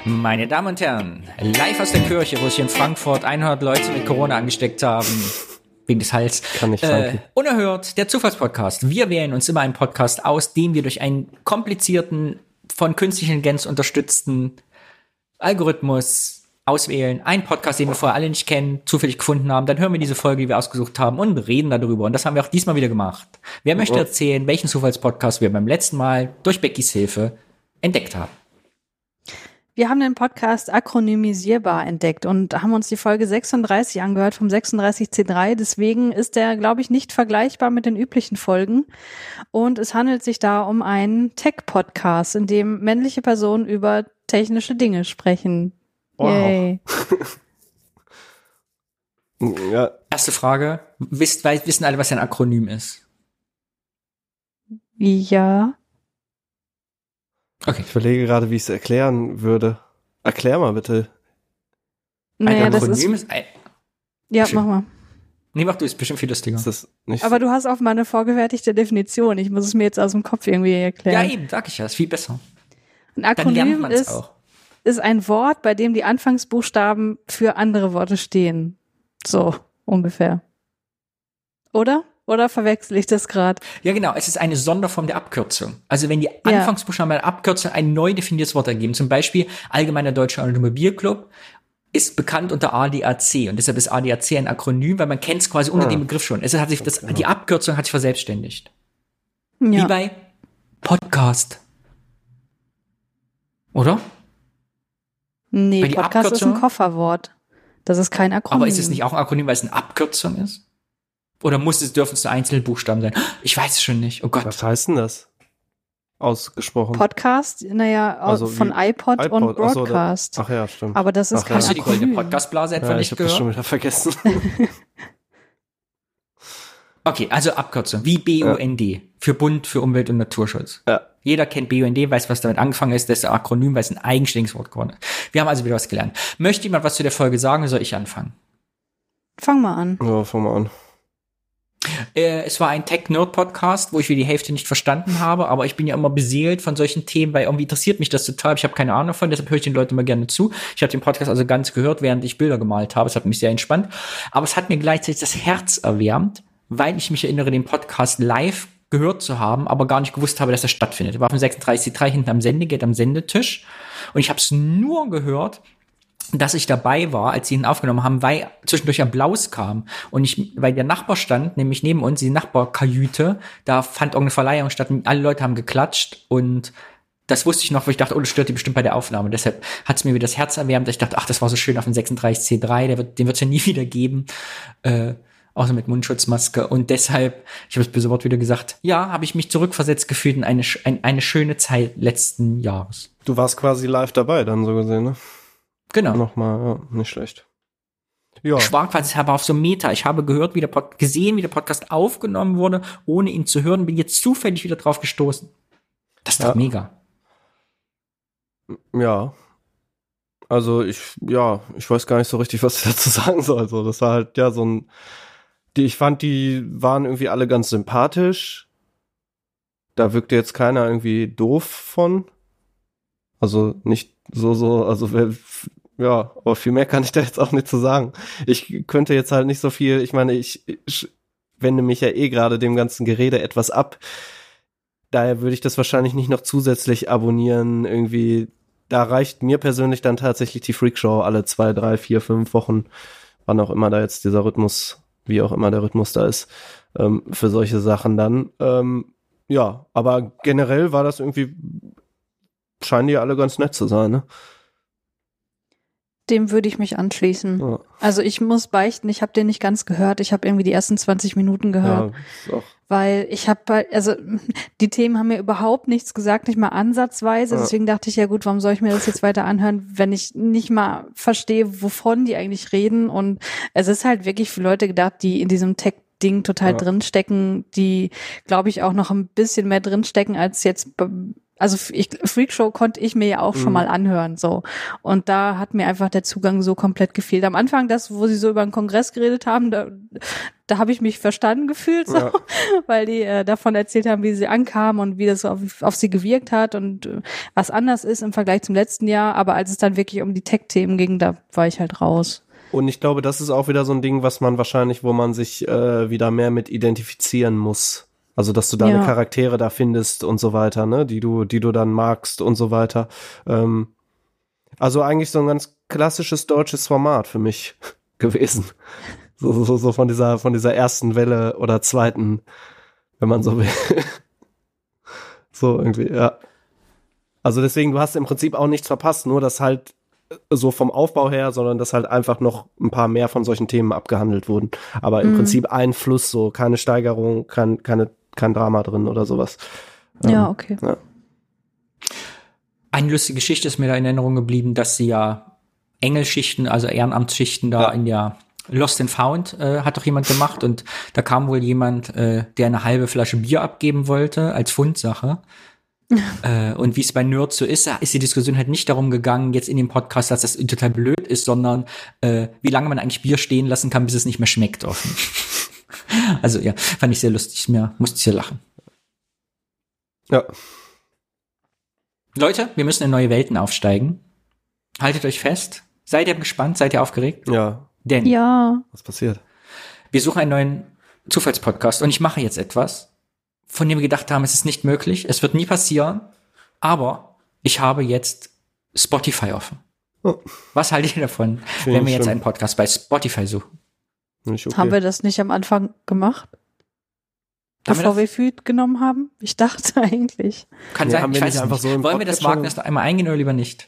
Meine Damen und Herren, live aus der Kirche, wo sich in Frankfurt 100 Leute mit Corona angesteckt haben. *laughs* Wegen des Hals. Kann nicht Äh, unerhört, der Zufallspodcast. Wir wählen uns immer einen Podcast aus, den wir durch einen komplizierten, von künstlichen Intelligenz unterstützten Algorithmus auswählen. Ein Podcast, den wir vorher alle nicht kennen, zufällig gefunden haben. Dann hören wir diese Folge, die wir ausgesucht haben und reden darüber. Und das haben wir auch diesmal wieder gemacht. Wer möchte erzählen, welchen Zufallspodcast wir beim letzten Mal durch Beckys Hilfe entdeckt haben? Wir haben den Podcast akronymisierbar entdeckt und haben uns die Folge 36 angehört vom 36C3. Deswegen ist der, glaube ich, nicht vergleichbar mit den üblichen Folgen. Und es handelt sich da um einen Tech-Podcast, in dem männliche Personen über technische Dinge sprechen. Wow. Yay. *laughs* Ja, Erste Frage. Wisst, wissen alle, was ein Akronym ist? Ja. Okay. ich überlege gerade, wie ich es erklären würde. Erklär mal bitte. Naja, ein das ist. Akronym ist, ein, Ja, Schön. mach mal. nee, mach du, ist bestimmt viel lustiger. Ist das nicht Aber du hast auf meine vorgefertigte Definition. Ich muss es mir jetzt aus dem Kopf irgendwie Ja, erklären. eben, sag ich ja, ist viel besser. Ein Dann lernt Akronym ist, auch. ist ein Wort, bei dem die Anfangsbuchstaben für andere Worte stehen. So, ungefähr. Oder? Oder verwechsel ich das gerade? Ja, genau, es ist eine Sonderform der Abkürzung. Also wenn die Anfangsbuchstaben einer Abkürzung ein neu definiertes Wort ergeben, zum Beispiel Allgemeiner Deutscher Automobilclub, ist bekannt unter ADAC und deshalb ist ADAC ein Akronym, weil man kennt es quasi unter Ah. dem Begriff schon. Es hat sich das, die Abkürzung hat sich verselbstständigt. Ja. Wie bei Podcast. Oder? nee, Podcast ist ein Kofferwort. Das ist kein Akronym. Aber ist es nicht auch ein Akronym, weil es eine Abkürzung ist? Oder muss es, dürfen es nur einzelne Buchstaben sein? *gasps* Ich weiß es schon nicht. Oh Gott. Was heißt denn das? Ausgesprochen. Podcast? Naja, Also von wie iPod, und iPod, ach so, da- Broadcast. Ach ja, stimmt. Aber das ist Ach ja. Hast du die goldene. Podcastblase etwa ja, ich nicht habe das schon gehört? wieder vergessen. *laughs* Okay, also Abkürzung. Wie BUND. Für Bund für Umwelt und Naturschutz. ja. Jeder kennt BUND, weiß, was damit angefangen ist. Das ist ein Akronym, weil es ein eigenständiges Wort geworden ist. Wir haben also wieder was gelernt. Möchte jemand was zu der Folge sagen, oder soll ich anfangen? Fang mal an. Ja, fang mal an. Äh, es war ein Tech-Nerd-Podcast, wo ich wieder die Hälfte nicht verstanden habe, aber ich bin ja immer beseelt von solchen Themen, weil irgendwie interessiert mich das total. Ich habe keine Ahnung davon, deshalb höre ich den Leuten immer gerne zu. Ich habe den Podcast also ganz gehört, während ich Bilder gemalt habe. Es hat mich sehr entspannt. Aber es hat mir gleichzeitig das Herz erwärmt, weil ich mich erinnere, den Podcast live gehört zu haben, aber gar nicht gewusst habe, dass er stattfindet. Er war dem 36.3 hinten am Sendegate, am Sendetisch. Und ich habe es nur gehört, dass ich dabei war, als sie ihn aufgenommen haben, weil zwischendurch Applaus kam und ich, weil der Nachbar stand, nämlich neben uns, die Nachbarkajüte, da fand irgendeine Verleihung statt und alle Leute haben geklatscht und das wusste ich noch, wo ich dachte, oh, das stört die bestimmt bei der Aufnahme. Deshalb hat es mir wieder das Herz erwärmt. Ich dachte, ach, das war so schön auf dem 36C3, der wird, den wird es ja nie *laughs* wieder geben. Äh, außer mit Mundschutzmaske. Und deshalb, ich habe das böse Wort wieder gesagt, ja, habe ich mich zurückversetzt gefühlt in eine, ein, eine schöne Zeit letzten Jahres. Du warst quasi live dabei, dann so gesehen, ne? Genau. Nochmal, ja, nicht schlecht. Ja, Ich war quasi aber auf so Meta. Ich habe gehört, wie der Pod gesehen, wie der Podcast aufgenommen wurde, ohne ihn zu hören, bin jetzt zufällig wieder drauf gestoßen. Das ist doch Ja. mega. ja. Also ich, ja, ich weiß gar nicht so richtig, was ich *laughs* dazu sagen soll. Also das war halt ja so ein, die, ich fand, die waren irgendwie alle ganz sympathisch. Da wirkte jetzt keiner irgendwie doof von. Also nicht so, so, also wer, ja, aber viel mehr kann ich da jetzt auch nicht zu sagen. Ich könnte jetzt halt nicht so viel, ich meine, ich, ich wende mich ja eh gerade dem ganzen Gerede etwas ab. Daher würde ich das wahrscheinlich nicht noch zusätzlich abonnieren, irgendwie. Da reicht mir persönlich dann tatsächlich die Freakshow alle zwei, drei, vier, fünf Wochen, wann auch immer da jetzt dieser Rhythmus, wie auch immer der Rhythmus da ist, ähm, für solche Sachen dann. Ähm, ja, aber generell war das irgendwie, scheinen die alle ganz nett zu sein, ne? Dem würde ich mich anschließen. Ja, Also ich muss beichten, ich habe den nicht ganz gehört. Ich habe irgendwie die ersten 20 Minuten gehört, ja weil ich habe also *laughs* die Themen haben mir überhaupt nichts gesagt, nicht mal ansatzweise. Ja. Deswegen dachte ich ja gut, warum soll ich mir das jetzt weiter anhören, wenn ich nicht mal verstehe, wovon die eigentlich reden? Und es ist halt wirklich für Leute gedacht, die in diesem Tech Ding total Ja. drinstecken, die, glaube ich, auch noch ein bisschen mehr drinstecken als jetzt. Also ich, Freakshow konnte ich mir ja auch schon Mhm. mal anhören, so. Und da hat mir einfach der Zugang so komplett gefehlt. Am Anfang, das, wo sie so über den Kongress geredet haben, da, da habe ich mich verstanden gefühlt, so, Ja. *laughs* weil die äh, davon erzählt haben, wie sie ankamen und wie das auf, auf sie gewirkt hat und äh, was anders ist im Vergleich zum letzten Jahr. Aber als es dann wirklich um die Tech-Themen ging, da war ich halt raus. Und ich glaube, das ist auch wieder so ein Ding, was man wahrscheinlich, wo man sich äh, wieder mehr mit identifizieren muss. Also, dass du deine Ja. Charaktere da findest und so weiter, ne, die du, die du dann magst und so weiter. Ähm, also eigentlich so ein ganz klassisches deutsches Format für mich *laughs* gewesen. So, so, so von dieser, von dieser ersten Welle oder zweiten, wenn man so will. *laughs* so irgendwie, ja. Also deswegen, du hast im Prinzip auch nichts verpasst, nur dass halt so vom Aufbau her, sondern dass halt einfach noch ein paar mehr von solchen Themen abgehandelt wurden. Aber im Mhm. Prinzip ein Fluss, so keine Steigerung, kein, keine, kein Drama drin oder sowas. ja, Ähm, okay. Eine lustige Geschichte ist mir da in Erinnerung geblieben, dass sie ja Engelschichten, also Ehrenamtsschichten da Ja. in der Lost and Found äh, hat doch jemand gemacht und da kam wohl jemand, äh, der eine halbe Flasche Bier abgeben wollte als Fundsache. *laughs* äh, und wie es bei Nerds so ist, ist die Diskussion halt nicht darum gegangen, jetzt in dem Podcast, dass das total blöd ist, sondern äh, wie lange man eigentlich Bier stehen lassen kann, bis es nicht mehr schmeckt offen. *laughs* also ja, fand ich sehr lustig. Mir musste ich sehr lachen. Ja. Leute, wir müssen in neue Welten aufsteigen. Haltet euch fest. Seid ihr gespannt? Seid ihr aufgeregt? Ja, Denn Ja, was passiert? wir suchen einen neuen Zufallspodcast und ich mache jetzt etwas, von dem wir gedacht haben, es ist nicht möglich, es wird nie passieren, aber ich habe jetzt Spotify offen. Oh. Was haltet ihr davon, Finde wenn wir ich jetzt schlimm. einen Podcast bei Spotify suchen? Nicht okay. haben wir das nicht am Anfang gemacht, Haben wir bevor wir das? Feed genommen haben? Ich dachte *laughs* eigentlich. Kann Nee, sein, haben ich wir weiß nicht einfach so im Wollen wir das Podcast Wagnis noch einmal eingehen oder lieber nicht?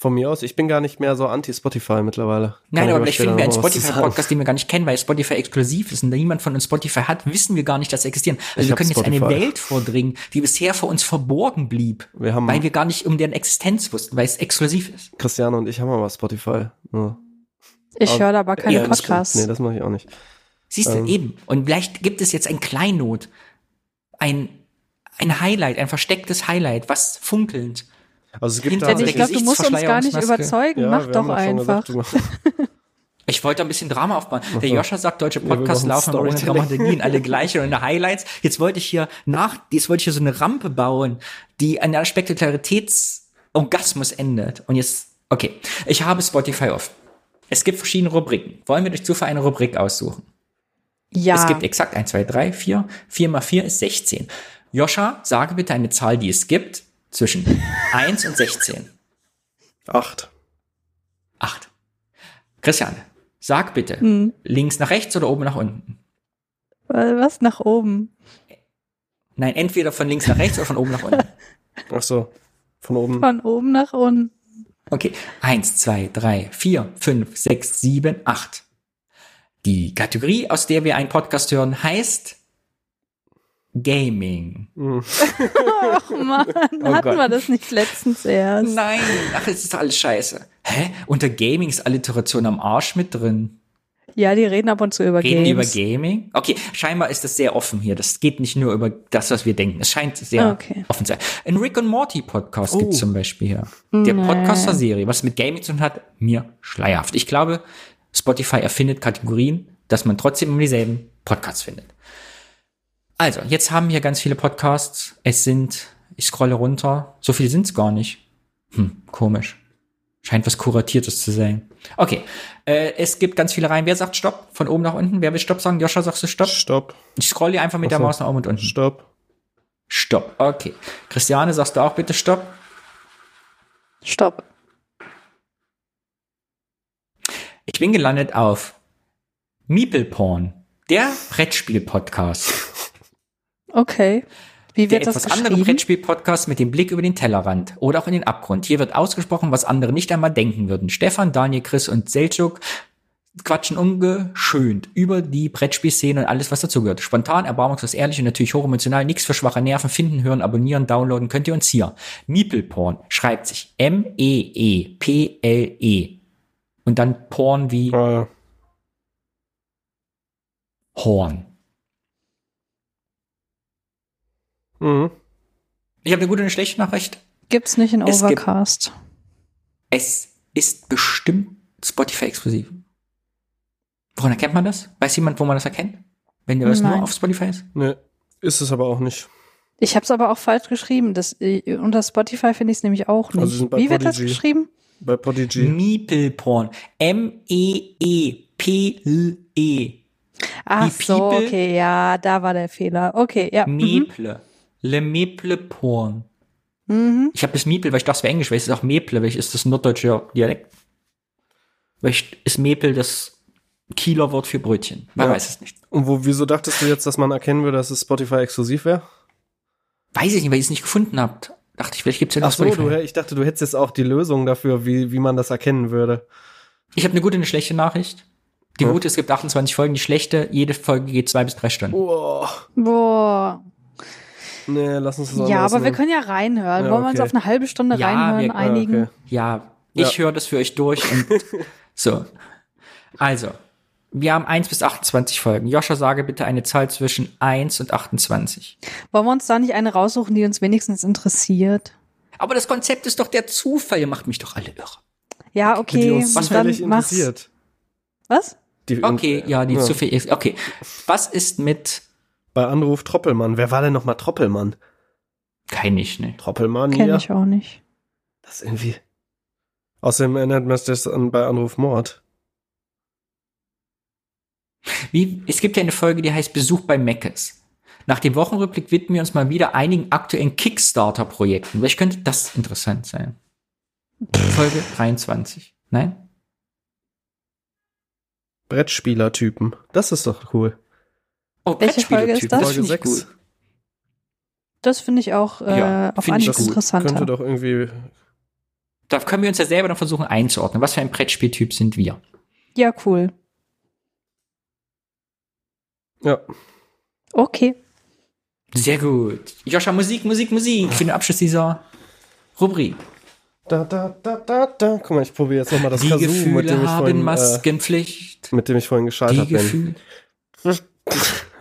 Von mir aus, ich bin gar nicht mehr so anti-Spotify mittlerweile. Kann Nein, aber vielleicht finden wir einen. Spotify-Podcast, den wir gar nicht kennen, weil Spotify exklusiv ist und da niemand von uns Spotify hat, wissen wir gar nicht, dass sie existieren. Also Ich wir können jetzt eine Spotify. Welt vordringen, die bisher vor uns verborgen blieb, Wir haben, weil wir gar nicht um deren Existenz wussten, weil es exklusiv ist. Christiane und ich haben aber Spotify. Ja. Ich höre aber keine Ja, Podcasts. Nee, das mache ich auch nicht. Siehst du, Ähm. eben. Und vielleicht gibt es jetzt ein Kleinod, ein, ein Highlight, ein verstecktes Highlight, was funkelnd. Also es gibt der ich glaube, du musst uns gar nicht überzeugen. Ja, Mach doch ja einfach. gesagt, *laughs* Ich wollte ein bisschen Drama aufbauen. Der so. Joscha sagt, deutsche Podcasts brauchen laufen ohne. Dramaturgien, alle gleich und Highlights. Jetzt wollte ich hier nach, jetzt wollte ich hier so eine Rampe bauen, die an einer Spektakularitätsorgasmus endet. Und jetzt, okay, ich habe Spotify offen. Es gibt verschiedene Rubriken. Wollen wir durch Zufall eine Rubrik aussuchen? Ja. Es gibt exakt 1, 2, 3, 4. 4 mal 4 ist 16. Joscha, sage bitte eine Zahl, die es gibt, zwischen 1 und 16. Acht. 8. Christian, sag bitte, Hm. links nach rechts oder oben nach unten? Was nach oben? Nein, entweder von links nach rechts oder von oben nach unten. Ach so. Von oben. Von oben nach unten. Okay. 1, 2, 3, 4, 5, 6, 7, 8. Die Kategorie, aus der wir einen Podcast hören, heißt Gaming. Hm. *laughs* Ach man, Oh hatten Gott. wir das nicht letztens erst? Nein, ach, es ist alles scheiße. Hä? Unter Gaming ist Alliteration am Arsch mit drin. Ja, die reden ab und zu über Reden die über Games. Gaming? Okay, scheinbar ist das sehr offen hier. Das geht nicht nur über das, was wir denken. Es scheint sehr Okay. offen zu sein. Ein Rick und Morty Podcast Oh. gibt zum Beispiel hier. Der Nee. Podcaster-Serie, was mit Gaming zu tun hat, mir schleierhaft. Ich glaube, Spotify erfindet Kategorien, dass man trotzdem immer dieselben Podcasts findet. Also, jetzt haben wir ganz viele Podcasts. Es sind, ich scrolle runter, so viele sind es gar nicht. Hm, komisch. Scheint was Kuratiertes zu sein. Okay, äh, es gibt ganz viele Reihen. Wer sagt Stopp? Von oben nach unten? Wer will Stopp sagen? Joscha, sagst du Stopp? Stopp. Ich scrolle hier einfach mit der. Maus nach oben und unten. Stopp. Stopp. Okay. Christiane, sagst du auch bitte Stopp? Stopp. Ich bin gelandet auf Meeple Porn, der Brettspiel-Podcast. Okay. Wie Der wird das etwas andere? Brettspiel-Podcast mit dem Blick über den Tellerrand oder auch in den Abgrund. Hier wird ausgesprochen, was andere nicht einmal denken würden. Stefan, Daniel, Chris und Selchuk quatschen ungeschönt über die Brettspielszene und alles, was dazugehört. Spontan, erbarmungslos, ehrlich und natürlich hochemotional. Nichts für schwache Nerven. Finden, hören, abonnieren, downloaden könnt ihr uns hier. Meeple-Porn schreibt sich E M-E-E-P-L-E. Und dann Porn wie Ah, Horn. Mhm. Ich habe eine gute und eine schlechte Nachricht. Gibt's nicht in Es gibt- Overcast. Es ist bestimmt Spotify exklusiv. Woran erkennt man das? Weiß jemand, wo man das erkennt? Wenn das nur auf Spotify ist? Nee, ist es aber auch nicht. Ich habe es aber auch falsch geschrieben. Das, äh, unter Spotify finde ich es nämlich auch nicht. Also sind bei Wie wird das Podigy. geschrieben? Bei Podigy. Meeple-Porn. M-E-E-P-L-E. Ach Die so, People- okay, ja, da war der Fehler. Okay, ja. Mhm. Le Meeple-Porn. Mhm. Ich habe das Meeple, weil ich dachte, es wäre Englisch, weil es ist auch Meeple, weil ich ist das norddeutsche Dialekt. Weil ich, ist Meeple das Kieler Wort für Brötchen? Man Ja. weiß es nicht. Und wo, wieso dachtest du jetzt, dass man erkennen würde, dass es Spotify exklusiv wäre? Weiß ich nicht, weil ich es nicht gefunden habt. Dachte ich, vielleicht gibt's ja Ach noch so, Spotify. du, ich dachte, du hättest jetzt auch die Lösung dafür, wie, wie man das erkennen würde. Ich habe eine gute und eine schlechte Nachricht. Die Ja. gute, es gibt 28 Folgen. Die schlechte, jede Folge geht zwei bis drei Stunden. Oh, Boah. Nee, lass uns das Ja, aber wir nehmen. können ja reinhören. Ja, Wollen wir uns auf eine halbe Stunde Ja, reinhören, wir- einigen? Ja, okay. Ja, ich Ja. höre das für euch durch und *laughs* so. Also, wir haben 1 bis 28 Folgen. Joscha, sage bitte eine Zahl zwischen 1 und 28. Wollen wir uns da nicht eine raussuchen, die uns wenigstens interessiert? Aber das Konzept ist doch der Zufall. Ihr macht mich doch alle irre. Ja, Die okay, uns was dann mach's. interessiert. Was? Die, Okay, ja, die Ja. Zufall ist. Okay. Was ist mit. Bei Anruf Troppelmann. Wer war denn noch mal Troppelmann? Kein ich, ne? Troppelmann, Kenne ja. ich auch nicht. Das ist irgendwie. Außerdem erinnert mich das an bei Anruf Mord. Wie, es gibt ja eine Folge, die heißt Besuch bei Meckes. Nach dem Wochenrückblick widmen wir uns mal wieder einigen aktuellen Kickstarter-Projekten. Vielleicht könnte das interessant sein. Folge 23. Nein? Brettspielertypen. Das ist doch cool. Oh, Welche Folge ist das? das Folge finde ich 6. gut. Das finde ich auch äh, Ja, auf Anhieb gut. interessanter. Könnte doch irgendwie. Da können wir uns ja selber dann versuchen einzuordnen. Was für ein Brettspieltyp sind wir? Ja, cool. Ja. Okay. Sehr gut. Joscha, Musik, Musik, Musik für den Abschluss dieser Rubrik. Da, da, da, da, da. Guck mal, ich probiere jetzt nochmal das Die Kazoo, Gefühle mit dem ich haben vorhin, äh, Maskenpflicht. mit dem ich vorhin Die gescheitert bin. *laughs*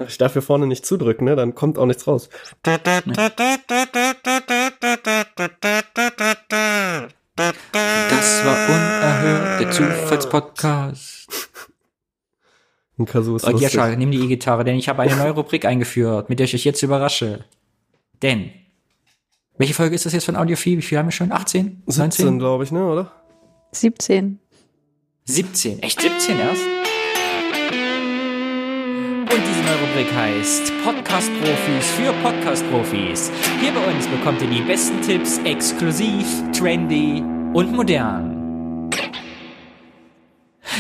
Ich darf hier vorne nicht zudrücken, ne? Dann kommt auch nichts raus. Das war unerhört, der Zufallspodcast. *laughs* Ein Kazoo ist Und lustig. Joscha, nimm die E-Gitarre, denn ich habe eine neue Rubrik eingeführt, mit der ich euch jetzt überrasche. Denn, welche Folge ist das jetzt von Audiophil? Wie viel haben wir schon? 18? 17, 19? glaube ich, ne, oder? 17. 17. Echt 17 erst? Rubrik heißt Podcast-Profis für Podcast-Profis. Hier bei uns bekommt ihr die besten Tipps exklusiv, trendy und modern.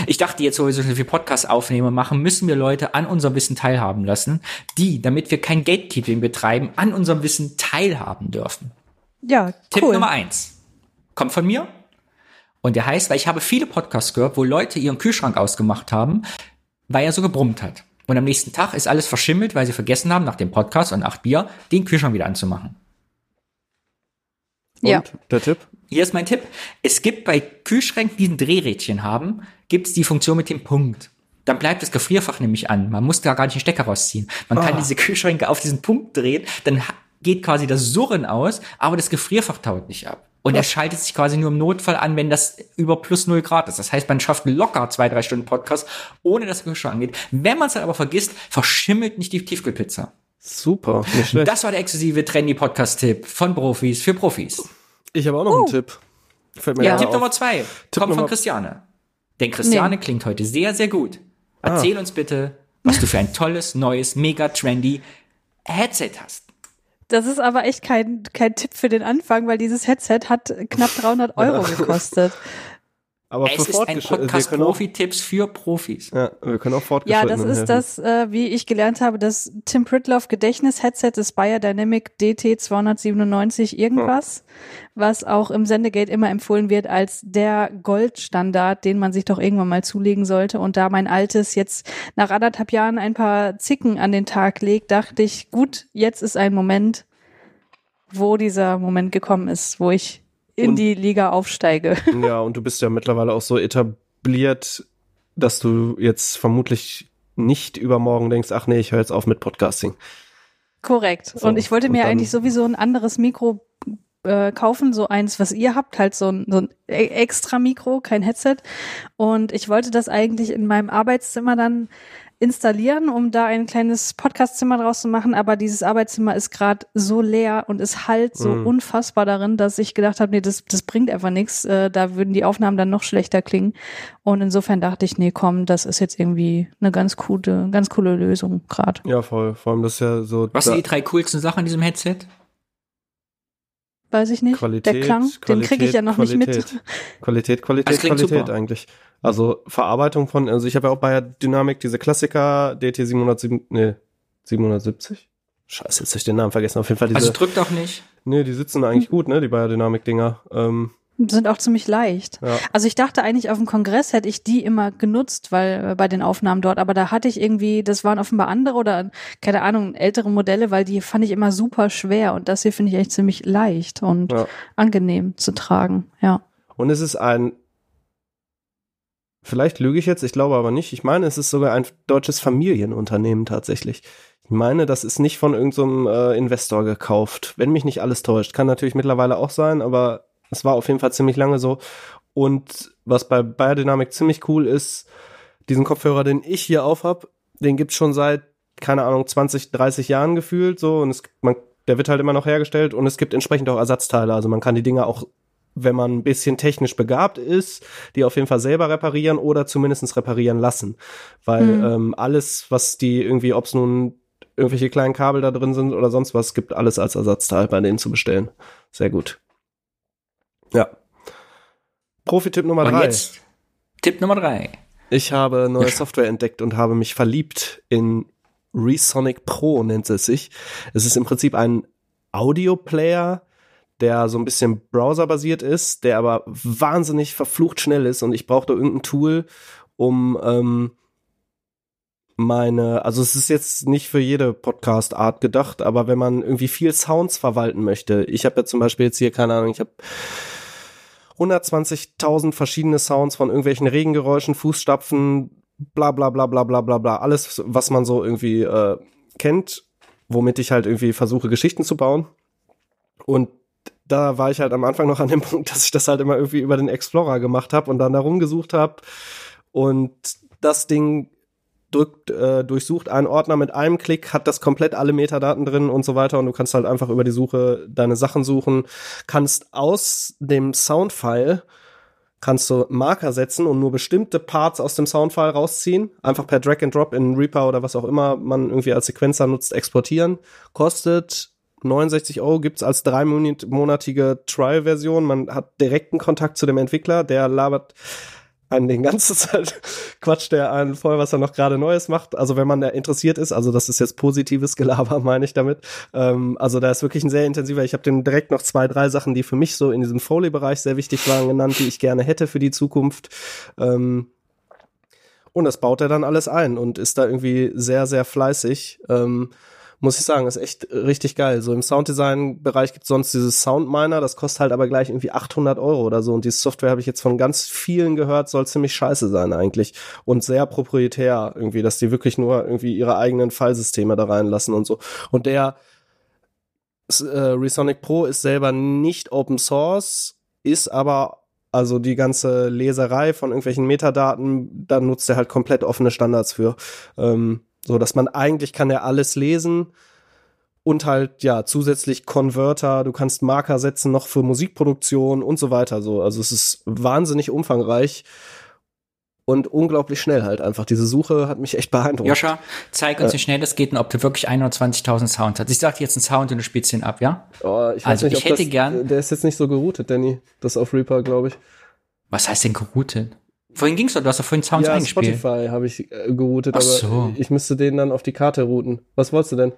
Ich dachte jetzt, wo wir so viel Podcast aufnehmen und machen, müssen wir Leute an unserem Wissen teilhaben lassen, die, damit wir kein Gatekeeping betreiben, an unserem Wissen teilhaben dürfen. Ja, Tipp cool. Nummer eins kommt von mir. Und der heißt, weil ich habe viele Podcasts gehört, wo Leute ihren Kühlschrank ausgemacht haben, weil er so gebrummt hat. Und am nächsten Tag ist alles verschimmelt, weil sie vergessen haben, nach dem Podcast und acht Bier, den Kühlschrank wieder anzumachen. Und Ja. der Tipp? Hier ist mein Tipp. Es gibt bei Kühlschränken, die ein Drehrädchen haben, gibt es die Funktion mit dem Punkt. Dann bleibt das Gefrierfach nämlich an. Man muss da gar nicht den Stecker rausziehen. Man kann Ah. diese Kühlschränke auf diesen Punkt drehen, dann geht quasi das Surren aus, aber das Gefrierfach taut nicht ab. Und er schaltet sich quasi nur im Notfall an, wenn das über plus null Grad ist. Das heißt, man schafft locker zwei, drei Stunden Podcast, ohne dass der Kühlschrank angeht. Wenn man es dann aber vergisst, verschimmelt nicht die Tiefkühlpizza. Super, nicht schlecht. Das war der exklusive Trendy-Podcast-Tipp von Profis für Profis. ich habe auch noch einen Tipp. Fällt mir Ja. Tipp auf. Nummer zwei Tipp kommt von Nummer- Christiane. Denn Christiane Nee. klingt heute sehr, sehr gut. Erzähl uns bitte, was du für ein tolles, neues, mega trendy Headset hast. Das ist aber echt kein, kein Tipp für den Anfang, weil dieses Headset hat knapp 300 Euro *laughs* gekostet. Aber es für ist ein Podcast wir können auch, Profi-Tipps für Profis. ja, wir können auch Ja, fortgeschrittenen das ist helfen. das, äh, wie ich gelernt habe, das Tim Pritloff Gedächtnis-Headset des Bayer Dynamic DT 297 irgendwas, was auch im Sendegate immer empfohlen wird als der Goldstandard, den man sich doch irgendwann mal zulegen sollte. Und da mein altes jetzt nach anderthalb Jahren ein paar Zicken an den Tag legt, dachte ich, gut, jetzt ist ein Moment, wo dieser Moment gekommen ist, wo ich in Und- die Liga aufsteige. *laughs* Ja, und du bist ja mittlerweile auch so etabliert, dass du jetzt vermutlich nicht übermorgen denkst, ach nee, ich höre jetzt auf mit Podcasting. Korrekt. So, und ich wollte und mir eigentlich sowieso ein anderes Mikro äh, kaufen, so eins, was ihr habt, halt so ein, so ein e- extra Mikro, kein Headset. Und ich wollte das eigentlich in meinem Arbeitszimmer dann installieren, um da ein kleines Podcastzimmer draus zu machen. Aber dieses Arbeitszimmer ist gerade so leer und es halt so Mhm. unfassbar darin, dass ich gedacht habe, nee, das, das bringt einfach nichts. Äh, da würden die Aufnahmen dann noch schlechter klingen. Und insofern dachte ich, nee, komm, das ist jetzt irgendwie eine ganz coole, ganz coole Lösung gerade. Ja, voll. Vor allem das ist ja so Was sind die drei coolsten Sachen an diesem Headset? Weiß ich nicht. Qualität. Der Klang, den kriege ich ja noch Qualität, nicht mit. Qualität, Qualität, Qualität super. eigentlich. Also Verarbeitung von, also ich habe ja auch bei Dynamic diese Klassiker DT 707, nee, 770. Scheiße, jetzt hab ich den Namen vergessen. Auf jeden Fall diese, Also drückt auch nicht. nee, die sitzen eigentlich gut, ne, die Biodynamic-Dinger. Ähm, Sind auch ziemlich leicht. ja. Also ich dachte eigentlich auf dem Kongress hätte ich die immer genutzt, weil äh, bei den Aufnahmen dort, aber da hatte ich irgendwie, das waren offenbar andere oder keine Ahnung, ältere Modelle, weil die fand ich immer super schwer und das hier finde ich echt ziemlich leicht und Ja. angenehm zu tragen. Ja. Und es ist ein, vielleicht lüge ich jetzt, ich glaube aber nicht. Ich meine, es ist sogar ein deutsches Familienunternehmen tatsächlich. Ich meine, das ist nicht von irgendeinem äh, Investor gekauft, wenn mich nicht alles täuscht. Kann natürlich mittlerweile auch sein, aber es war auf jeden Fall ziemlich lange so. Und was bei Biodynamic ziemlich cool ist, diesen Kopfhörer, den ich hier auf hab, den gibt's schon seit, keine Ahnung, 20, 30 Jahren gefühlt so und es, man, der wird halt immer noch hergestellt und es gibt entsprechend auch Ersatzteile. Also man kann die Dinger auch wenn man ein bisschen technisch begabt ist, die auf jeden Fall selber reparieren oder zumindestens reparieren lassen. Weil Mhm. ähm, alles, was die irgendwie, ob es nun irgendwelche kleinen Kabel da drin sind oder sonst was, gibt alles als Ersatzteil bei denen zu bestellen. Sehr gut. Ja. Profi-Tipp Nummer Und drei. jetzt Tipp Nummer drei. Ich habe neue. Software entdeckt und habe mich verliebt in Resonic Pro, nennt es sich. Es ist im Prinzip ein Audioplayer, der so ein bisschen browserbasiert ist, der aber wahnsinnig verflucht schnell ist und ich brauchte irgendein Tool, um ähm, meine, also es ist jetzt nicht für jede Podcast-Art gedacht, aber wenn man irgendwie viel Sounds verwalten möchte, ich habe ja zum Beispiel jetzt hier, keine Ahnung, ich habe 120.000 verschiedene Sounds von irgendwelchen Regengeräuschen, Fußstapfen, bla bla bla bla bla bla bla, alles, was man so irgendwie äh, kennt, womit ich halt irgendwie versuche, Geschichten zu bauen. Und da war ich halt am Anfang noch an dem *laughs* Punkt, dass ich das halt immer irgendwie über den Explorer gemacht habe und dann da rumgesucht habe. Und das Ding drückt, äh, durchsucht einen Ordner mit einem Klick, hat das komplett alle Metadaten drin und so weiter und du kannst halt einfach über die Suche deine Sachen suchen, kannst aus dem Soundfile kannst du Marker setzen und nur bestimmte Parts aus dem Soundfile rausziehen, einfach per Drag and Drop in Reaper oder was auch immer man irgendwie als Sequenzer nutzt, exportieren, kostet 69 Euro gibt's als dreimonatige Trial-Version. Man hat direkten Kontakt zu dem Entwickler, der labert einen den ganze *laughs* Zeit, quatscht der einen voll, was er noch gerade Neues macht. Also wenn man da interessiert ist, also das ist jetzt positives Gelaber, *laughs* meine ich damit. Ähm, also da ist wirklich ein sehr intensiver. Ich habe dem direkt noch zwei, drei Sachen, die für mich so in diesem Foley-Bereich sehr wichtig waren, genannt, die ich gerne hätte für die Zukunft. Ähm, und das baut er dann alles ein und ist da irgendwie sehr, sehr fleißig. Ähm, muss ich sagen, ist echt richtig geil. So im Sounddesign-Bereich gibt es sonst dieses Soundminer, das kostet halt aber gleich irgendwie 800 Euro oder so. Und diese Software habe ich jetzt von ganz vielen gehört, soll ziemlich scheiße sein eigentlich. Und sehr proprietär irgendwie, dass die wirklich nur irgendwie ihre eigenen Fallsysteme da reinlassen und so. Und der äh, Resonic Pro ist selber nicht Open Source, ist aber also die ganze Leserei von irgendwelchen Metadaten, da nutzt er halt komplett offene Standards für. Ähm, so dass man eigentlich kann er alles lesen und halt ja zusätzlich Converter, du kannst Marker setzen noch für Musikproduktion und so weiter so. Also es ist wahnsinnig umfangreich und unglaublich schnell halt einfach. Diese Suche hat mich echt beeindruckt. Joscha, zeig uns, wie schnell das geht und ob du wirklich 21.000 Sounds hast. Ich sag dir jetzt einen Sound und du spielst ihn ab, ja? Oh, ich weiß Also nicht, ich hätte das, gern- Der ist jetzt nicht so geroutet, Danny. Das auf Reaper, glaube ich. Was heißt denn geroutet? Vorhin ging's doch, du hast doch vorhin Sounds ja, eingespielt. Spotify habe ich äh, geroutet, Ach aber so. ich müsste den dann auf die Karte routen. Was wolltest du denn?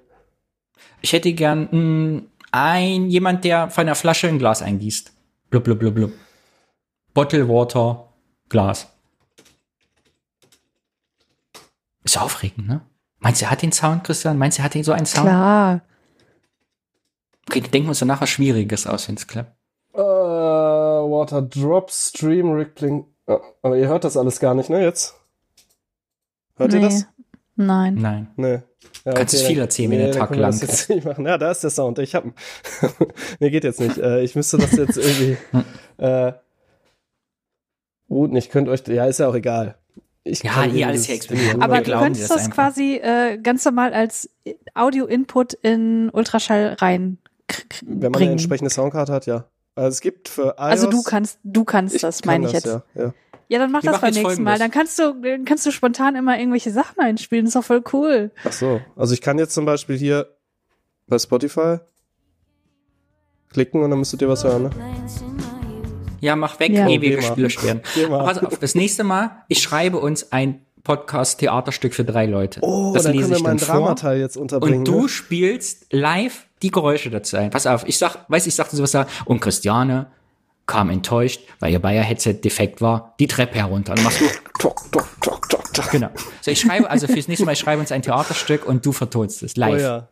Ich hätte gern mh, ein jemand, der von einer Flasche ein Glas eingießt. Blub, blub, blub, blub. Bottle Water, Glas. Ist aufregend, ne? Meinst du, er hat den Sound, Christian? Meinst du, er hat den so einen Sound? Klar. Okay, denken wir uns danach was Schwieriges aus, wenn es klappt. Äh, Water Drop Stream Rippling. Ja, aber ihr hört das alles gar nicht, ne, jetzt? Hört ihr Nee. das? Nein. Nein. Nee. Ja, Kannst es dann- viel erzählen, wenn der dann Tag lang jetzt nicht machen. Ja, da ist der Sound. Ich hab *laughs* ihn. nee, geht jetzt nicht. Äh, ich müsste das jetzt irgendwie *laughs* äh, routen. Ich könnte euch, ja, ist ja auch egal. Ich Ja, kann irgendwie alles hier rüber- Aber du könntest das das quasi äh, ganz normal als Audio-Input in Ultraschall rein Wenn man eine bringen. entsprechende Soundkarte hat, ja. Also es gibt für iOS, Also du kannst, du kannst das, kann meine ich jetzt. Ja, ja. Ja, dann mach Wir das beim nächsten Mal. Dann kannst du, dann kannst du spontan immer irgendwelche Sachen einspielen. Das ist doch voll cool. Ach so. Also ich kann jetzt zum Beispiel hier bei Spotify klicken und dann müsstet ihr was hören, ne? Ja, mach weg, Ja. ehe wir Geh gelöscht werden. Das nächste Mal, ich schreibe uns ein Podcast-Theaterstück für drei Leute. Oh, das dann lese können wir ich mal dann einen vor. Dramateil jetzt unterbringen. Und du ne? spielst live die Geräusche dazu ein. Pass auf, ich sag, weiß ich sagte sowas da, und Christiane kam enttäuscht, weil ihr Bayer-Headset defekt war, die Treppe herunter. Und dann machst du, Tok, tok, tok, tok, tok. genau. So, ich schreibe, also fürs nächste Mal, ich schreibe uns ein Theaterstück und du vertonst es Oh live. ja.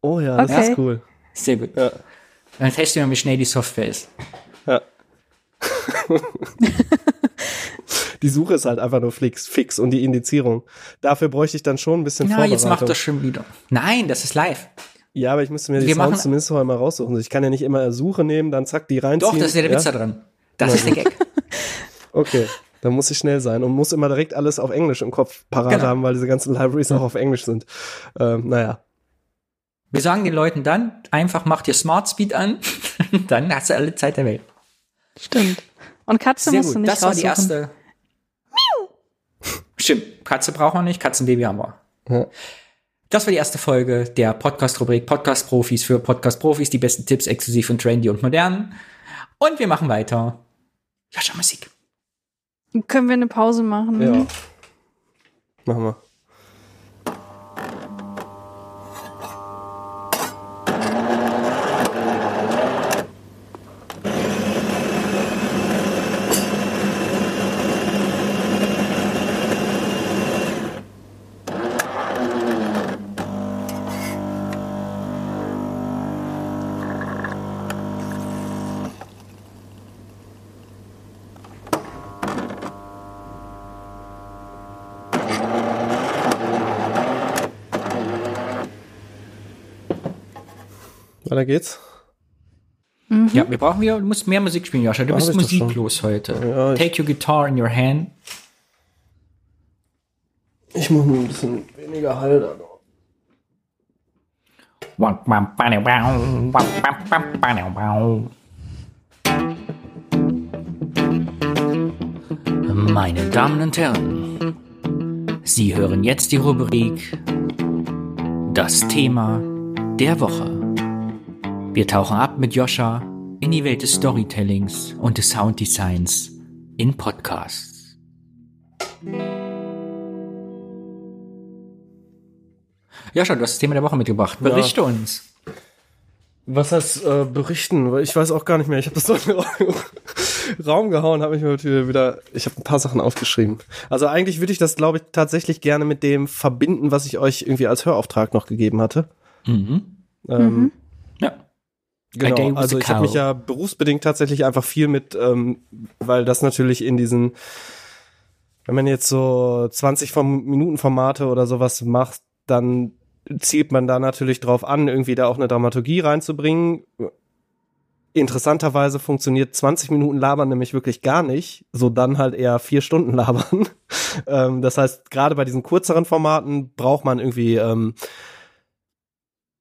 Oh ja, das Okay. ist cool. Sehr gut. Ja. Dann testen wir mal, wie schnell die Software ist. Ja. *laughs* *laughs* die Suche ist halt einfach nur fix, fix und die Indizierung. Dafür bräuchte ich dann schon ein bisschen Na, Vorbereitung. jetzt macht das schon wieder. Nein, das ist live. Ja, aber ich müsste mir die Wir Sounds zumindest vorher mal raussuchen. Ich kann ja nicht immer Suche nehmen, dann zack, die reinziehen. Doch, das ist ja der Witz da dran. Das Na ist der. Gag. *laughs* Okay, dann muss ich schnell sein und muss immer direkt alles auf Englisch im Kopf parat Genau. haben, weil diese ganzen Libraries auch auf Englisch sind. Ähm, naja. Wir sagen den Leuten dann, einfach macht ihr Smart Speed an, *laughs* dann hast du alle Zeit der Welt. Stimmt. Und Katze Sehr musst du gut. nicht Das war die raussuchen. erste. Stimmt, Katze brauchen wir nicht, Katzenbaby haben wir. Ja. Das war die erste Folge der Podcast-Rubrik Podcast Profis für Podcast Profis, die besten Tipps exklusiv und trendy und modern. Und wir machen weiter. Ja, schon Musik. Können wir eine Pause machen? Ja. Machen wir. Weiter geht's. Ja, wir brauchen wieder, du musst mehr Musik spielen, Joscha. Du Hab bist musiklos heute. Ja, Take your guitar in your hand. Ich muss nur ein bisschen weniger da noch. Meine Damen und Herren, Sie hören jetzt die Rubrik Das Thema der Woche. Wir tauchen ab mit Joscha in die Welt des Storytellings und des Sounddesigns in Podcasts. Joscha, du hast das Thema der Woche mitgebracht. Berichte uns. Was heißt äh, berichten? Weil Ich weiß auch gar nicht mehr. Ich habe das doch in den *laughs* Raum gehauen, habe ich mir natürlich wieder. Ich habe ein paar Sachen aufgeschrieben. Also eigentlich würde ich das, glaube ich, tatsächlich gerne mit dem verbinden, was ich euch irgendwie als Hörauftrag noch gegeben hatte. Mhm. Ähm, Ja. Genau, also ich habe mich ja berufsbedingt tatsächlich einfach viel mit, ähm, weil das natürlich in diesen, wenn man jetzt so 20 Form Minuten Formate oder sowas macht, dann zielt man da natürlich drauf an, irgendwie da auch eine Dramaturgie reinzubringen. Interessanterweise funktioniert 20 Minuten labern nämlich wirklich gar nicht, so dann halt eher vier Stunden *laughs* labern. ähm, das heißt, gerade bei diesen kürzeren Formaten braucht man irgendwie ähm,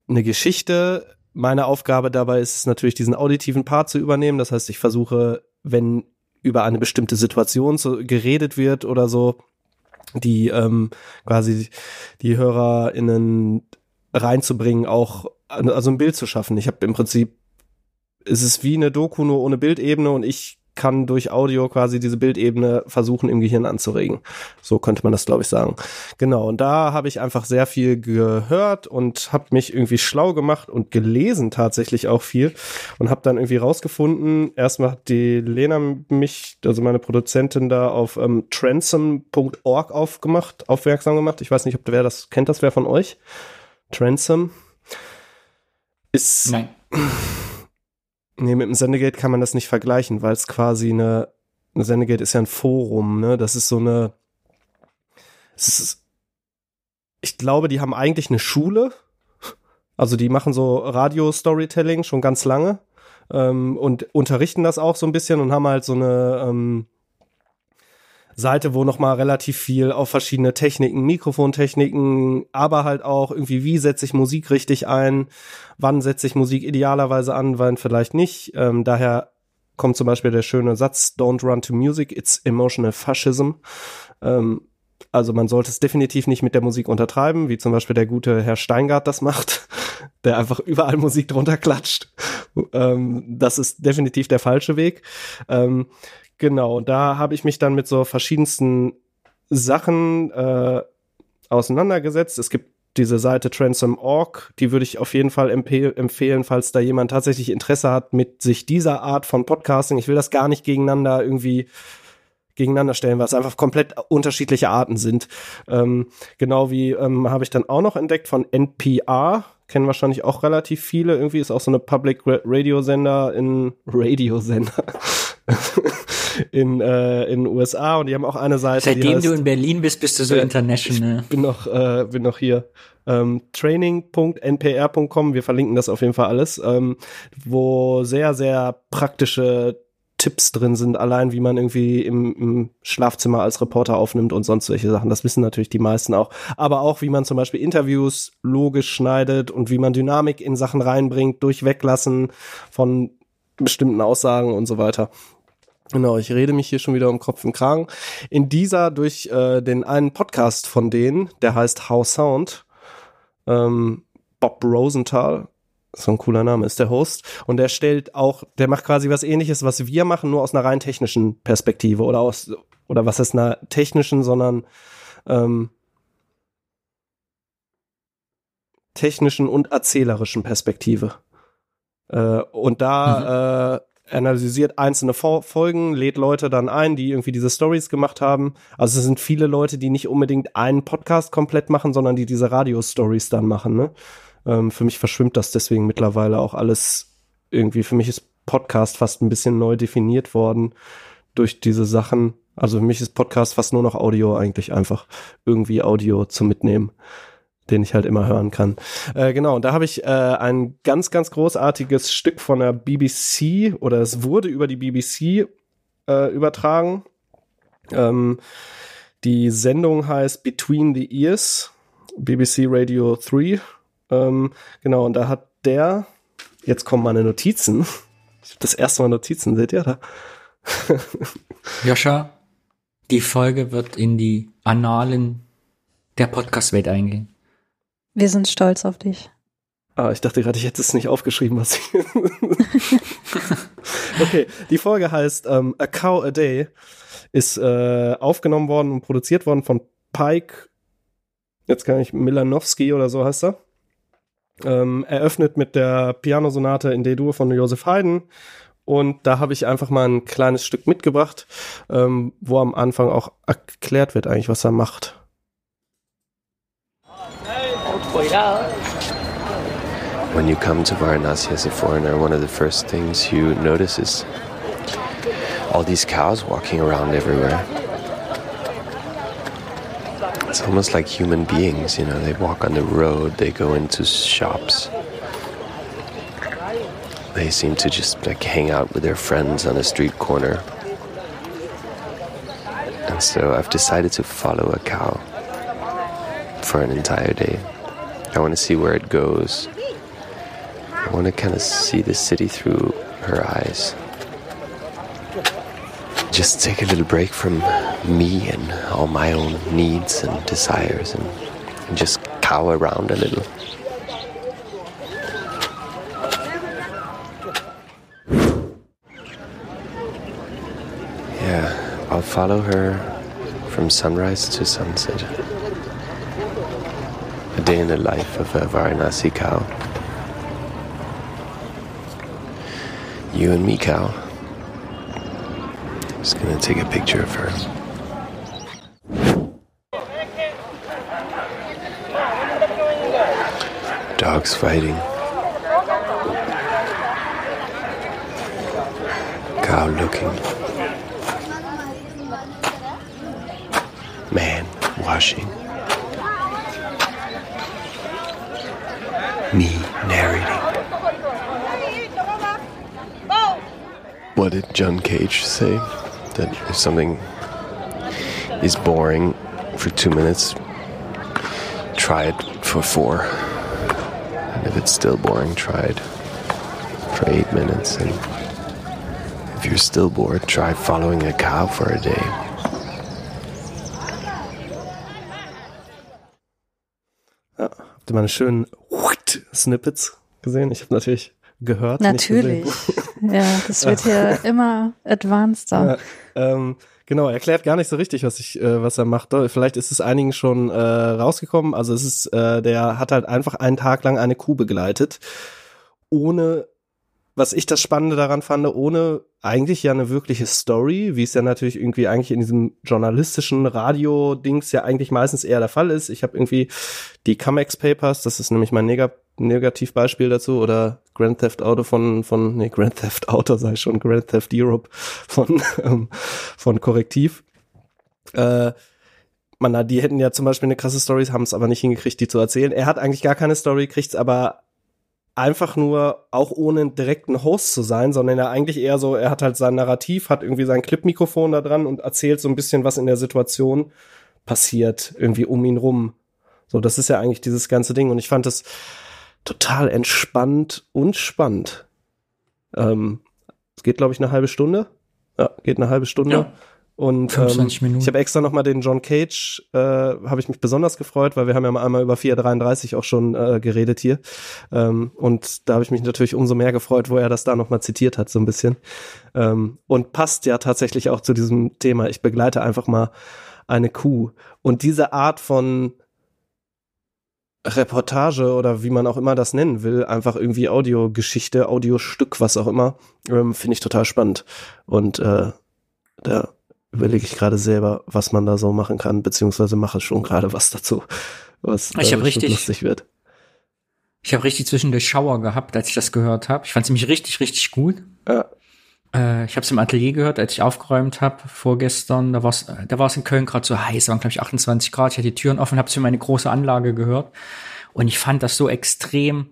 eine Geschichte. Meine Aufgabe dabei ist es natürlich, diesen auditiven Part zu übernehmen. Das heißt, ich versuche, wenn über eine bestimmte Situation so geredet wird oder so, die ähm, quasi die HörerInnen reinzubringen, auch also ein Bild zu schaffen. Ich habe im Prinzip, es ist wie eine Doku nur ohne Bildebene und ich kann durch Audio quasi diese Bildebene versuchen im Gehirn anzuregen. So könnte man das, glaube ich, sagen. Genau, und da habe ich einfach sehr viel gehört und habe mich irgendwie schlau gemacht und gelesen tatsächlich auch viel und habe dann irgendwie rausgefunden, erstmal hat die Lena mich, also meine Produzentin da auf ähm, transom.org aufgemacht, aufmerksam gemacht. Ich weiß nicht, ob wer das kennt, das wer von euch? Transom ist Nein. Nee, mit dem Sendegate kann man das nicht vergleichen, weil es quasi eine, eine Sendegate ist ja ein Forum, ne? Das ist so eine, ist, ich glaube, die haben eigentlich eine Schule. Also die machen so Radio-Storytelling schon ganz lange ähm, und unterrichten das auch so ein bisschen und haben halt so eine ähm, Seite, wo nochmal relativ viel auf verschiedene Techniken, Mikrofontechniken, aber halt auch irgendwie, wie setze ich Musik richtig ein, wann setze ich Musik idealerweise an, wann vielleicht nicht. Ähm, daher kommt zum Beispiel der schöne Satz, Don't run to music, it's emotional fascism. Ähm, also man sollte es definitiv nicht mit der Musik untertreiben, wie zum Beispiel der gute Herr Steingart das macht, *laughs* der einfach überall Musik drunter klatscht. Ähm, das ist definitiv der falsche Weg. Ähm, Genau, da habe ich mich dann mit so verschiedensten Sachen äh, auseinandergesetzt. Es gibt diese Seite Transom.org, die würde ich auf jeden Fall empfehlen, falls da jemand tatsächlich Interesse hat mit sich dieser Art von Podcasting. Ich will das gar nicht gegeneinander irgendwie gegeneinander stellen, weil es einfach komplett unterschiedliche Arten sind. Ähm, genau wie ähm, habe ich dann auch noch entdeckt von NPR, kennen wahrscheinlich auch relativ viele. Irgendwie ist auch so eine Public Radio Sender in Radiosender *laughs* in äh, in den USA und die haben auch eine Seite. Seitdem heißt, du in Berlin bist, bist du so äh, international. Ich bin noch äh, bin noch hier. Ähm, training.npr.com, wir verlinken das auf jeden Fall alles, ähm, wo sehr, sehr praktische Tipps drin sind, allein wie man irgendwie im, im, Schlafzimmer als Reporter aufnimmt und sonst solche Sachen. Das wissen natürlich die meisten auch. Aber auch, wie man zum Beispiel Interviews logisch schneidet und wie man Dynamik in Sachen reinbringt, durch Weglassen von bestimmten Aussagen und so weiter. Genau, ich rede mich hier schon wieder um Kopf und Kragen. In dieser durch äh, den einen Podcast von denen, der heißt How Sound, ähm, Bob Rosenthal, so ein cooler Name ist der Host und der stellt auch, der macht quasi was ähnliches, was wir machen, nur aus einer rein technischen Perspektive oder aus, oder was ist einer technischen, sondern ähm, technischen und erzählerischen Perspektive. Äh, und da mhm. äh, analysiert einzelne Folgen, lädt Leute dann ein, die irgendwie diese Stories gemacht haben. Also es sind viele Leute, die nicht unbedingt einen Podcast komplett machen, sondern die diese Radio-Stories dann machen. Ne? Ähm, für mich verschwimmt das deswegen mittlerweile auch alles irgendwie. Für mich ist Podcast fast ein bisschen neu definiert worden durch diese Sachen. Also für mich ist Podcast fast nur noch Audio eigentlich einfach irgendwie Audio zu mitnehmen den ich halt immer hören kann. Äh, genau, und da habe ich äh, ein ganz, ganz großartiges Stück von der BBC oder es wurde über die BBC äh, übertragen. Ähm, die Sendung heißt Between the Ears, BBC Radio 3. Ähm, genau, und da hat der, jetzt kommen meine Notizen. Das erste Mal Notizen, seht ihr da? *laughs* Joscha, die Folge wird in die Annalen der Podcast-Welt eingehen. Wir sind stolz auf dich. Ah, ich dachte gerade, ich hätte es nicht aufgeschrieben, was ich. *laughs* okay, die Folge heißt ähm, A Cow a Day, ist äh, aufgenommen worden und produziert worden von Pike, jetzt kann ich Milanowski oder so heißt er. Ähm, eröffnet mit der Pianosonate in D-Dur von Joseph Haydn. Und da habe ich einfach mal ein kleines Stück mitgebracht, ähm, wo am Anfang auch erklärt wird eigentlich, was er macht. When you come to Varanasi as a foreigner, one of the first things you notice is all these cows walking around everywhere. It's almost like human beings, you know, they walk on the road, they go into shops. They seem to just like hang out with their friends on a street corner. And so I've decided to follow a cow for an entire day. I want to see where it goes. I want to kind of see the city through her eyes. Just take a little break from me and all my own needs and desires and, and just cow around a little. Yeah, I'll follow her from sunrise to sunset. Day in the life of a Varanasi cow. You and me, cow. Just gonna take a picture of her. Dogs fighting. Cow looking. Man washing. Me narrating. What did John Cage say? That if something is boring for two minutes, try it for four. And if it's still boring, try it for eight minutes. And if you're still bored, try following a cow for a day. Habt ihr meine schönen Snippets gesehen? Ich habe natürlich gehört. Natürlich. Ja, das wird hier *laughs* immer advanceder. Ja, ähm, genau, er erklärt gar nicht so richtig, was ich, äh, was er macht. Vielleicht ist es einigen schon äh, rausgekommen. Also es ist, äh, der hat halt einfach einen Tag lang eine Kuh begleitet, ohne, was ich das Spannende daran fand, ohne eigentlich ja eine wirkliche Story, wie es ja natürlich irgendwie eigentlich in diesem journalistischen Radio-Dings ja eigentlich meistens eher der Fall ist. Ich habe irgendwie die Comex Papers, das ist nämlich mein Neg Negativbeispiel dazu, oder Grand Theft Auto von, von, nee, Grand Theft Auto sei schon, Grand Theft Europe von, *laughs* ähm, von Korrektiv. Äh, man, die hätten ja zum Beispiel eine krasse Story, haben es aber nicht hingekriegt, die zu erzählen. Er hat eigentlich gar keine Story, kriegt's aber einfach nur auch ohne direkten Host zu sein, sondern er eigentlich eher so, er hat halt sein Narrativ, hat irgendwie sein Clipmikrofon da dran und erzählt so ein bisschen, was in der Situation passiert, irgendwie um ihn rum. So, das ist ja eigentlich dieses ganze Ding und ich fand das total entspannt und spannend. Ähm, es geht, glaube ich, eine halbe Stunde. Ja, geht eine halbe Stunde. Ja. Und ähm, 25 Minuten. ich habe extra noch mal den John Cage, äh, habe ich mich besonders gefreut, weil wir haben ja mal einmal über 433 auch schon äh, geredet hier. Ähm, und da habe ich mich natürlich umso mehr gefreut, wo er das da noch mal zitiert hat, so ein bisschen. Ähm, und passt ja tatsächlich auch zu diesem Thema. Ich begleite einfach mal eine Kuh. Und diese Art von Reportage oder wie man auch immer das nennen will, einfach irgendwie Audiogeschichte, Audiostück, was auch immer, ähm, finde ich total spannend. Und äh, da überlege ich gerade selber, was man da so machen kann, beziehungsweise mache schon gerade was dazu, was Ich hab äh, richtig- lustig wird. Ich habe richtig zwischendurch Schauer gehabt, als ich das gehört habe. Ich fand es nämlich richtig, richtig gut. Ja. Äh, ich habe es im Atelier gehört, als ich aufgeräumt habe vorgestern. Da war es da war's in Köln gerade so heiß, waren glaube ich 28 Grad. Ich hatte die Türen offen, habe es für meine große Anlage gehört und ich fand das so extrem,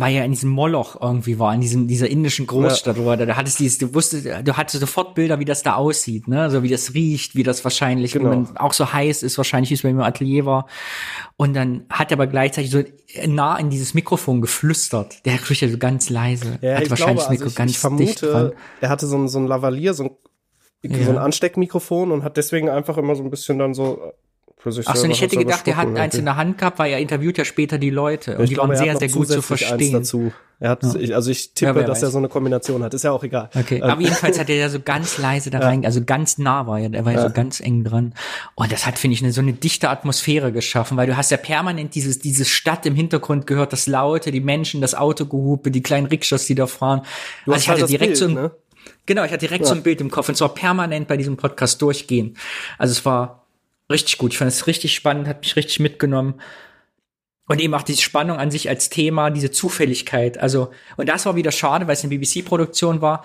weil ja in diesem Moloch irgendwie war, in diesem dieser indischen Großstadt, wo er da, hattest dieses, du wusstest, du hattest sofort Bilder, wie das da aussieht, ne, so wie das riecht, wie das wahrscheinlich, Genau. man auch so heiß ist, wahrscheinlich wie es bei mir im Atelier war. Und dann hat er aber gleichzeitig so nah in dieses Mikrofon geflüstert. Der spricht ja so ganz leise, Ja, hat ich wahrscheinlich glaube, das also Mikro ich, ganz ich dicht dran. vermute, er hatte so ein, so ein Lavalier, so ein, Ja. so ein Ansteckmikrofon und hat deswegen einfach immer so ein bisschen dann so für sich Ach so, selber und ich hätte gedacht, er hat eins in der Hand gehabt, weil er interviewt ja später die Leute. Und Ich die glaube, waren er sehr, sehr gut zu verstehen. dazu. Er hat, ich, also ich tippe, wer dass er weiß. so eine Kombination hat. Ist ja auch egal. Okay, Ähm, aber jedenfalls hat er ja so ganz leise da rein, also ganz nah war er, er war ja, so ganz eng dran. Und das hat, finde ich, eine, so eine dichte Atmosphäre geschaffen, weil du hast ja permanent dieses, diese Stadt im Hintergrund gehört, das Laute, die Menschen, das Autogehupe, die kleinen Rikschas, die da fahren. du also ich halt hatte direkt Bild, so ein, ne? Genau, ich hatte direkt so ein Bild im Kopf und zwar permanent bei diesem Podcast durchgehen. Also es war richtig gut. Ich fand es richtig spannend, hat mich richtig mitgenommen. Und eben auch diese Spannung an sich als Thema, diese Zufälligkeit. Also, und das war wieder schade, weil es eine BBC-Produktion war.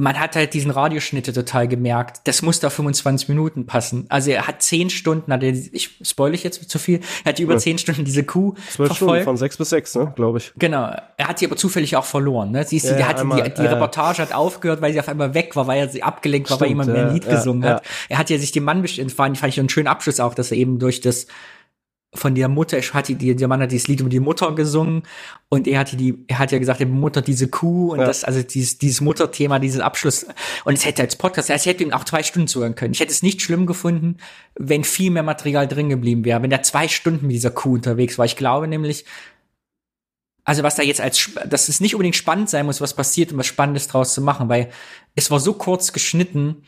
Man hat halt diesen Radioschnitte total gemerkt. Das muss da 25 Minuten passen. Also er hat zehn Stunden, hat er, ich spoil ich jetzt zu viel, er hat über zehn Stunden diese Kuh Zwölf Stunden verfolgt. von sechs bis sechs, ne, glaube ich. Genau. Er hat sie aber zufällig auch verloren. Ne? Siehst du, Ja, der hatte einmal, die, die äh, Reportage hat aufgehört, weil sie auf einmal weg war, weil er sie abgelenkt war, weil Stimmt, jemand mehr ein ja, Lied ja, gesungen ja. hat. Er hat ja sich dem Mann bestimmt, fand fand ich einen schönen Abschluss auch, dass er eben durch das von der Mutter, ich hatte die, der Mann hat dieses Lied über die Mutter gesungen und er hatte die, er hat ja gesagt, er Mutter diese Kuh und Ja. das, also dieses, dieses Mutterthema, dieses Abschluss. Und es hätte als Podcast, ich hätte ihm auch zwei Stunden zuhören können. Ich hätte es nicht schlimm gefunden, wenn viel mehr Material drin geblieben wäre, wenn er zwei Stunden mit dieser Kuh unterwegs war. Ich glaube nämlich, also was da jetzt als, dass es nicht unbedingt spannend sein muss, was passiert, um was Spannendes draus zu machen, weil es war so kurz geschnitten,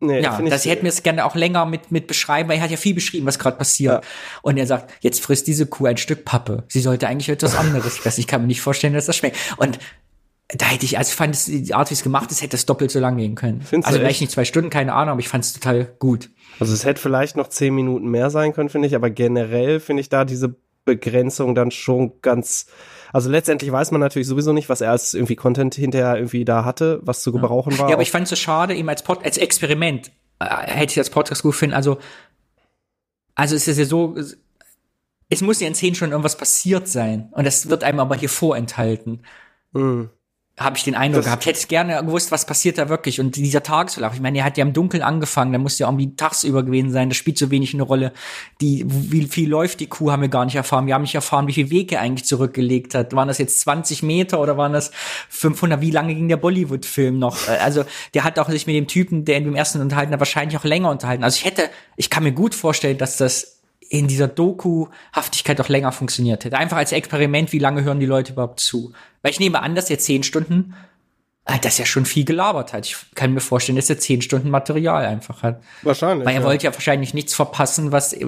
Nee, ja, das hätte mir es gerne auch länger mit, mit beschreiben, weil er hat ja viel beschrieben, was gerade passiert. Ja. Und er sagt, jetzt frisst diese Kuh ein Stück Pappe. Sie sollte eigentlich etwas *laughs* anderes fressen. Ich kann mir nicht vorstellen, dass das schmeckt. Und da hätte ich, also ich fand es, die Art, wie es gemacht ist, hätte es doppelt so lang gehen können. Findest also vielleicht nicht zwei Stunden, keine Ahnung, aber ich fand es total gut. Also es hätte vielleicht noch zehn Minuten mehr sein können, finde ich, aber generell finde ich da diese Begrenzung dann schon ganz. Also letztendlich weiß man natürlich sowieso nicht, was er als irgendwie Content hinterher irgendwie da hatte, was zu gebrauchen war. Ja, aber ich fand es so schade, eben als, Pod, als Experiment äh, hätte ich das Podcast gut finden. Also, also es ist ja so, es- es muss ja in zehn Stunden irgendwas passiert sein. Und das wird einem aber hier vorenthalten. Mhm. Habe ich den Eindruck Das- gehabt. Ich hätte gerne gewusst, was passiert da wirklich. Und dieser Tagesverlauf, ich meine, er hat ja im Dunkeln angefangen, da muss ja irgendwie tagsüber gewesen sein, das spielt so wenig eine Rolle. Die, wie viel läuft die Kuh, haben wir gar nicht erfahren. Wir haben nicht erfahren, wie viel Weg er eigentlich zurückgelegt hat. Waren das jetzt 20 Meter oder waren das 500? Wie lange ging der Bollywood-Film noch? Äh, Also, der hat auch sich mit dem Typen, der in dem ersten unterhalten hat, wahrscheinlich auch länger unterhalten. Also ich hätte, ich kann mir gut vorstellen, dass das in dieser Doku-Haftigkeit auch länger funktioniert hätte. Einfach als Experiment, wie lange hören die Leute überhaupt zu? Weil ich nehme an, dass er zehn Stunden, äh, dass er schon viel gelabert hat. Ich kann mir vorstellen, dass er zehn Stunden Material einfach hat. Wahrscheinlich. Weil er ja. wollte ja wahrscheinlich nichts verpassen, was äh,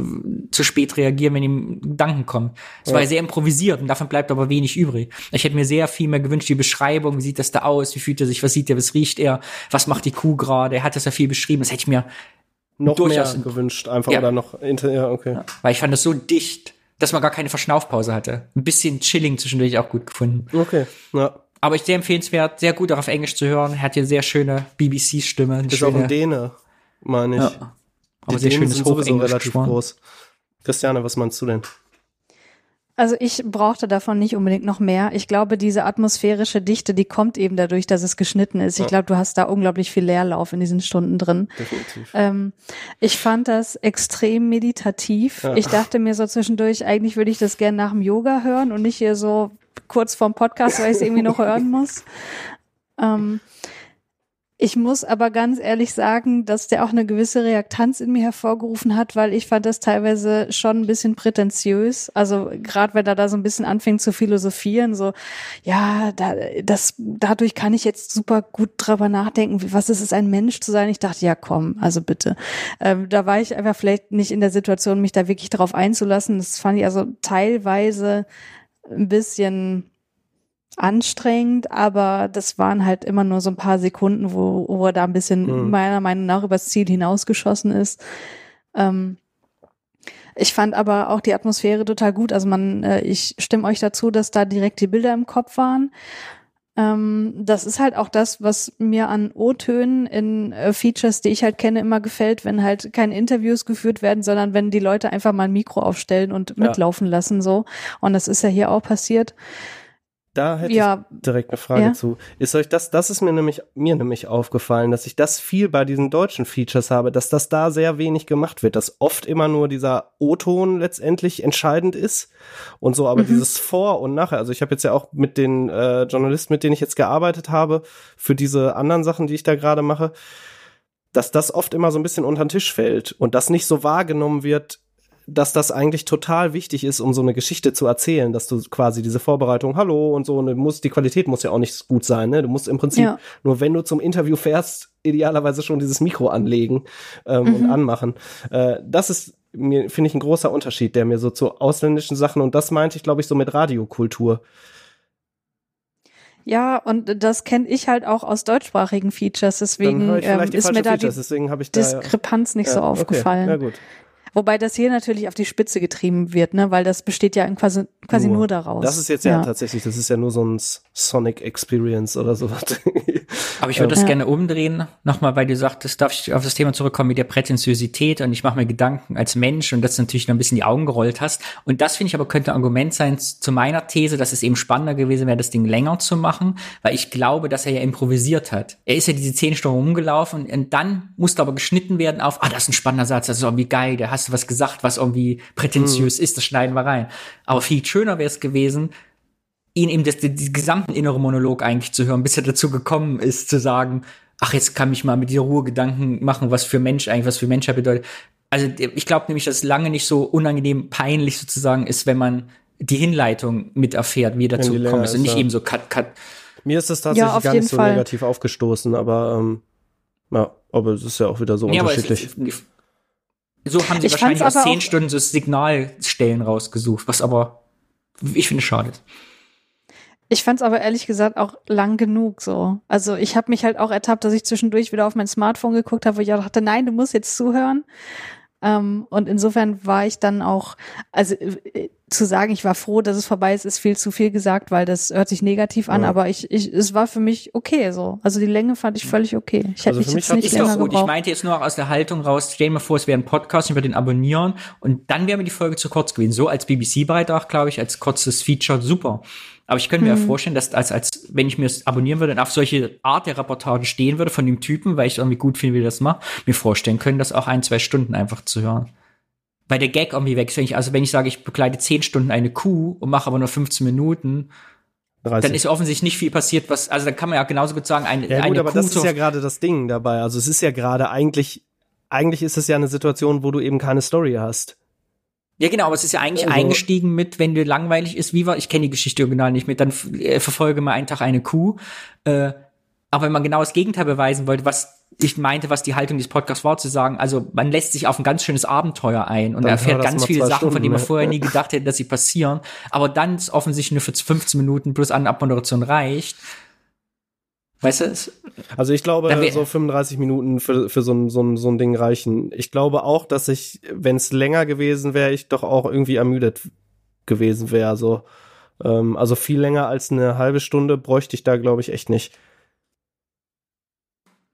zu spät reagieren, wenn ihm Gedanken kommen. Es war ja sehr improvisiert und davon bleibt aber wenig übrig. Ich hätte mir sehr viel mehr gewünscht, die Beschreibung, wie sieht das da aus, wie fühlt er sich, was sieht er, was riecht er, was macht die Kuh gerade, er hat das ja viel beschrieben, das hätte ich mir noch durchaus- mehr gewünscht, einfach Ja. oder noch ja, okay. Weil ich fand das so dicht, dass man gar keine Verschnaufpause hatte. Ein bisschen Chilling zwischendurch auch gut gefunden. Okay. Ja. Aber ich sehr empfehlenswert, sehr gut auch auf Englisch zu hören. Er hat hier sehr schöne BBC-Stimme. Ist auch ein Däne, meine ich. Ja. Aber Die sehr Dänen schönes sind sowieso relativ gesprochen. groß. Christiane, was meinst du denn? Also ich brauchte davon nicht unbedingt noch mehr. Ich glaube, diese atmosphärische Dichte, die kommt eben dadurch, dass es geschnitten ist. Ich glaube, du hast da unglaublich viel Leerlauf in diesen Stunden drin. Definitiv. Ähm, ich fand das extrem meditativ. Ja. Ich dachte mir so zwischendurch, eigentlich würde ich das gerne nach dem Yoga hören und nicht hier so kurz vorm Podcast, weil ich es irgendwie noch hören muss. Ähm, ich muss aber ganz ehrlich sagen, dass der auch eine gewisse Reaktanz in mir hervorgerufen hat, weil ich fand das teilweise schon ein bisschen prätentiös. Also gerade wenn er da so ein bisschen anfängt zu philosophieren, so ja, da, das dadurch kann ich jetzt super gut drüber nachdenken, was ist es, ein Mensch zu sein. Ich dachte, ja komm, also bitte. Ähm, da war ich einfach vielleicht nicht in der Situation, mich da wirklich drauf einzulassen. Das fand ich also teilweise ein bisschen anstrengend, aber das waren halt immer nur so ein paar Sekunden, wo, wo er da ein bisschen Mhm. meiner Meinung nach übers Ziel hinausgeschossen ist. Ähm, ich fand aber auch die Atmosphäre total gut. Also man, äh, ich stimme euch dazu, dass da direkt die Bilder im Kopf waren. Ähm, das ist halt auch das, was mir an O-Tönen in äh, Features, die ich halt kenne, immer gefällt, wenn halt keine Interviews geführt werden, sondern wenn die Leute einfach mal ein Mikro aufstellen und Ja. mitlaufen lassen so. Und das ist ja hier auch passiert. Da hätte Ja, ich direkt eine Frage Ja. zu. Ist euch das, das ist mir nämlich, mir nämlich aufgefallen, dass ich das viel bei diesen deutschen Features habe, dass das da sehr wenig gemacht wird, dass oft immer nur dieser O-Ton letztendlich entscheidend ist und so, aber Mhm. dieses Vor und Nachher, also ich habe jetzt ja auch mit den äh, Journalisten, mit denen ich jetzt gearbeitet habe, für diese anderen Sachen, die ich da gerade mache, dass das oft immer so ein bisschen unter den Tisch fällt und das nicht so wahrgenommen wird, dass das eigentlich total wichtig ist, um so eine Geschichte zu erzählen, dass du quasi diese Vorbereitung, hallo und so, und du musst, die Qualität muss ja auch nicht gut sein, ne? Du musst im Prinzip Ja. nur, wenn du zum Interview fährst, idealerweise schon dieses Mikro anlegen ähm, und Mhm. anmachen. Äh, das ist mir, finde ich, ein großer Unterschied, der mir so zu ausländischen Sachen, und das meinte ich, glaube ich, so mit Radiokultur. Ja, und das kenne ich halt auch aus deutschsprachigen Features, deswegen ähm, ist mir da Features, die ich da. Diskrepanz nicht ja, so okay. aufgefallen. Ja, gut. Wobei das hier natürlich auf die Spitze getrieben wird, ne, weil das besteht ja quasi, quasi nur, daraus. Das ist jetzt ja, tatsächlich, das ist ja nur so ein Sonic Experience oder sowas. *laughs* Aber ich würde das Ja. gerne umdrehen, nochmal, weil du sagtest, darf ich auf das Thema zurückkommen mit der Prätentiosität und ich mache mir Gedanken als Mensch und das natürlich noch ein bisschen die Augen gerollt hast. Und das finde ich aber könnte ein Argument sein zu meiner These, dass es eben spannender gewesen wäre, das Ding länger zu machen, weil ich glaube, dass er ja improvisiert hat. Er ist ja diese zehn Stunden rumgelaufen und dann musste aber geschnitten werden auf, ah, das ist ein spannender Satz, das ist irgendwie geil, da hast du was gesagt, was irgendwie prätentiös ist, das schneiden wir rein. Aber viel schöner wäre es gewesen, ihn eben das, die, die gesamten innere Monolog eigentlich zu hören, bis er dazu gekommen ist, zu sagen, ach, jetzt kann ich mal mit dieser Ruhe Gedanken machen, was für Mensch eigentlich, was für Menschheit bedeutet. Also ich glaube nämlich, dass es lange nicht so unangenehm peinlich sozusagen ist, wenn man die Hinleitung mit erfährt, wie er dazu gekommen ist und nicht ja. eben so cut, cut. Mir ist das tatsächlich auf gar nicht so Fall. negativ aufgestoßen, aber ähm, ja. Aber es ist ja auch wieder so Ja, aber es, unterschiedlich. es, so haben sie Ich wahrscheinlich aus zehn Stunden so Signalstellen rausgesucht, was aber ich finde schade ist. Ich fand's aber ehrlich gesagt auch lang genug so. Also ich habe mich halt auch ertappt, dass ich zwischendurch wieder auf mein Smartphone geguckt habe, wo ich auch dachte, nein, du musst jetzt zuhören. Ähm, und insofern war ich dann auch, also äh, zu sagen, ich war froh, dass es vorbei ist, ist viel zu viel gesagt, weil das hört sich negativ an, Ja. aber ich, ich, es war für mich okay so. Also die Länge fand ich völlig okay. Ich hätte Also mich jetzt nicht Ist doch länger gut. Ich meinte jetzt nur aus der Haltung raus, stell dir mal vor, es wäre ein Podcast, ich würde den abonnieren und dann wäre mir die Folge zu kurz gewesen. So als BBC-Beitrag, glaube ich, als kurzes Feature, super. Aber ich könnte mir Mhm. ja vorstellen, dass als, als wenn ich mir es abonnieren würde und auf solche Art der Reportage stehen würde von dem Typen, weil ich irgendwie gut finde, wie das macht, mir vorstellen können, das auch ein, zwei Stunden einfach zu hören. Weil der Gag irgendwie weg ist. Wenn ich- Also wenn ich sage, ich begleite zehn Stunden eine Kuh und mache aber nur 15 Minuten, 30. dann ist offensichtlich nicht viel passiert, was, also dann kann man ja genauso gut sagen, eine, Ja gut, eine aber Kuh das ist ja gerade das Ding dabei. Also es ist ja gerade eigentlich, eigentlich ist es ja eine Situation, wo du eben keine Story hast. Ja, genau, aber es ist ja eigentlich Also- eingestiegen mit, wenn dir langweilig ist, wie war, ich kenne die Geschichte original nicht mit, dann äh, verfolge mal einen Tag eine Kuh. Äh, aber wenn man genau das Gegenteil beweisen wollte, was ich meinte, was die Haltung dieses Podcasts war, zu sagen, also man lässt sich auf ein ganz schönes Abenteuer ein und erfährt ganz viele Sachen, von Stunden, denen man ne? vorher nie gedacht hätte, dass sie passieren. Aber dann ist offensichtlich nur für 15 Minuten plus an Abmoderation reicht. Weißt du, es, Also ich glaube, so 35 Minuten für, für so, ein, so, ein, so ein Ding reichen. Ich glaube auch, dass ich, wenn es länger gewesen wäre, ich doch auch irgendwie ermüdet gewesen wäre. So, ähm, also viel länger als eine halbe Stunde bräuchte ich da, glaube ich, echt nicht.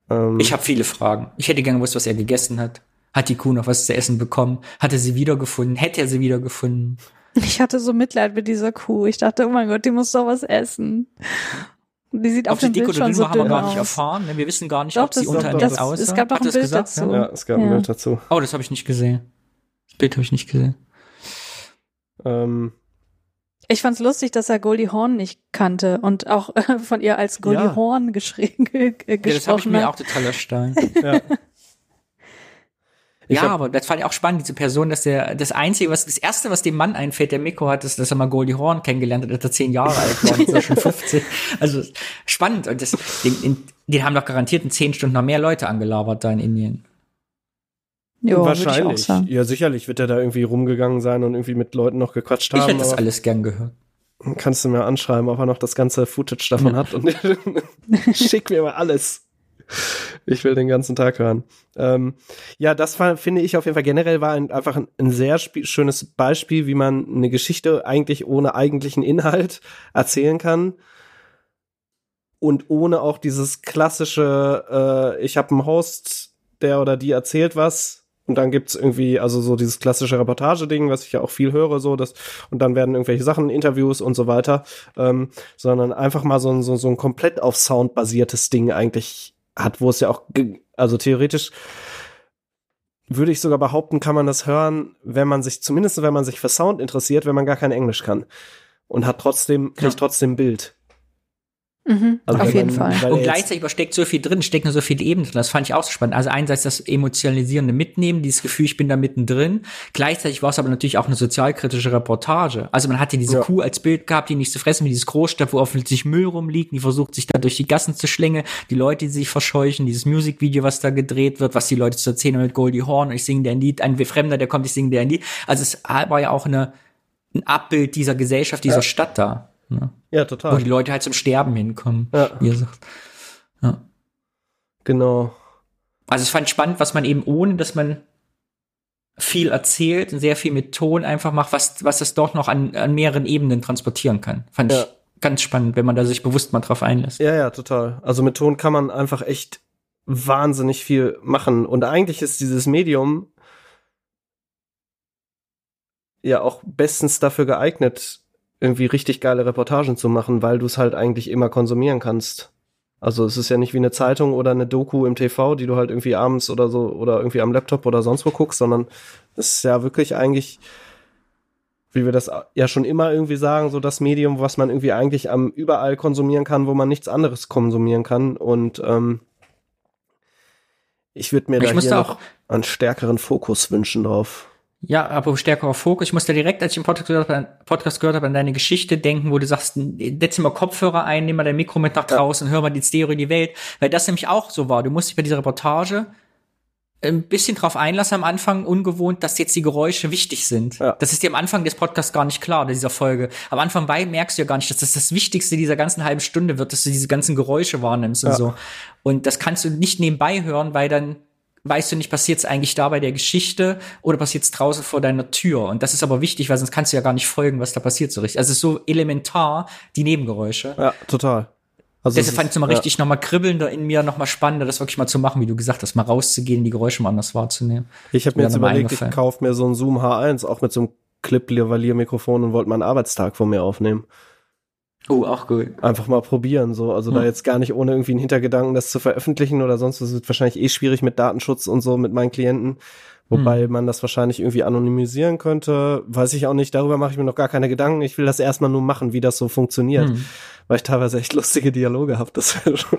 Ähm, ich habe viele Fragen. Ich hätte gerne gewusst, was er gegessen hat. Hat die Kuh noch was zu essen bekommen? Hat er sie wiedergefunden? Hätte er sie wiedergefunden? Ich hatte so Mitleid mit dieser Kuh. Ich dachte, oh mein Gott, die muss doch was essen. Die sieht auf Ob sie dem dick Bild oder schon dünn so war, haben wir dünn gar nicht erfahren. ne? Wir wissen gar nicht, Doch, ob sie das- unter doch, das- aussah. es gab doch Hat ein das Bild gesagt? dazu. Ja? ja, es gab ein Ja. Bild dazu. Oh, das habe ich nicht gesehen. Das Bild habe ich nicht gesehen. Ähm, Ich fand's lustig, dass er Goldie Horn nicht kannte und auch äh, *laughs* von ihr als Goldie Ja. Horn geschrieben, ge Ja, ge das habe ich gesprochen mir hat. auch total erstaunt. ja. *laughs* Ich ja, hab- aber das fand ich auch spannend, diese Person, dass der, das Einzige, was, das Erste, was dem Mann einfällt, der Mikro hat, ist, dass er mal Goldie Horn kennengelernt hat, als er zehn Jahre alt war, und ist er schon *laughs* 15. Also, spannend. Und das, den, in, den haben doch garantiert in zehn Stunden noch mehr Leute angelabert da in Indien. Jo, Wahrscheinlich. Ich auch sagen. Ja, sicherlich wird er da irgendwie rumgegangen sein und irgendwie mit Leuten noch gequatscht Ich haben. hätte das alles gern gehört. kannst du mir anschreiben, ob er noch das ganze Footage davon hat und *laughs* schick mir mal alles. Ich will den ganzen Tag hören. Ähm, ja, das war, finde ich auf jeden Fall generell war ein, einfach ein, ein sehr schönes Beispiel, wie man eine Geschichte eigentlich ohne eigentlichen Inhalt *laughs* erzählen kann. Und ohne auch dieses klassische, äh, ich habe einen Host, der oder die erzählt was. Und dann gibt's irgendwie, also so dieses klassische Reportage-Ding, was ich ja auch viel höre, so das, und dann werden irgendwelche Sachen, Interviews und so weiter, ähm, sondern einfach mal so ein, so, so ein komplett auf Sound basiertes Ding eigentlich hat, wo es ja auch, also theoretisch würde ich sogar behaupten, kann man das hören, wenn man sich, zumindest wenn man sich für Sound interessiert, wenn man gar kein Englisch kann. Und hat trotzdem, kriegt Ja. trotzdem Bild. Mhm, Also auf jeden man- Fall. Und gleichzeitig aber steckt so viel drin, steckt nur so viel Ebenen drin. Das fand ich auch so spannend. Also einerseits das emotionalisierende Mitnehmen, dieses Gefühl, ich bin da mittendrin. Gleichzeitig war es aber natürlich auch eine sozialkritische Reportage. Also man hatte diese Ja. Kuh als Bild gehabt, die nicht zu fressen, wie dieses Großstadt, wo offensichtlich Müll rumliegt, die versucht sich da durch die Gassen zu schlängeln, die Leute, die sich verscheuchen, dieses Musikvideo, was da gedreht wird, was die Leute zu erzählen haben mit Goldie Horn und ich singe dir ein Lied, ein Fremder, der kommt, ich singe dir ein Lied. Also es war ja auch eine, ein Abbild dieser Gesellschaft, dieser Ja. Stadt da. Ne? Ja, Wo total. die Leute halt zum Sterben hinkommen, Ja. wie er sagt. Ja. Genau. Also es fand ich spannend, was man eben ohne, dass man viel erzählt und sehr viel mit Ton einfach macht, was, was das doch noch an, an mehreren Ebenen transportieren kann. Fand Ja. ich ganz spannend, wenn man da sich bewusst mal drauf einlässt. Ja, ja, total. Also mit Ton kann man einfach echt wahnsinnig viel machen. Und eigentlich ist dieses Medium ja auch bestens dafür geeignet, irgendwie richtig geile Reportagen zu machen, weil du es halt eigentlich immer konsumieren kannst. Also es ist ja nicht wie eine Zeitung oder eine Doku im TV, die du halt irgendwie abends oder so oder irgendwie am Laptop oder sonst wo guckst, sondern es ist ja wirklich eigentlich, wie wir das ja schon immer irgendwie sagen, so das Medium, was man irgendwie eigentlich am überall konsumieren kann, wo man nichts anderes konsumieren kann. Und ähm, ich würde mir Ich da hier da noch auch- einen stärkeren Fokus wünschen drauf. Ja, aber stärkerer Fokus. Ich musste direkt, als ich den Podcast gehört habe, Podcast gehört habe, an deine Geschichte denken, wo du sagst, setz mal Kopfhörer ein, nimm mal dein Mikro mit nach draußen, hör mal die Stereo in die Welt. Weil das nämlich auch so war. Du musst dich bei dieser Reportage ein bisschen drauf einlassen am Anfang, ungewohnt, dass jetzt die Geräusche wichtig sind. Ja. Das ist dir am Anfang des Podcasts gar nicht klar, dieser Folge. Am Anfang bei merkst du ja gar nicht, dass das das Wichtigste dieser ganzen halben Stunde wird, dass du diese ganzen Geräusche wahrnimmst und Ja. so. Und das kannst du nicht nebenbei hören, weil dann weißt du nicht, passiert es eigentlich da bei der Geschichte oder passiert es draußen vor deiner Tür. Und das ist aber wichtig, weil sonst kannst du ja gar nicht folgen, was da passiert so richtig. Also es ist so elementar, die Nebengeräusche. Ja, total. Also Deshalb es fand ich es mal ja. richtig nochmal kribbelnder in mir, nochmal spannender, das wirklich mal zu machen, wie du gesagt hast, mal rauszugehen, die Geräusche mal anders wahrzunehmen. Ich habe mir jetzt überlegt, ich kaufe mir so ein Zoom H1, auch mit so einem Clip-Lavalier-Mikrofon und wollte meinen Arbeitstag von mir aufnehmen. Oh, auch gut. Einfach mal probieren, so. Also da Hm. jetzt gar nicht ohne irgendwie einen Hintergedanken, das zu veröffentlichen oder sonst. Das wird wahrscheinlich eh schwierig mit Datenschutz und so mit meinen Klienten. Wobei Hm. man das wahrscheinlich irgendwie anonymisieren könnte. Weiß ich auch nicht. Darüber mache ich mir noch gar keine Gedanken. Ich will das erstmal nur machen, wie das so funktioniert. Hm. Weil ich teilweise echt lustige Dialoge habe. Das *laughs* wäre schon.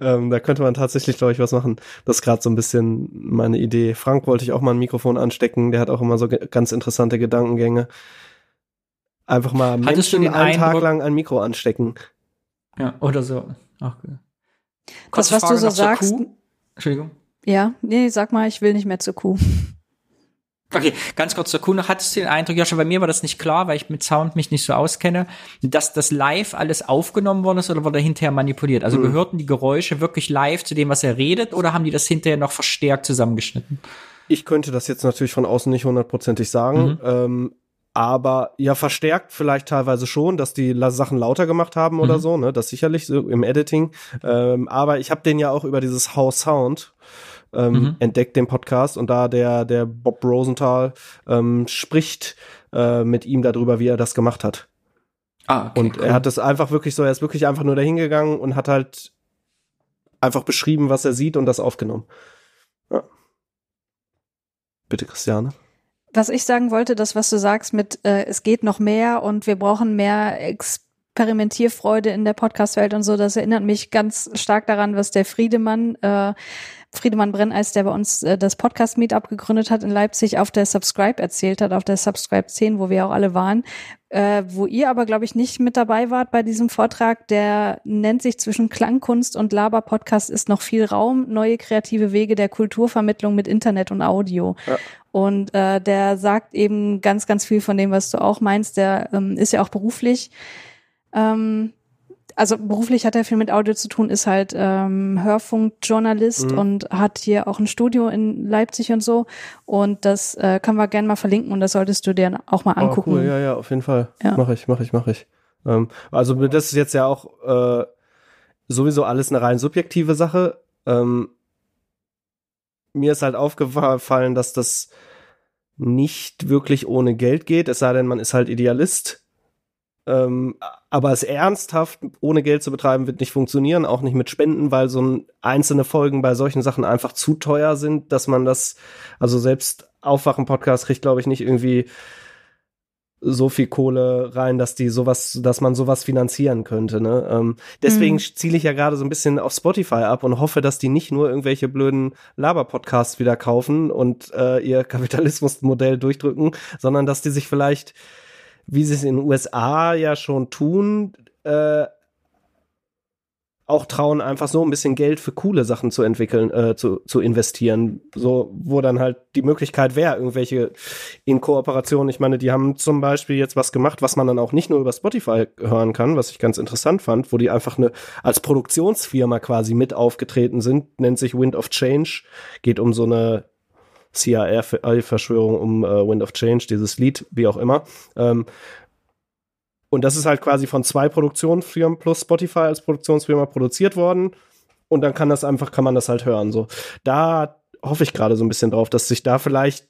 ähm, da könnte man tatsächlich, glaube ich, was machen. Das ist gerade so ein bisschen meine Idee. Frank wollte ich auch mal ein Mikrofon anstecken. Der hat auch immer so ganz interessante Gedankengänge. Einfach mal Hattest du Menschen einen Tag Eindruck- lang ein Mikro anstecken. Ja, oder so. Auch gut. Das, Kurze was du Frage so noch zur sagst. Entschuldigung. Ja, nee, sag mal, ich will nicht mehr zur Kuh. Okay, ganz kurz zur Kuh noch. Hattest du den Eindruck, Joscha, bei mir war das nicht klar, weil ich mit Sound mich nicht so auskenne, dass das live alles aufgenommen worden ist oder wurde hinterher manipuliert? Also Hm. gehörten die Geräusche wirklich live zu dem, was er redet, oder haben die das hinterher noch verstärkt zusammengeschnitten? Ich könnte das jetzt natürlich von außen nicht hundertprozentig sagen. Mhm. Ähm, aber ja, verstärkt vielleicht teilweise schon, dass die Sachen lauter gemacht haben oder Mhm. so, ne? Das sicherlich so im Editing. Ähm, aber ich habe den ja auch über dieses House Sound ähm, Mhm. entdeckt, den Podcast, und da der, der Bob Rosenthal ähm, spricht äh, mit ihm darüber, wie er das gemacht hat. Ah, okay, Und er hat das einfach wirklich so, er ist wirklich einfach nur dahin gegangen und hat halt einfach beschrieben, was er sieht und das aufgenommen. Ja. Bitte, Christiane. Was ich sagen wollte, das, was du sagst mit, äh, es geht noch mehr und wir brauchen mehr Experimentierfreude in der Podcast-Welt und so, das erinnert mich ganz stark daran, was der Friedemann, äh, Friedemann Brenneis, der bei uns äh, das Podcast-Meetup gegründet hat in Leipzig, auf der Subscribe erzählt hat, auf der Subscribe 10, wo wir auch alle waren, äh, wo ihr aber, glaube ich, nicht mit dabei wart bei diesem Vortrag. Der nennt sich zwischen Klangkunst und Laber-Podcast ist noch viel Raum, neue kreative Wege der Kulturvermittlung mit Internet und Audio. Und äh, der sagt eben ganz, ganz viel von dem, was du auch meinst. Der ähm, ist ja auch beruflich. Ähm, also beruflich hat er viel mit Audio zu tun, ist halt ähm, Hörfunkjournalist Mhm. und hat hier auch ein Studio in Leipzig und so. Und das äh, können wir gerne mal verlinken und das solltest du dir auch mal angucken. Oh, cool, ja, ja, auf jeden Fall. Ja. Mach ich, mach ich, mach ich. Ähm, also das ist jetzt ja auch äh, sowieso alles eine rein subjektive Sache. Ähm, mir ist halt aufgefallen, dass das nicht wirklich ohne Geld geht, es sei denn, man ist halt Idealist. Ähm, aber es ernsthaft ohne Geld zu betreiben, wird nicht funktionieren, auch nicht mit Spenden, weil so ein, einzelne Folgen bei solchen Sachen einfach zu teuer sind, dass man das, also selbst Aufwachen-Podcast kriegt, glaube ich, nicht irgendwie so viel Kohle rein, dass die sowas, dass man sowas finanzieren könnte. Ne? Ähm, deswegen Mhm. ziele ich ja gerade so ein bisschen auf Spotify ab und hoffe, dass die nicht nur irgendwelche blöden Laber-Podcasts wieder kaufen und äh, ihr Kapitalismusmodell durchdrücken, sondern dass die sich vielleicht, wie sie es in den USA ja schon tun, äh, auch trauen, einfach so ein bisschen Geld für coole Sachen zu entwickeln, äh, zu, zu investieren. So, wo dann halt die Möglichkeit wäre, irgendwelche in Kooperation. Ich meine, die haben zum Beispiel jetzt was gemacht, was man dann auch nicht nur über Spotify hören kann, was ich ganz interessant fand, wo die einfach eine als Produktionsfirma quasi mit aufgetreten sind, nennt sich Wind of Change, geht um so eine CIA-Verschwörung um äh, Wind of Change, dieses Lied, wie auch immer. Ähm, und das ist halt quasi von zwei Produktionsfirmen plus Spotify als Produktionsfirma produziert worden. Und dann kann das einfach, kann man das halt hören. So, da hoffe ich gerade so ein bisschen drauf, dass sich da vielleicht,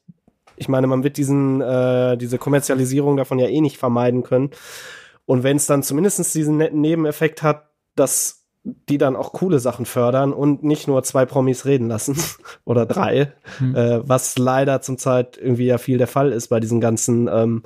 ich meine, man wird diesen, äh, diese Kommerzialisierung davon ja eh nicht vermeiden können. Und wenn es dann zumindest diesen netten Nebeneffekt hat, dass die dann auch coole Sachen fördern und nicht nur zwei Promis reden lassen *laughs* oder drei, Hm. äh, was leider zum Zeit irgendwie ja viel der Fall ist bei diesen ganzen ähm,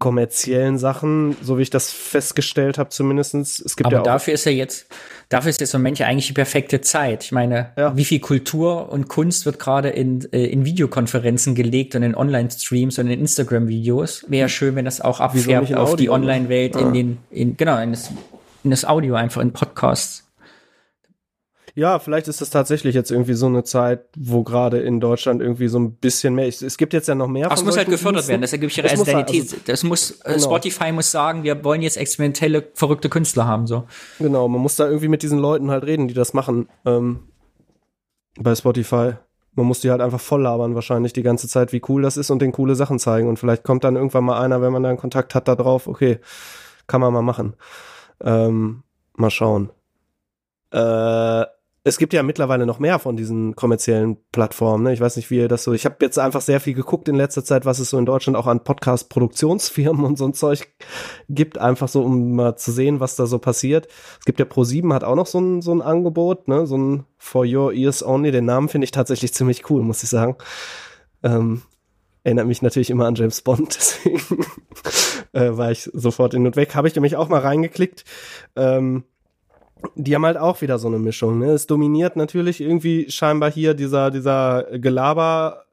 kommerziellen Sachen, so wie ich das festgestellt habe, zumindestens. Es gibt Aber ja dafür ist ja jetzt, dafür ist jetzt Moment ja eigentlich die perfekte Zeit. Ich meine, Ja. wie viel Kultur und Kunst wird gerade in, äh, in Videokonferenzen gelegt und in Online-Streams und in Instagram-Videos. Wäre ja schön, wenn das auch abfärbt auf die Audio, ne? Online-Welt, Ja. in den, in, genau, in das, das Audio einfach, in Podcasts. Ja, vielleicht ist das tatsächlich jetzt irgendwie so eine Zeit, wo gerade in Deutschland irgendwie so ein bisschen mehr. Es, es gibt jetzt ja noch mehr. Ach, es muss halt gefördert Diensten. werden. Das ergibt muss halt- Identität. also- das muss, äh, Genau. Spotify muss sagen, wir wollen jetzt experimentelle, verrückte Künstler haben, so. Genau, man muss da irgendwie mit diesen Leuten halt reden, die das machen. Ähm, bei Spotify. Man muss die halt einfach voll labern, wahrscheinlich die ganze Zeit, wie cool das ist und den coole Sachen zeigen. Und vielleicht kommt dann irgendwann mal einer, wenn man da einen Kontakt hat, da drauf, okay, kann man mal machen. Ähm, mal schauen. Äh, es gibt ja mittlerweile noch mehr von diesen kommerziellen Plattformen. Ne? Ich weiß nicht, wie ihr das so. Ich habe jetzt einfach sehr viel geguckt in letzter Zeit, was es so in Deutschland auch an Podcast-Produktionsfirmen *laughs* und so ein Zeug gibt, einfach so, um mal zu sehen, was da so passiert. Es gibt ja Pro7 hat auch noch so ein, so ein Angebot, ne? so ein For Your Ears Only. Den Namen finde ich tatsächlich ziemlich cool, muss ich sagen. Ähm, erinnert mich natürlich immer an James Bond, *laughs* deswegen äh, war ich sofort in und weg. Habe ich nämlich auch mal reingeklickt. Ähm, die haben halt auch wieder so eine Mischung. Ne? Es dominiert natürlich irgendwie scheinbar hier dieser, dieser Gelaber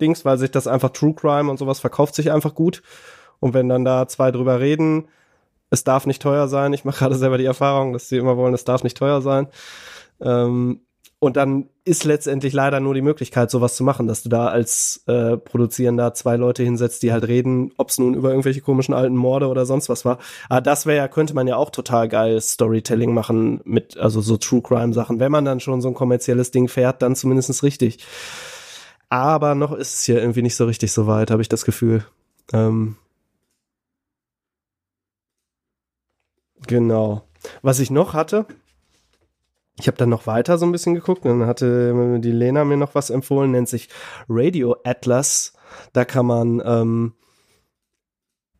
Dings, weil sich das einfach True Crime und sowas verkauft sich einfach gut. Und wenn dann da zwei drüber reden, es darf nicht teuer sein. Ich mache gerade selber die Erfahrung, dass sie immer wollen, es darf nicht teuer sein. Ähm, und dann ist letztendlich leider nur die Möglichkeit, sowas zu machen, dass du da als äh, Produzierender zwei Leute hinsetzt, die halt reden, ob es nun über irgendwelche komischen alten Morde oder sonst was war. Aber das wäre ja, könnte man ja auch total geil Storytelling machen mit, also so True Crime Sachen. Wenn man dann schon so ein kommerzielles Ding fährt, dann zumindest richtig. Aber noch ist es hier irgendwie nicht so richtig so weit, habe ich das Gefühl. Ähm, genau. Was ich noch hatte, ich habe dann noch weiter so ein bisschen geguckt, dann hatte die Lena mir noch was empfohlen, nennt sich Radio Atlas. Da kann man ähm,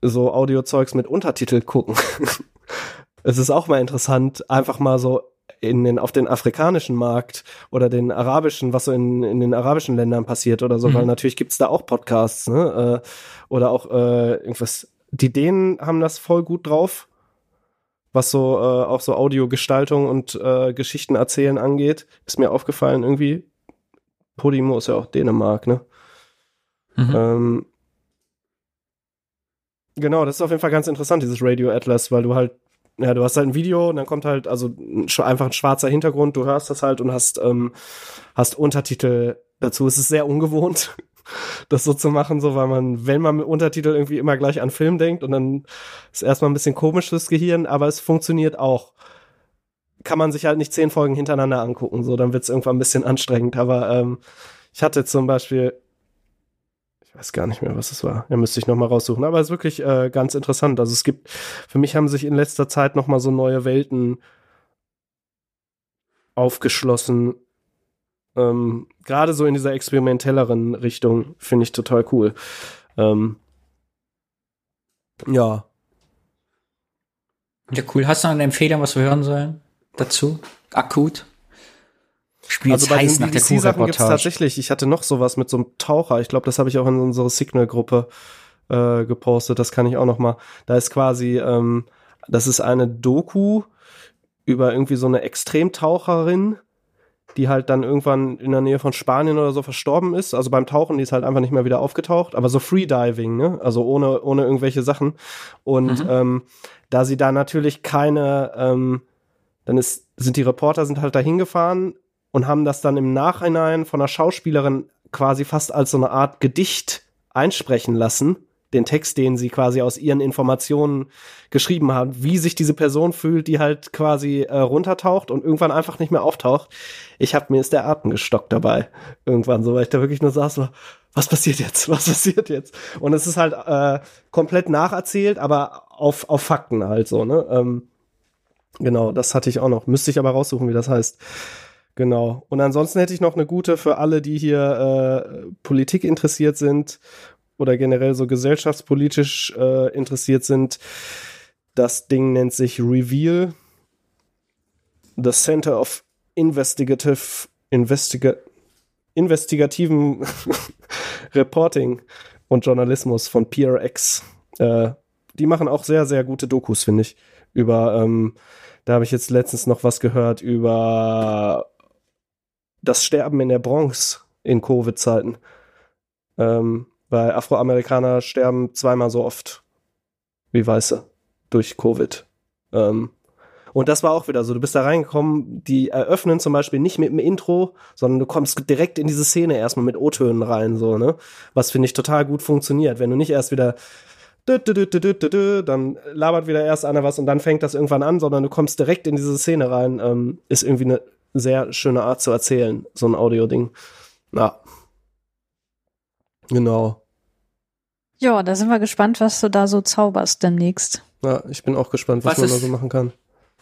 so Audiozeugs mit Untertitel gucken. *laughs* es ist auch mal interessant, einfach mal so in den, auf den afrikanischen Markt oder den arabischen, was so in, in den arabischen Ländern passiert oder so, Mhm. weil natürlich gibt's da auch Podcasts, ne? Äh, oder auch äh, irgendwas. Die Dänen haben das voll gut drauf, was so äh, auch so Audiogestaltung und äh, Geschichten erzählen angeht. Ist mir aufgefallen irgendwie. Podimo ist ja auch Dänemark, ne? Mhm. Ähm, genau, das ist auf jeden Fall ganz interessant, dieses Radio Atlas, weil du halt, ja, du hast halt ein Video und dann kommt halt, also einfach ein schwarzer Hintergrund, du hörst das halt und hast, ähm, hast Untertitel dazu. Es ist sehr ungewohnt, das so zu machen, so weil man, wenn man mit Untertitel irgendwie immer gleich an Film denkt und dann ist erstmal ein bisschen komisch das Gehirn, aber es funktioniert auch. Kann man sich halt nicht zehn Folgen hintereinander angucken, so dann wird es irgendwann ein bisschen anstrengend. Aber ähm, ich hatte zum Beispiel ich weiß gar nicht mehr, was es war. Ja, müsste ich noch mal raussuchen. Aber es ist wirklich äh, ganz interessant. Also es gibt, für mich haben sich in letzter Zeit noch mal so neue Welten aufgeschlossen. Ähm, Gerade so in dieser experimentelleren Richtung finde ich total cool. Ähm, ja, Ja, cool. Hast du noch eine Empfehlung, was wir hören sollen dazu? Akut? Spiel also bei heiß den nach der BBC-Sachen gibt es tatsächlich, ich hatte noch sowas mit so einem Taucher, ich glaube, das habe ich auch in unsere Signal-Gruppe äh, gepostet, das kann ich auch noch mal. Da ist quasi, ähm, das ist eine Doku über irgendwie so eine Extremtaucherin, die halt dann irgendwann in der Nähe von Spanien oder so verstorben ist. Also beim Tauchen, die ist halt einfach nicht mehr wieder aufgetaucht, aber so Freediving, ne? Also ohne, ohne irgendwelche Sachen. Und Mhm. ähm, da sie da natürlich keine, ähm, dann ist, sind die Reporter sind halt dahin gefahren und haben das dann im Nachhinein von einer Schauspielerin quasi fast als so eine Art Gedicht einsprechen lassen. Den Text, den sie quasi aus ihren Informationen geschrieben haben, wie sich diese Person fühlt, die halt quasi äh, runtertaucht und irgendwann einfach nicht mehr auftaucht. Ich hab mir ist der Atem gestockt dabei. Irgendwann so, weil ich da wirklich nur saß, so, was passiert jetzt? Was *laughs* passiert jetzt? Und es ist halt äh, komplett nacherzählt, aber auf, auf Fakten halt so, ne? Ähm, genau, das hatte ich auch noch. Müsste ich aber raussuchen, wie das heißt. Genau. Und ansonsten hätte ich noch eine gute für alle, die hier äh, Politik interessiert sind oder generell so gesellschaftspolitisch äh, interessiert sind. Das Ding nennt sich Reveal. The Center of Investigative Investiga investigativen *laughs* Reporting und Journalismus von PRX. Äh, die machen auch sehr, sehr gute Dokus, finde ich. Über, ähm, da habe ich jetzt letztens noch was gehört über das Sterben in der Bronx in Covid-Zeiten. Ähm, weil Afroamerikaner sterben zweimal so oft wie Weiße durch Covid. Ähm, und das war auch wieder so. Du bist da reingekommen, die eröffnen zum Beispiel nicht mit dem Intro, sondern du kommst direkt in diese Szene erstmal mit O-Tönen rein, so, ne? Was finde ich total gut funktioniert. Wenn du nicht erst wieder dann labert wieder erst einer was und dann fängt das irgendwann an, sondern du kommst direkt in diese Szene rein, ähm, ist irgendwie eine sehr schöne Art zu erzählen, so ein Audio-Ding. Ja. Genau. Ja, da sind wir gespannt, was du da so zauberst demnächst. Ja, ich bin auch gespannt, was, Was man da ist- so machen kann.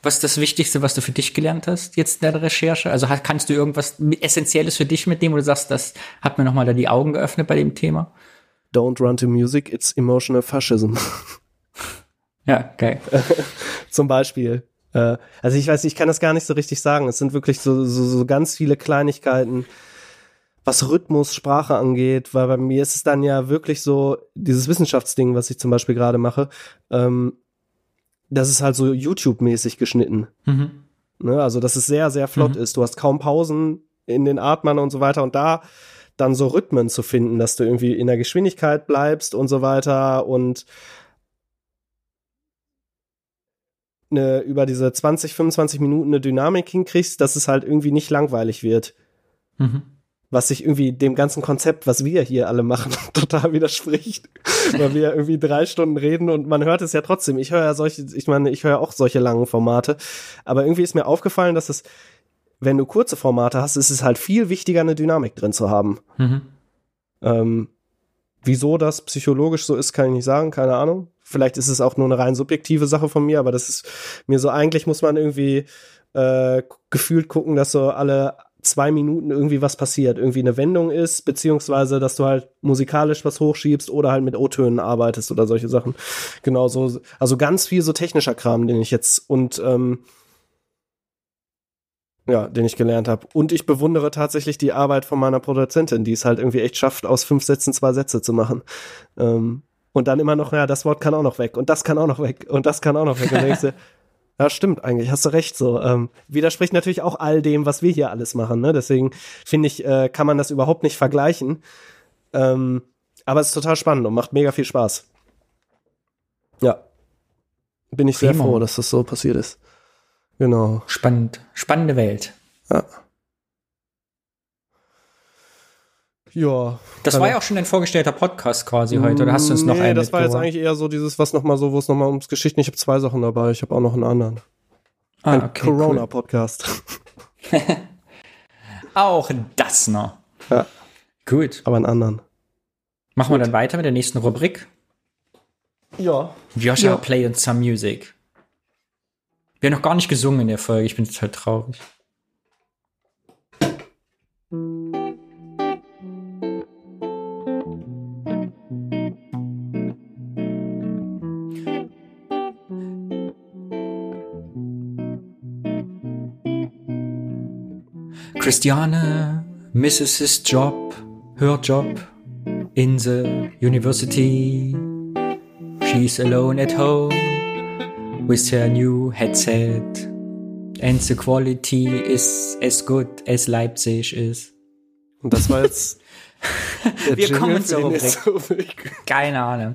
Was ist das Wichtigste, was du für dich gelernt hast jetzt in der Recherche? Also kannst du irgendwas Essentielles für dich mitnehmen, wo du sagst, das hat mir nochmal da die Augen geöffnet bei dem Thema? Don't run to music, it's emotional fascism. *laughs* Ja, geil. *laughs* Zum Beispiel. Äh, also ich weiß, ich kann das gar nicht so richtig sagen. Es sind wirklich so, so, so ganz viele Kleinigkeiten, was Rhythmus, Sprache angeht, weil bei mir ist es dann ja wirklich so, dieses Wissenschaftsding, was ich zum Beispiel gerade mache, ähm, das ist halt so YouTube-mäßig geschnitten. Mhm. Ne? Also, dass es sehr, sehr flott Mhm. ist. Du hast kaum Pausen in den Atmern und so weiter. Und da dann so Rhythmen zu finden, dass du irgendwie in der Geschwindigkeit bleibst und so weiter und eine, über diese 20, 25 Minuten eine Dynamik hinkriegst, dass es halt irgendwie nicht langweilig wird. Mhm. Was sich irgendwie dem ganzen Konzept, was wir hier alle machen, *laughs* total widerspricht. Weil wir irgendwie drei Stunden reden und man hört es ja trotzdem. Ich höre ja solche, ich meine, ich höre auch solche langen Formate. Aber irgendwie ist mir aufgefallen, dass es, wenn du kurze Formate hast, ist es halt viel wichtiger, eine Dynamik drin zu haben. Mhm. Ähm, wieso das psychologisch so ist, kann ich nicht sagen, keine Ahnung. Vielleicht ist es auch nur eine rein subjektive Sache von mir, aber das ist mir so, eigentlich muss man irgendwie äh, gefühlt gucken, dass so alle zwei Minuten irgendwie was passiert, irgendwie eine Wendung ist, beziehungsweise, dass du halt musikalisch was hochschiebst oder halt mit O-Tönen arbeitest oder solche Sachen. Genau so, also ganz viel so technischer Kram, den ich jetzt und ähm, ja, den ich gelernt habe. Und ich bewundere tatsächlich die Arbeit von meiner Produzentin, die es halt irgendwie echt schafft, aus fünf Sätzen zwei Sätze zu machen. Ähm, und dann immer noch, ja, das Wort kann auch noch weg und das kann auch noch weg und das kann auch noch weg. Und denkst du, ja, stimmt eigentlich, hast du recht so. Ähm, widerspricht natürlich auch all dem, was wir hier alles machen. Ne? Deswegen finde ich, äh, kann man das überhaupt nicht vergleichen. Ähm, aber es ist total spannend und macht mega viel Spaß. Ja. Bin ich sehr Prima. froh, dass das so passiert ist. Genau. Spannend. Spannende Welt. Ja. Ja. Das Also- war ja auch schon dein vorgestellter Podcast quasi heute. Oder hast du uns noch nee, einen das war jetzt eigentlich eher so dieses, was nochmal so, wo es nochmal ums Geschichten, ich habe zwei Sachen dabei, ich habe auch noch einen anderen. ah, Ein okay, Corona-Podcast. Cool. *laughs* Auch das noch. Ja. Gut. Aber einen anderen. Machen wir dann weiter mit der nächsten Rubrik. Ja. Joshua Ja. play uns some music. Wir haben noch gar nicht gesungen in der Folge. Ich bin total traurig. Christiane misses his job, her job in the university. She's alone at home with her new headset. And the quality is as good as Leipzig is. Und das war jetzt. *laughs* Wir Jingle kommen zur Rubrik. Keine Ahnung.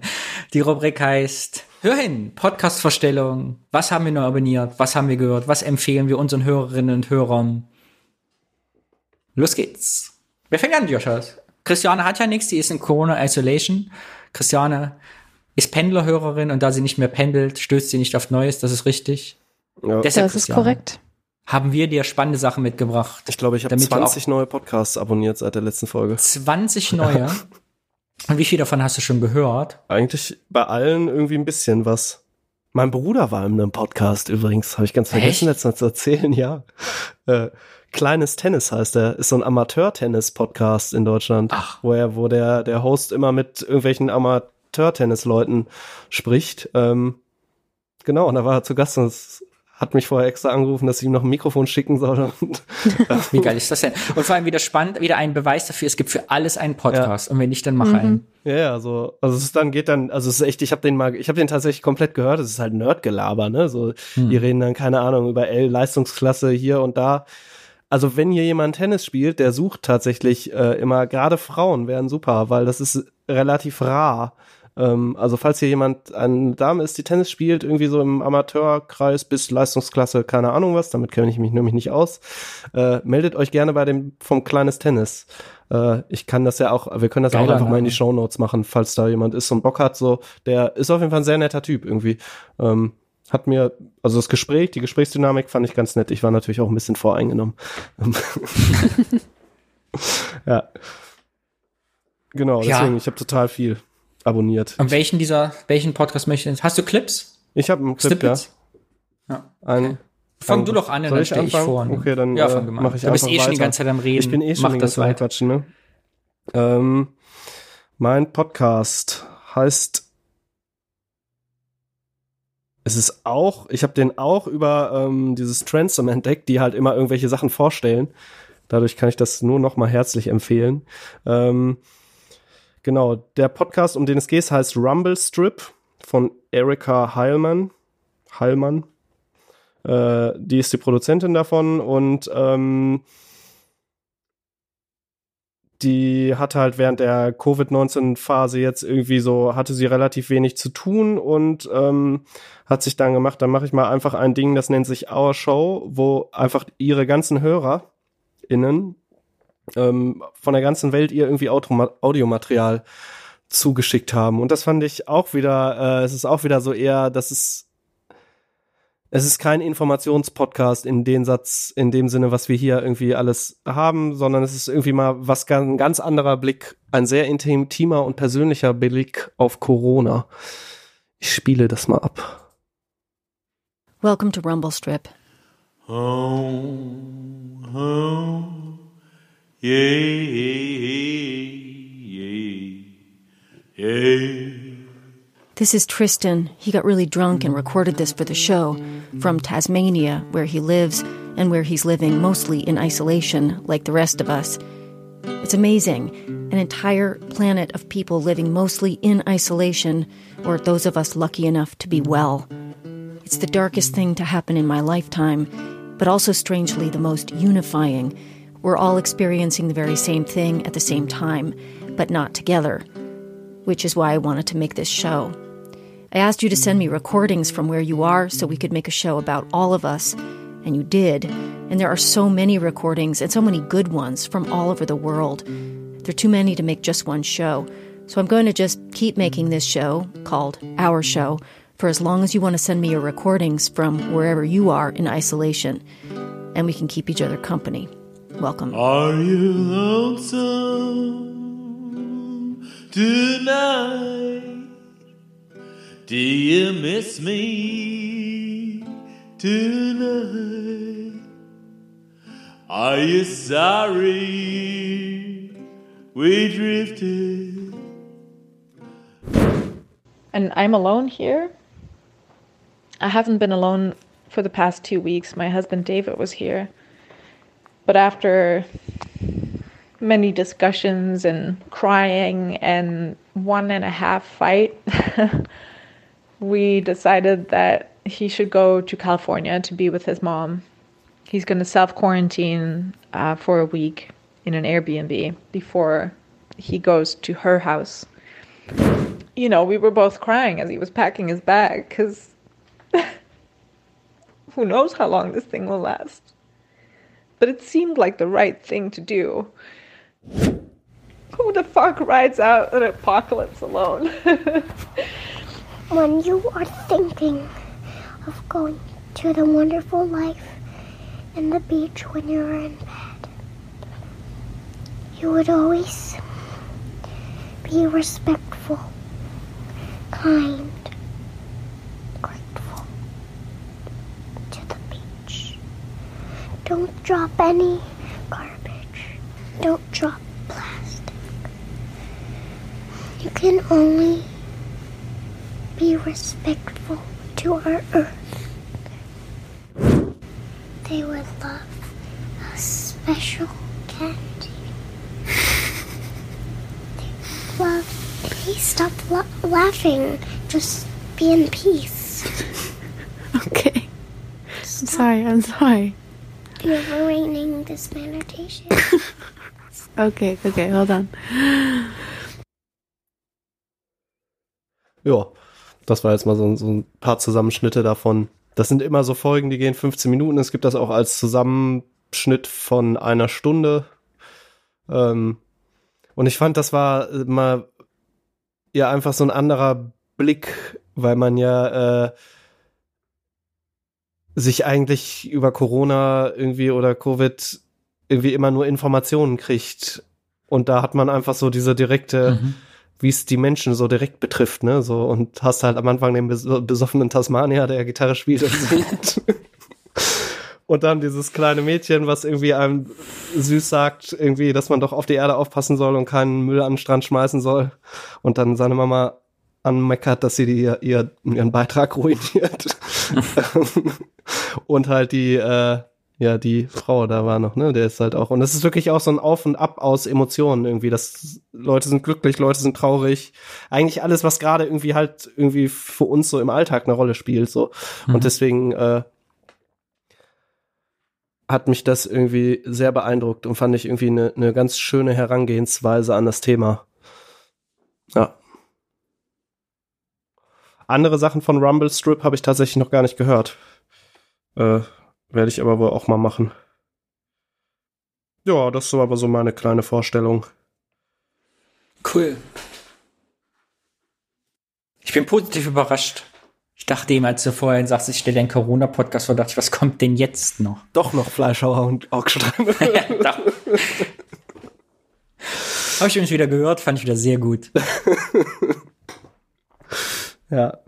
Die Rubrik heißt Hör hin, Podcast-Vorstellung. Was haben wir neu abonniert? Was haben wir gehört? Was empfehlen wir unseren Hörerinnen und Hörern? Los geht's. Wer fängt an, Joshua? Christiane hat ja nichts, die ist in Corona-Isolation. Christiane ist Pendlerhörerin und da sie nicht mehr pendelt, stößt sie nicht auf Neues, das ist richtig. Ja. Deshalb, Das ist Christiane, korrekt. Haben wir dir spannende Sachen mitgebracht. Ich glaube, ich habe Damit du 20 neue Podcasts abonniert seit der letzten Folge. 20 *laughs* neue. Und wie viel davon hast du schon gehört? Eigentlich bei allen irgendwie ein bisschen was. Mein Bruder war in einem Podcast übrigens, habe ich ganz vergessen letztens zu erzählen, ja. Äh, Kleines Tennis heißt er, ist so ein Amateur-Tennis-Podcast in Deutschland, Ach. wo er, wo der, der Host immer mit irgendwelchen Amateur-Tennis-Leuten spricht. Ähm, genau, und da war er zu Gast und es hat mich vorher extra angerufen, dass ich ihm noch ein Mikrofon schicken soll. Und, *laughs* Wie geil ist das denn? Und vor allem wieder spannend, wieder ein Beweis dafür, es gibt für alles einen Podcast. Und wenn nicht, dann mach einen. ja, ja, so, also es ist dann geht dann, also es ist echt, ich habe den mal, ich habe den tatsächlich komplett gehört. Es ist halt Nerdgelaber, ne? So, die reden dann keine Ahnung über L Leistungsklasse hier und da. Also wenn hier jemand Tennis spielt, der sucht tatsächlich äh, immer gerade Frauen wären super, weil das ist relativ rar. Ähm, also falls hier jemand eine Dame ist, die Tennis spielt, irgendwie so im Amateurkreis bis Leistungsklasse, keine Ahnung was, damit kenne ich mich nämlich nicht aus, äh, meldet euch gerne bei dem vom Kleines Tennis. Äh, ich kann das ja auch, wir können das auch Geiler einfach mal in die. Shownotes machen, falls da jemand ist und Bock hat. So, der ist auf jeden Fall ein sehr netter Typ irgendwie. Ähm, hat mir, also das Gespräch, die Gesprächsdynamik fand ich ganz nett. Ich war natürlich auch ein bisschen voreingenommen. *laughs* ja. Genau, Ja. deswegen, ich habe total viel abonniert. Und welchen dieser, welchen Podcast möchtest du? Hast du Clips? Ich habe einen Clip, ja. Snippets? Ja. Ein, Fang du doch an, dann ich stelle ich anfangen? vor. Okay, dann ja, äh, fang du mal mach an. ich Du bist eh schon die weiter. ganze Zeit am Reden. Ich bin eh schon Mach die das ganze Zeit am weiter. Quatschen, ne? Ähm, mein Podcast heißt es ist auch, ich habe den auch über ähm, dieses Transom entdeckt, die halt immer irgendwelche Sachen vorstellen. Dadurch kann ich das nur noch mal herzlich empfehlen. Ähm, genau, der Podcast, um den es geht, heißt Rumble Strip von Erika Heilmann. Heilmann. Äh, die ist die Produzentin davon und ähm, die hatte halt während der Covid-19-Phase jetzt irgendwie so, hatte sie relativ wenig zu tun und ähm, hat sich dann gemacht, dann mache ich mal einfach ein Ding, das nennt sich Our Show, wo einfach ihre ganzen HörerInnen ähm, von der ganzen Welt ihr irgendwie Audiomaterial zugeschickt haben. Und das fand ich auch wieder, äh, es ist auch wieder so eher, das ist es ist kein Informationspodcast in dem Satz, in dem Sinne, was wir hier irgendwie alles haben, sondern es ist irgendwie mal was ganz, ein ganz anderer Blick, ein sehr intim, intimer und persönlicher Blick auf Corona. Ich spiele das mal ab. Welcome to Rumble Strip. Home, home, yeah, yeah, yeah. This is Tristan. He got really drunk and recorded this for the show from Tasmania, where he lives and where he's living mostly in isolation, like the rest of us. It's amazing. An entire planet of people living mostly in isolation, or those of us lucky enough to be well. It's the darkest thing to happen in my lifetime, but also strangely the most unifying. We're all experiencing the very same thing at the same time, but not together, which is why I wanted to make this show. I asked you to send me recordings from where you are so we could make a show about all of us, and you did. And there are so many recordings and so many good ones from all over the world. There are too many to make just one show. So I'm going to just keep making this show, called Our Show, for as long as you want to send me your recordings from wherever you are in isolation. And we can keep each other company. Welcome. Are you lonesome tonight? Do you miss me tonight? Are you sorry we drifted? and I'm alone here. I haven't been alone for the past two weeks. My husband David was here. But after many discussions and crying and one and a half fight, *laughs* we decided that he should go to California to be with his mom. He's going to self quarantine uh, for a week in an Airbnb before he goes to her house you know, we were both crying as he was packing his bag because *laughs* who knows how long this thing will last. But it seemed like the right thing to do. Who the fuck rides out an apocalypse alone? *laughs* when you are thinking of going to the wonderful life in the beach when you're in bed, you would always be respectful, kind, grateful to the beach. Don't drop any garbage. Don't drop plastic. You can only be respectful to our earth. they would love a special candy. they love. Please stop la- laughing. Just be in peace. *laughs* Okay. I'm sorry, I'm sorry. You're ruining this meditation. *laughs* Okay, okay, hold on. Ja, das war jetzt mal so, so ein paar Zusammenschnitte davon. Das sind immer so Folgen, die gehen 15 Minuten. Es gibt das auch als Zusammenschnitt von einer Stunde. Ähm, und ich fand, das war mal ja einfach so ein anderer Blick, weil man ja äh, sich eigentlich über Corona irgendwie oder Covid irgendwie immer nur Informationen kriegt. Und da hat man einfach so diese direkte, Mhm. Wie es die Menschen so direkt betrifft, ne? So, und hast halt am Anfang den bes besoffenen Tasmanier, der Gitarre spielt und singt. *laughs* und dann dieses kleine Mädchen, was irgendwie einem süß sagt, irgendwie, dass man doch auf die Erde aufpassen soll und keinen Müll an den Strand schmeißen soll. Und dann seine Mama anmeckert, dass sie die, ihr, ihr, ihren Beitrag ruiniert. *laughs* und halt die, äh, ja, die Frau da war noch, ne? Der ist halt auch. Und das ist wirklich auch so ein Auf und Ab aus Emotionen irgendwie. Das Leute sind glücklich, Leute sind traurig. Eigentlich alles, was gerade irgendwie halt irgendwie für uns so im Alltag eine Rolle spielt. so. Mhm. Und deswegen äh, hat mich das irgendwie sehr beeindruckt und fand ich irgendwie eine, eine ganz schöne Herangehensweise an das Thema. Ja. Andere Sachen von Rumble Strip habe ich tatsächlich noch gar nicht gehört. Äh, werde ich aber wohl auch mal machen. Ja, das ist so aber so meine kleine Vorstellung. Cool. Ich bin positiv überrascht. Ich dachte eben, als du vorhin sagst, ich stelle einen Corona-Podcast vor, dachte ich, was kommt denn jetzt noch? Doch noch Fleischhauer und Augstrand. ja, doch. Habe ich übrigens wieder gehört, fand ich wieder sehr gut. *laughs* ja.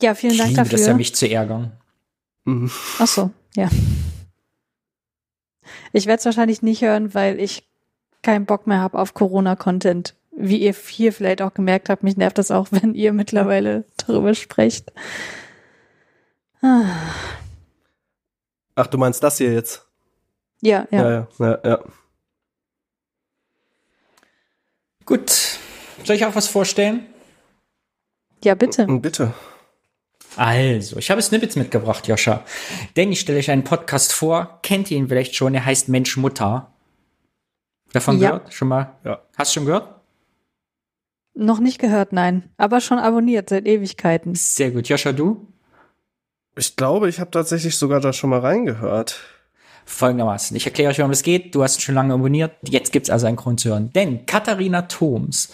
Ja, vielen Ich Dank liebe das ja, dafür. mich zu ärgern. Mhm. Ach so, ja. Ich werde es wahrscheinlich nicht hören, weil ich keinen Bock mehr habe auf Corona-Content. Wie ihr hier vielleicht auch gemerkt habt, mich nervt das auch, *laughs* wenn ihr mittlerweile darüber sprecht. Ah, Ach, du meinst das hier jetzt? Ja, ja. Ja, ja, ja. ja. Gut. Soll ich auch was vorstellen? Ja, bitte. Bitte. Also, ich habe Snippets mitgebracht, Joscha. Denn ich stelle euch einen Podcast vor. Kennt ihr ihn vielleicht schon? Er heißt Mensch Mutter. Davon Ja. gehört? Schon mal? Ja. Hast du schon gehört? Noch nicht gehört, nein. Aber schon abonniert seit Ewigkeiten. Sehr gut. Joscha, du? Ich glaube, ich habe tatsächlich sogar da schon mal reingehört. Folgendermaßen. Ich erkläre euch, worum es geht. Du hast schon lange abonniert. Jetzt gibt's also einen Grund zu hören. Denn Katharina Thoms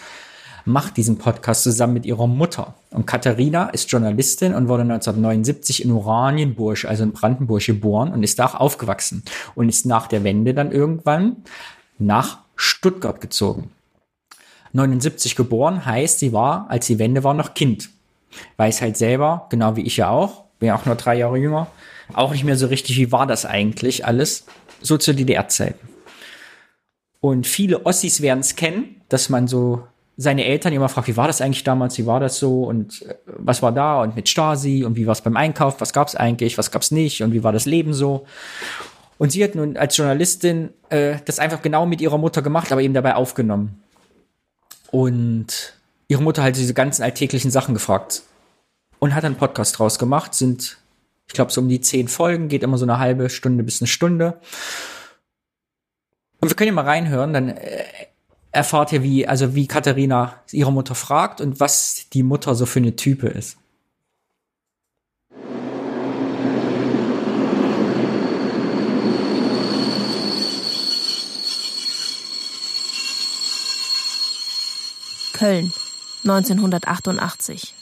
macht diesen Podcast zusammen mit ihrer Mutter. Und Katharina ist Journalistin und wurde 1979 in Oranienburg, also in Brandenburg, geboren und ist da auch aufgewachsen. Und ist nach der Wende dann irgendwann nach Stuttgart gezogen. 79 geboren heißt, sie war, als die Wende war, noch Kind. Weiß halt selber, genau wie ich ja auch, bin ja auch nur drei Jahre jünger, auch nicht mehr so richtig, wie war das eigentlich alles, so zu DDR-Zeiten. Und viele Ossis werden es kennen, dass man so seine Eltern immer fragt, wie war das eigentlich damals, wie war das so und äh, was war da und mit Stasi und wie war es beim Einkauf, was gab's eigentlich, was gab's nicht und wie war das Leben so. Und sie hat nun als Journalistin äh, das einfach genau mit ihrer Mutter gemacht, aber eben dabei aufgenommen. Und ihre Mutter hat diese ganzen alltäglichen Sachen gefragt und hat einen Podcast draus gemacht. Sind, ich glaube, so um die zehn Folgen, geht immer so eine halbe Stunde bis eine Stunde. Und wir können ja mal reinhören, dann äh, erfahrt ihr, wie, also wie Katharina ihre Mutter fragt und was die Mutter so für eine Type ist. Köln, 1988.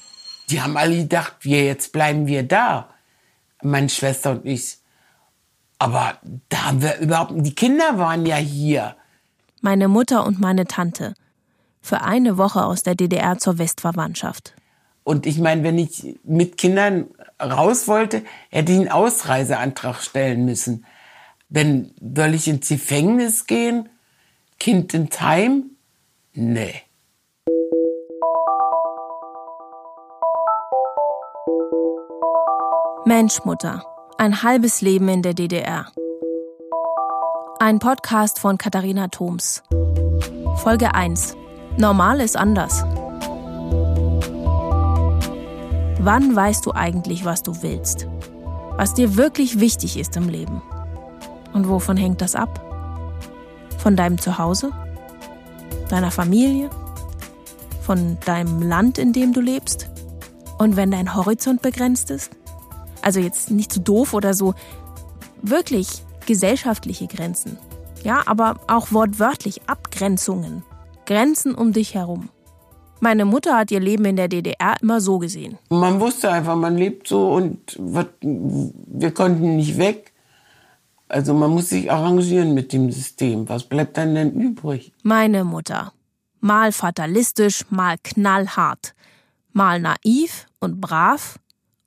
Die haben alle gedacht, wir jetzt bleiben wir da, meine Schwester und ich. Aber da haben wir überhaupt, die Kinder waren ja hier. Meine Mutter und meine Tante. Für eine Woche aus der DDR zur Westverwandtschaft. Und ich meine, wenn ich mit Kindern raus wollte, hätte ich einen Ausreiseantrag stellen müssen. Wenn, soll ich ins Gefängnis gehen? Kind ins Heim? Nee. Mensch, Mutter. Ein halbes Leben in der DDR. Ein Podcast von Katharina Thoms. Folge 1. Normal ist anders. Wann weißt du eigentlich, was du willst? Was dir wirklich wichtig ist im Leben? Und wovon hängt das ab? Von deinem Zuhause? Deiner Familie? Von deinem Land, in dem du lebst? Und wenn dein Horizont begrenzt ist? Also jetzt nicht zu doof oder so. Wirklich gesellschaftliche Grenzen. Ja, aber auch wortwörtlich Abgrenzungen. Grenzen um dich herum. Meine Mutter hat ihr Leben in der DDR immer so gesehen. Man wusste einfach, man lebt so und wir konnten nicht weg. Also man muss sich arrangieren mit dem System. Was bleibt dann denn übrig? Meine Mutter. Mal fatalistisch, mal knallhart. Mal naiv und brav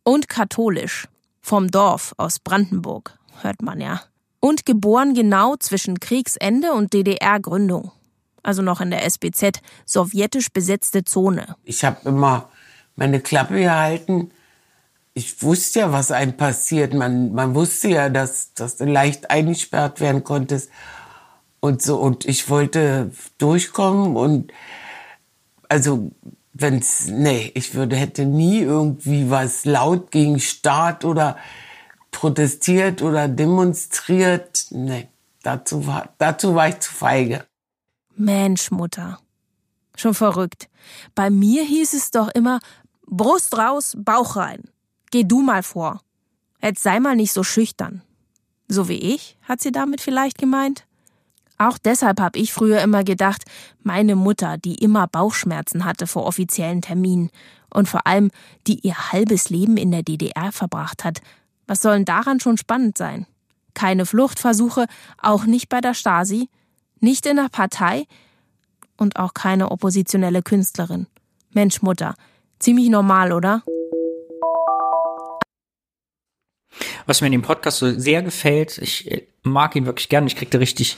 und katholisch. Vom Dorf aus Brandenburg, hört man ja. Und geboren genau zwischen Kriegsende und DDR-Gründung. Also noch in der SBZ, sowjetisch besetzte Zone. Ich habe immer meine Klappe gehalten. Ich wusste ja, was einem passiert. Man, man wusste ja, dass, dass du leicht eingesperrt werden konntest. Und so, und ich wollte durchkommen und also wenn's, nee, ich würde, hätte nie irgendwie was laut gegen Staat oder protestiert oder demonstriert. Nee, dazu war, dazu war ich zu feige. Mensch, Mutter. Schon verrückt. Bei mir hieß es doch immer, Brust raus, Bauch rein. Geh du mal vor. Jetzt sei mal nicht so schüchtern. So wie ich, hat sie damit vielleicht gemeint? Auch deshalb habe ich früher immer gedacht, meine Mutter, die immer Bauchschmerzen hatte vor offiziellen Terminen und vor allem, die ihr halbes Leben in der DDR verbracht hat, was sollen daran schon spannend sein? Keine Fluchtversuche, auch nicht bei der Stasi, nicht in der Partei und auch keine oppositionelle Künstlerin. Mensch, Mutter, ziemlich normal, oder? Was mir in dem Podcast so sehr gefällt, ich mag ihn wirklich gern, ich krieg da richtig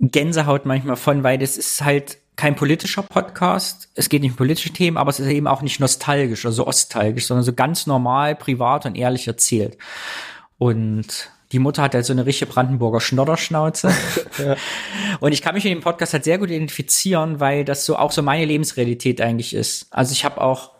Gänsehaut manchmal von, weil das ist halt kein politischer Podcast. Es geht nicht um politische Themen, aber es ist eben auch nicht nostalgisch, also ostalgisch, sondern so ganz normal, privat und ehrlich erzählt. Und die Mutter hat halt so eine richtige Brandenburger Schnodderschnauze. *laughs* ja. Und ich kann mich in dem Podcast halt sehr gut identifizieren, weil das so auch so meine Lebensrealität eigentlich ist. Also ich habe auch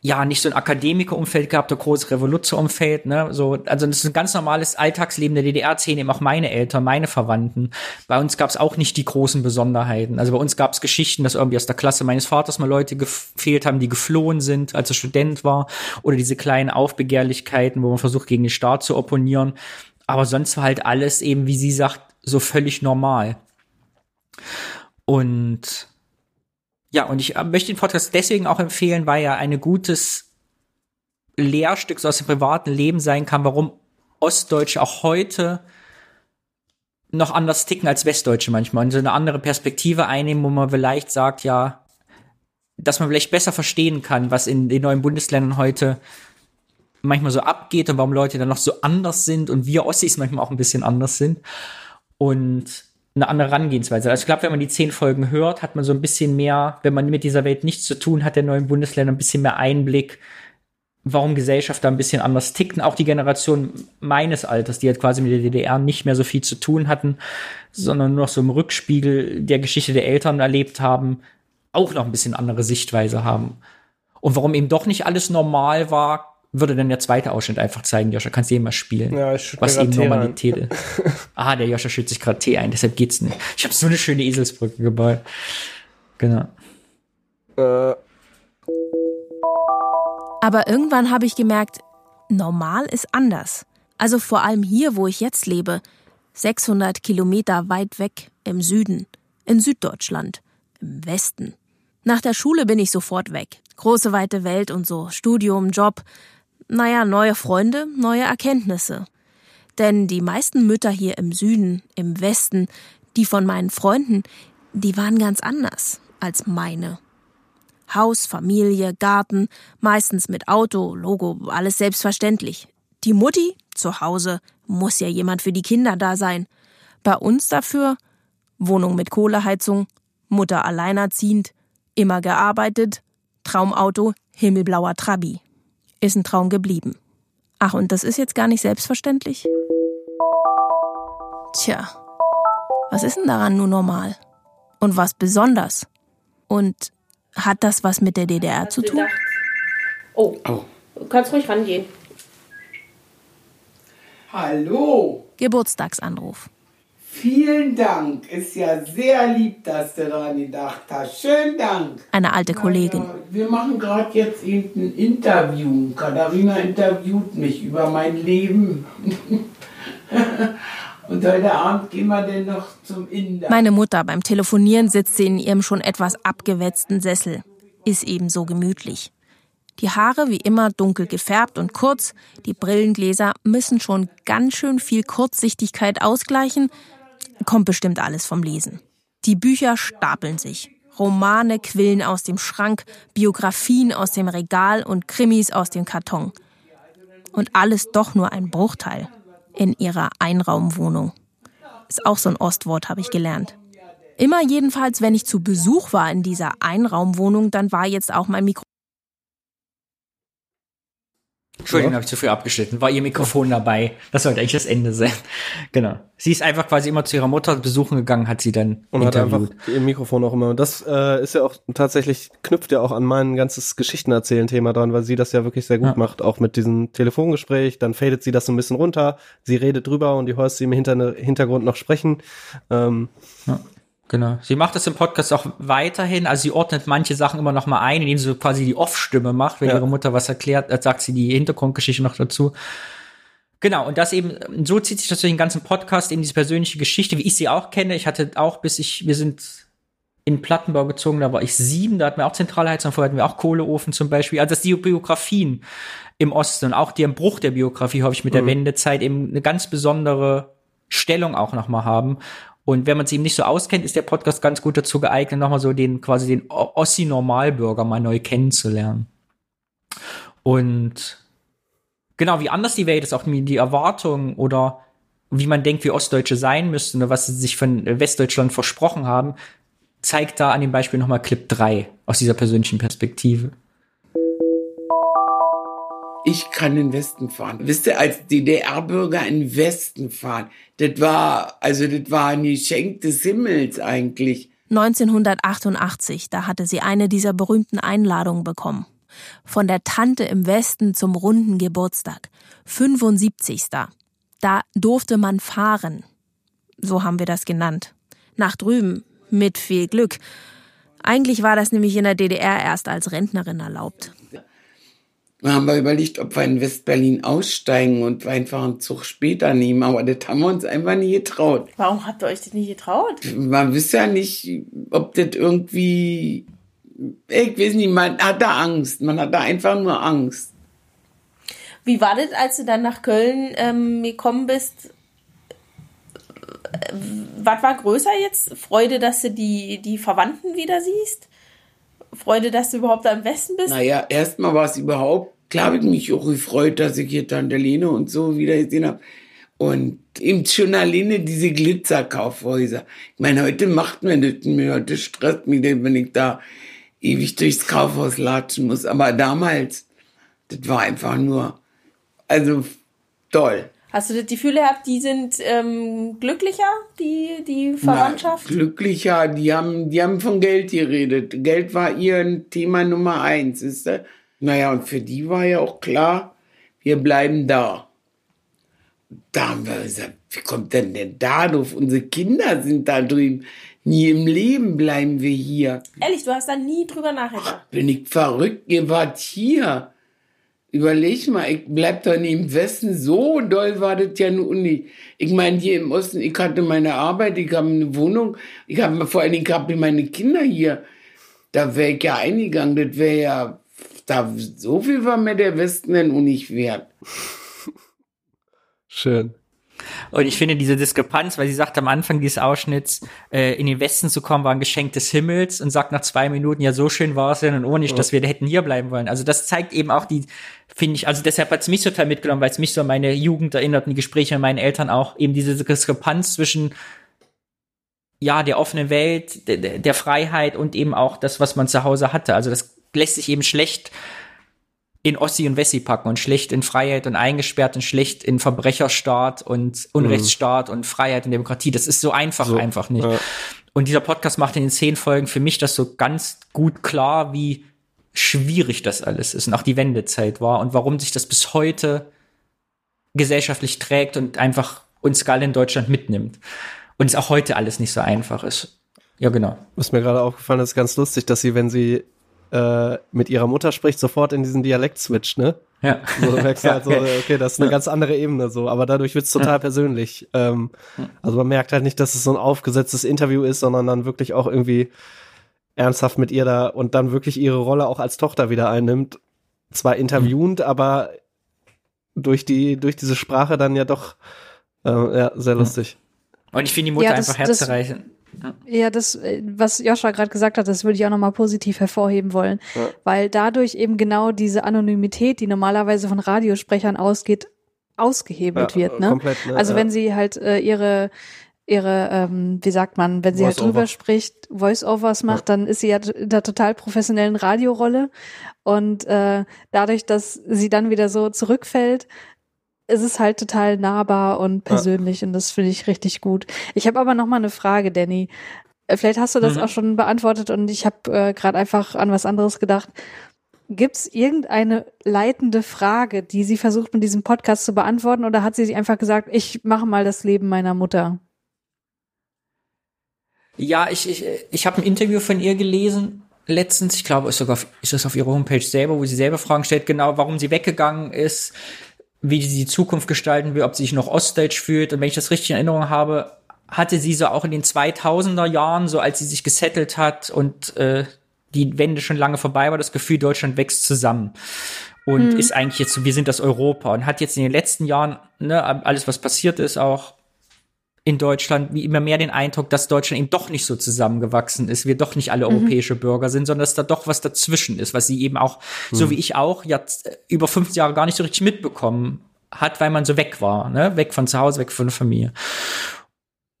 ja, nicht so ein Akademikerumfeld gehabt, ein großes Revoluzerumfeld, ne, so, also das ist ein ganz normales Alltagsleben der DDR-Szene, eben auch meine Eltern, meine Verwandten. Bei uns gab es auch nicht die großen Besonderheiten. Also bei uns gab es Geschichten, dass irgendwie aus der Klasse meines Vaters mal Leute gefehlt haben, die geflohen sind, als er Student war, oder diese kleinen Aufbegehrlichkeiten, wo man versucht, gegen den Staat zu opponieren. Aber sonst war halt alles eben, wie sie sagt, so völlig normal. Und ja, und ich äh, möchte den Podcast deswegen auch empfehlen, weil er ein gutes Lehrstück so aus dem privaten Leben sein kann, warum Ostdeutsche auch heute noch anders ticken als Westdeutsche manchmal und so eine andere Perspektive einnehmen, wo man vielleicht sagt, ja, dass man vielleicht besser verstehen kann, was in den neuen Bundesländern heute manchmal so abgeht und warum Leute dann noch so anders sind und wir Ossis manchmal auch ein bisschen anders sind. Und eine andere Herangehensweise. Also ich glaube, wenn man die zehn Folgen hört, hat man so ein bisschen mehr, wenn man mit dieser Welt nichts zu tun hat, der neuen Bundesländer, ein bisschen mehr Einblick, warum Gesellschaft da ein bisschen anders tickt. Und auch die Generation meines Alters, die halt quasi mit der DDR nicht mehr so viel zu tun hatten, sondern nur noch so im Rückspiegel der Geschichte der Eltern erlebt haben, auch noch ein bisschen andere Sichtweise haben. Und warum eben doch nicht alles normal war, würde dann der zweite Ausschnitt einfach zeigen, Joscha, kannst du mal spielen. Ja, ich was eben Normalität ist. ah, der Joscha schützt sich gerade Tee ein, deshalb geht's nicht. Ich habe so eine schöne Eselsbrücke gebaut. Genau. Äh. Aber irgendwann habe ich gemerkt, normal ist anders. Also vor allem hier, wo ich jetzt lebe. 600 Kilometer weit weg im Süden, in Süddeutschland, im Westen. Nach der Schule bin ich sofort weg. Große weite Welt und so, Studium, Job naja, neue Freunde, neue Erkenntnisse. Denn die meisten Mütter hier im Süden, im Westen, die von meinen Freunden, die waren ganz anders als meine. Haus, Familie, Garten, meistens mit Auto, Logo, alles selbstverständlich. Die Mutti, zu Hause, muss ja jemand für die Kinder da sein. Bei uns dafür Wohnung mit Kohleheizung, Mutter alleinerziehend, immer gearbeitet, Traumauto, himmelblauer Trabi ist ein Traum geblieben. Ach, und das ist jetzt gar nicht selbstverständlich? Tja, was ist denn daran nun normal? Und was besonders? Und hat das was mit der DDR zu tun? Oh, du kannst ruhig rangehen. Hallo, Geburtstagsanruf. Vielen Dank. Ist ja sehr lieb, dass du daran gedacht hast. Schönen Dank. Eine alte Kollegin. Wir machen gerade jetzt eben ein Interview. Katharina interviewt mich über mein Leben. *laughs* Und heute Abend gehen wir denn noch zum Inder. Meine Mutter beim Telefonieren sitzt sie in ihrem schon etwas abgewetzten Sessel. Ist ebenso gemütlich. Die Haare wie immer dunkel gefärbt und kurz, die Brillengläser müssen schon ganz schön viel Kurzsichtigkeit ausgleichen. Kommt bestimmt alles vom Lesen. Die Bücher stapeln sich. Romane quillen aus dem Schrank, Biografien aus dem Regal und Krimis aus dem Karton. Und alles doch nur ein Bruchteil in ihrer Einraumwohnung. Ist auch so ein Ostwort, habe ich gelernt. Immer jedenfalls, wenn ich zu Besuch war in dieser Einraumwohnung, dann war jetzt auch mein Mikro. Entschuldigung, habe ich zu früh abgeschnitten. War ihr Mikrofon dabei? Das sollte eigentlich das Ende sein. *laughs* Genau. Sie ist einfach quasi immer zu ihrer Mutter besuchen gegangen, hat sie dann Und hat einfach interviewt. ihr Mikrofon auch immer. Und das äh, ist ja auch tatsächlich, knüpft ja auch an mein ganzes Geschichtenerzählen-Thema dran, weil sie das ja wirklich sehr gut Ja. macht, auch mit diesem Telefongespräch. Dann fadet sie das so ein bisschen runter, sie redet drüber und du hörst sie im Hinter Hintergrund noch sprechen. Ähm, Ja, genau. Sie macht das im Podcast auch weiterhin. Also sie ordnet manche Sachen immer noch mal ein, indem sie so quasi die Off-Stimme macht, wenn Ja. ihre Mutter was erklärt, äh, sagt sie die Hintergrundgeschichte noch dazu. Genau, und das eben, so zieht sich das durch den ganzen Podcast, eben diese persönliche Geschichte, wie ich sie auch kenne. Ich hatte auch, bis ich, wir sind in Plattenbau gezogen, da war ich sieben, da hatten wir auch Zentralheizung, vorher hatten wir auch Kohleofen zum Beispiel. Also das die Biografien im Osten und auch der Bruch der Biografie, hoffe ich, mit der Mhm. Wendezeit eben eine ganz besondere Stellung auch nochmal haben. Und wenn man es eben nicht so auskennt, ist der Podcast ganz gut dazu geeignet, nochmal so den, quasi den Ossi-Normalbürger mal neu kennenzulernen. Und genau, wie anders die Welt ist, auch die Erwartungen oder wie man denkt, wie Ostdeutsche sein müssten oder was sie sich von Westdeutschland versprochen haben, zeigt da an dem Beispiel nochmal Clip 3 aus dieser persönlichen Perspektive. Ich kann in den Westen fahren. Wisst ihr, als DDR-Bürger in den Westen fahren, das war, also das war ein Geschenk des Himmels eigentlich. 1988, da hatte sie eine dieser berühmten Einladungen bekommen. Von der Tante im Westen zum runden Geburtstag. 75. Da durfte man fahren. So haben wir das genannt. Nach drüben. Mit viel Glück. Eigentlich war das nämlich in der DDR erst als Rentnerin erlaubt. Wir haben wir überlegt, ob wir in Westberlin aussteigen und einfach einen Zug später nehmen, aber das haben wir uns einfach nie getraut. Warum habt ihr euch das nicht getraut? Man wusste ja nicht, ob das irgendwie, ich weiß nicht, man hatte Angst, man hatte einfach nur Angst. Wie war das, als du dann nach Köln ähm, gekommen bist? Äh, Was war größer jetzt? Freude, dass du die, die Verwandten wieder siehst? Freude, dass du überhaupt da im Westen bist? Naja, erstmal war es überhaupt, klar habe ich mich auch gefreut, dass ich hier Tante Lene und so wieder gesehen habe. Und eben schon alleine diese Glitzerkaufhäuser. Ich meine, heute macht man das mir, heute stresst mich, das, wenn ich da ewig durchs Kaufhaus latschen muss. Aber damals, das war einfach nur, also toll. Hast du das Gefühl gehabt, die sind ähm, glücklicher, die, die Verwandtschaft? Na, glücklicher, die haben, die haben von Geld geredet. Geld war ihr Thema Nummer eins, ist du? Naja, und für die war ja auch klar, wir bleiben da. Da haben wir gesagt, wie kommt denn denn da drauf? Unsere Kinder sind da drüben. Nie im Leben bleiben wir hier. Ehrlich, du hast da nie drüber nachgedacht. Bin ich verrückt? Ihr wart hier. Überleg mal, ich bleib doch nicht im Westen. So doll war das ja nun nicht. Ich meine, hier im Osten, ich hatte meine Arbeit, ich habe eine Wohnung, ich habe vor allen Dingen ich meine Kinder hier. Da wäre ich ja eingegangen, das wäre ja, da, so viel war mir der Westen denn auch nicht wert. Schön. Und ich finde diese Diskrepanz, weil sie sagt am Anfang dieses Ausschnitts, äh, in den Westen zu kommen, war ein Geschenk des Himmels und sagt nach zwei Minuten, ja, so schön war es ja nun auch nicht, dass wir hätten hier bleiben wollen. Also das zeigt eben auch die, finde ich, also deshalb hat es mich total mitgenommen, weil es mich so an meine Jugend erinnert und die Gespräche mit meinen Eltern auch, eben diese Diskrepanz zwischen ja, der offenen Welt, der der Freiheit und eben auch das, was man zu Hause hatte. Also das lässt sich eben schlecht in Ossi und Wessi packen und schlecht in Freiheit und eingesperrt und schlecht in Verbrecherstaat und Unrechtsstaat und Freiheit und Demokratie. Das ist so einfach So, einfach nicht. ja. Und dieser Podcast macht in den zehn Folgen für mich das so ganz gut klar, wie schwierig das alles ist und auch die Wendezeit war und warum sich das bis heute gesellschaftlich trägt und einfach uns alle in Deutschland mitnimmt. Und es auch heute alles nicht so einfach ist. Ja, genau. Was mir gerade aufgefallen ist, ganz lustig, dass sie, wenn sie äh, mit ihrer Mutter spricht, sofort in diesen Dialekt switcht, ne? Ja. So, du merkst Ja, halt so, *laughs* okay. okay, das ist eine Ja. ganz andere Ebene so, aber dadurch wird's total Ja. persönlich. Ähm, also man merkt halt nicht, dass es so ein aufgesetztes Interview ist, sondern dann wirklich auch irgendwie ernsthaft mit ihr da und dann wirklich ihre Rolle auch als Tochter wieder einnimmt. Zwar interviewend, aber durch die, durch diese Sprache dann ja doch, äh, ja, sehr lustig. Und ich finde die Mutter Ja, das- einfach das- herzerreichend. Ja, das, äh, was Joscha gerade gesagt hat, das würde ich auch nochmal positiv hervorheben wollen, Ja. weil dadurch eben genau diese Anonymität, die normalerweise von Radiosprechern ausgeht, ausgehebelt Ja, wird. Ne? komplett, ne? Also Ja. wenn sie halt äh, ihre ihre, ähm, wie sagt man, wenn sie halt Voice-over. drüber spricht, Voice-Overs macht, dann ist sie ja in der total professionellen Radiorolle und äh, dadurch, dass sie dann wieder so zurückfällt, ist es halt total nahbar und persönlich und das finde ich richtig gut. Ich habe aber noch mal eine Frage, Danny. Äh, Vielleicht hast du das Mhm. auch schon beantwortet und ich habe äh, gerade einfach an was anderes gedacht. Gibt es irgendeine leitende Frage, die sie versucht mit diesem Podcast zu beantworten oder hat sie sich einfach gesagt, ich mache mal das Leben meiner Mutter? Ja, ich, ich, ich habe ein Interview von ihr gelesen letztens. Ich glaube, ist sogar auf, ist das auf ihrer Homepage selber, wo sie selber Fragen stellt, genau, warum sie weggegangen ist, wie sie die Zukunft gestalten will, ob sie sich noch Oststage fühlt. Und wenn ich das richtig in Erinnerung habe, hatte sie so auch in den 2000er Jahren, so als sie sich gesettelt hat und äh, die Wende schon lange vorbei war, das Gefühl, Deutschland wächst zusammen. Und Mhm. ist eigentlich jetzt so, wir sind das Europa und hat jetzt in den letzten Jahren, ne, alles was passiert ist, auch in Deutschland wie immer mehr den Eindruck, dass Deutschland eben doch nicht so zusammengewachsen ist, wir doch nicht alle Mhm. europäische Bürger sind, sondern dass da doch was dazwischen ist, was sie eben auch, so Mhm. wie ich auch, jetzt äh, über 50 Jahre gar nicht so richtig mitbekommen hat, weil man so weg war, ne? weg von zu Hause, weg von der Familie.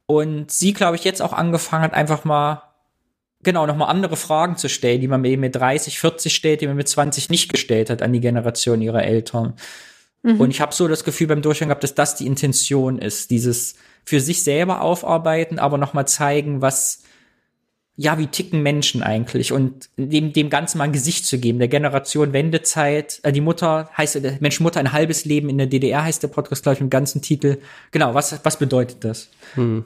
Und sie, glaube ich, jetzt auch angefangen hat, einfach mal genau nochmal andere Fragen zu stellen, die man eben mit 30, 40 stellt, die man mit 20 nicht gestellt hat an die Generation ihrer Eltern. Mhm. Und ich habe so das Gefühl beim Durchgang gehabt, dass das die Intention ist, dieses für sich selber aufarbeiten, aber noch mal zeigen, was ja, wie ticken Menschen eigentlich und dem, dem Ganzen mal ein Gesicht zu geben, der Generation Wendezeit, äh, die Mutter heißt, äh, Mensch, Mutter, ein halbes Leben in der DDR heißt der Podcast, glaube ich, mit dem ganzen Titel. Genau, was, was bedeutet das? Hm.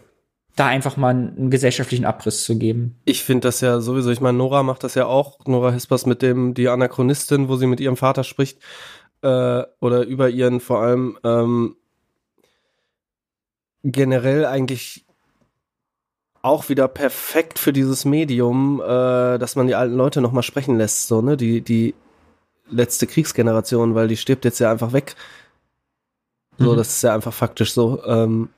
Da einfach mal einen, einen gesellschaftlichen Abriss zu geben. Ich finde das ja sowieso, ich meine, Nora macht das ja auch, Nora Hispers mit dem, die Anachronistin, wo sie mit ihrem Vater spricht, äh, oder über ihren vor allem ähm, generell eigentlich auch wieder perfekt für dieses Medium, äh, dass man die alten Leute nochmal sprechen lässt, so, ne, die, die letzte Kriegsgeneration, weil die stirbt jetzt ja einfach weg. So, Mhm. das ist ja einfach faktisch so. Ähm,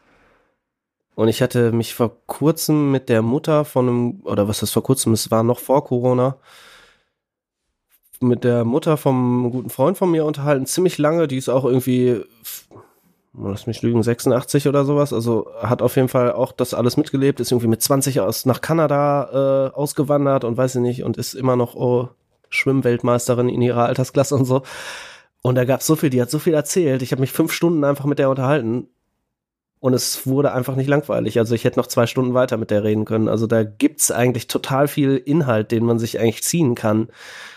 und ich hatte mich vor kurzem mit der Mutter von einem, oder was ist vor kurzem, es war noch vor Corona, mit der Mutter vom guten Freund von mir unterhalten, ziemlich lange, die ist auch irgendwie, lass mich lügen, 86 oder sowas, also hat auf jeden Fall auch das alles mitgelebt, ist irgendwie mit 20 aus nach Kanada äh, ausgewandert und weiß ich nicht, und ist immer noch oh, Schwimmweltmeisterin in ihrer Altersklasse und so. Und da gab es so viel, die hat so viel erzählt. Ich habe mich fünf Stunden einfach mit der unterhalten. Und es wurde einfach nicht langweilig. Also ich hätte noch zwei Stunden weiter mit der reden können. Also da gibt's eigentlich total viel Inhalt, den man sich eigentlich ziehen kann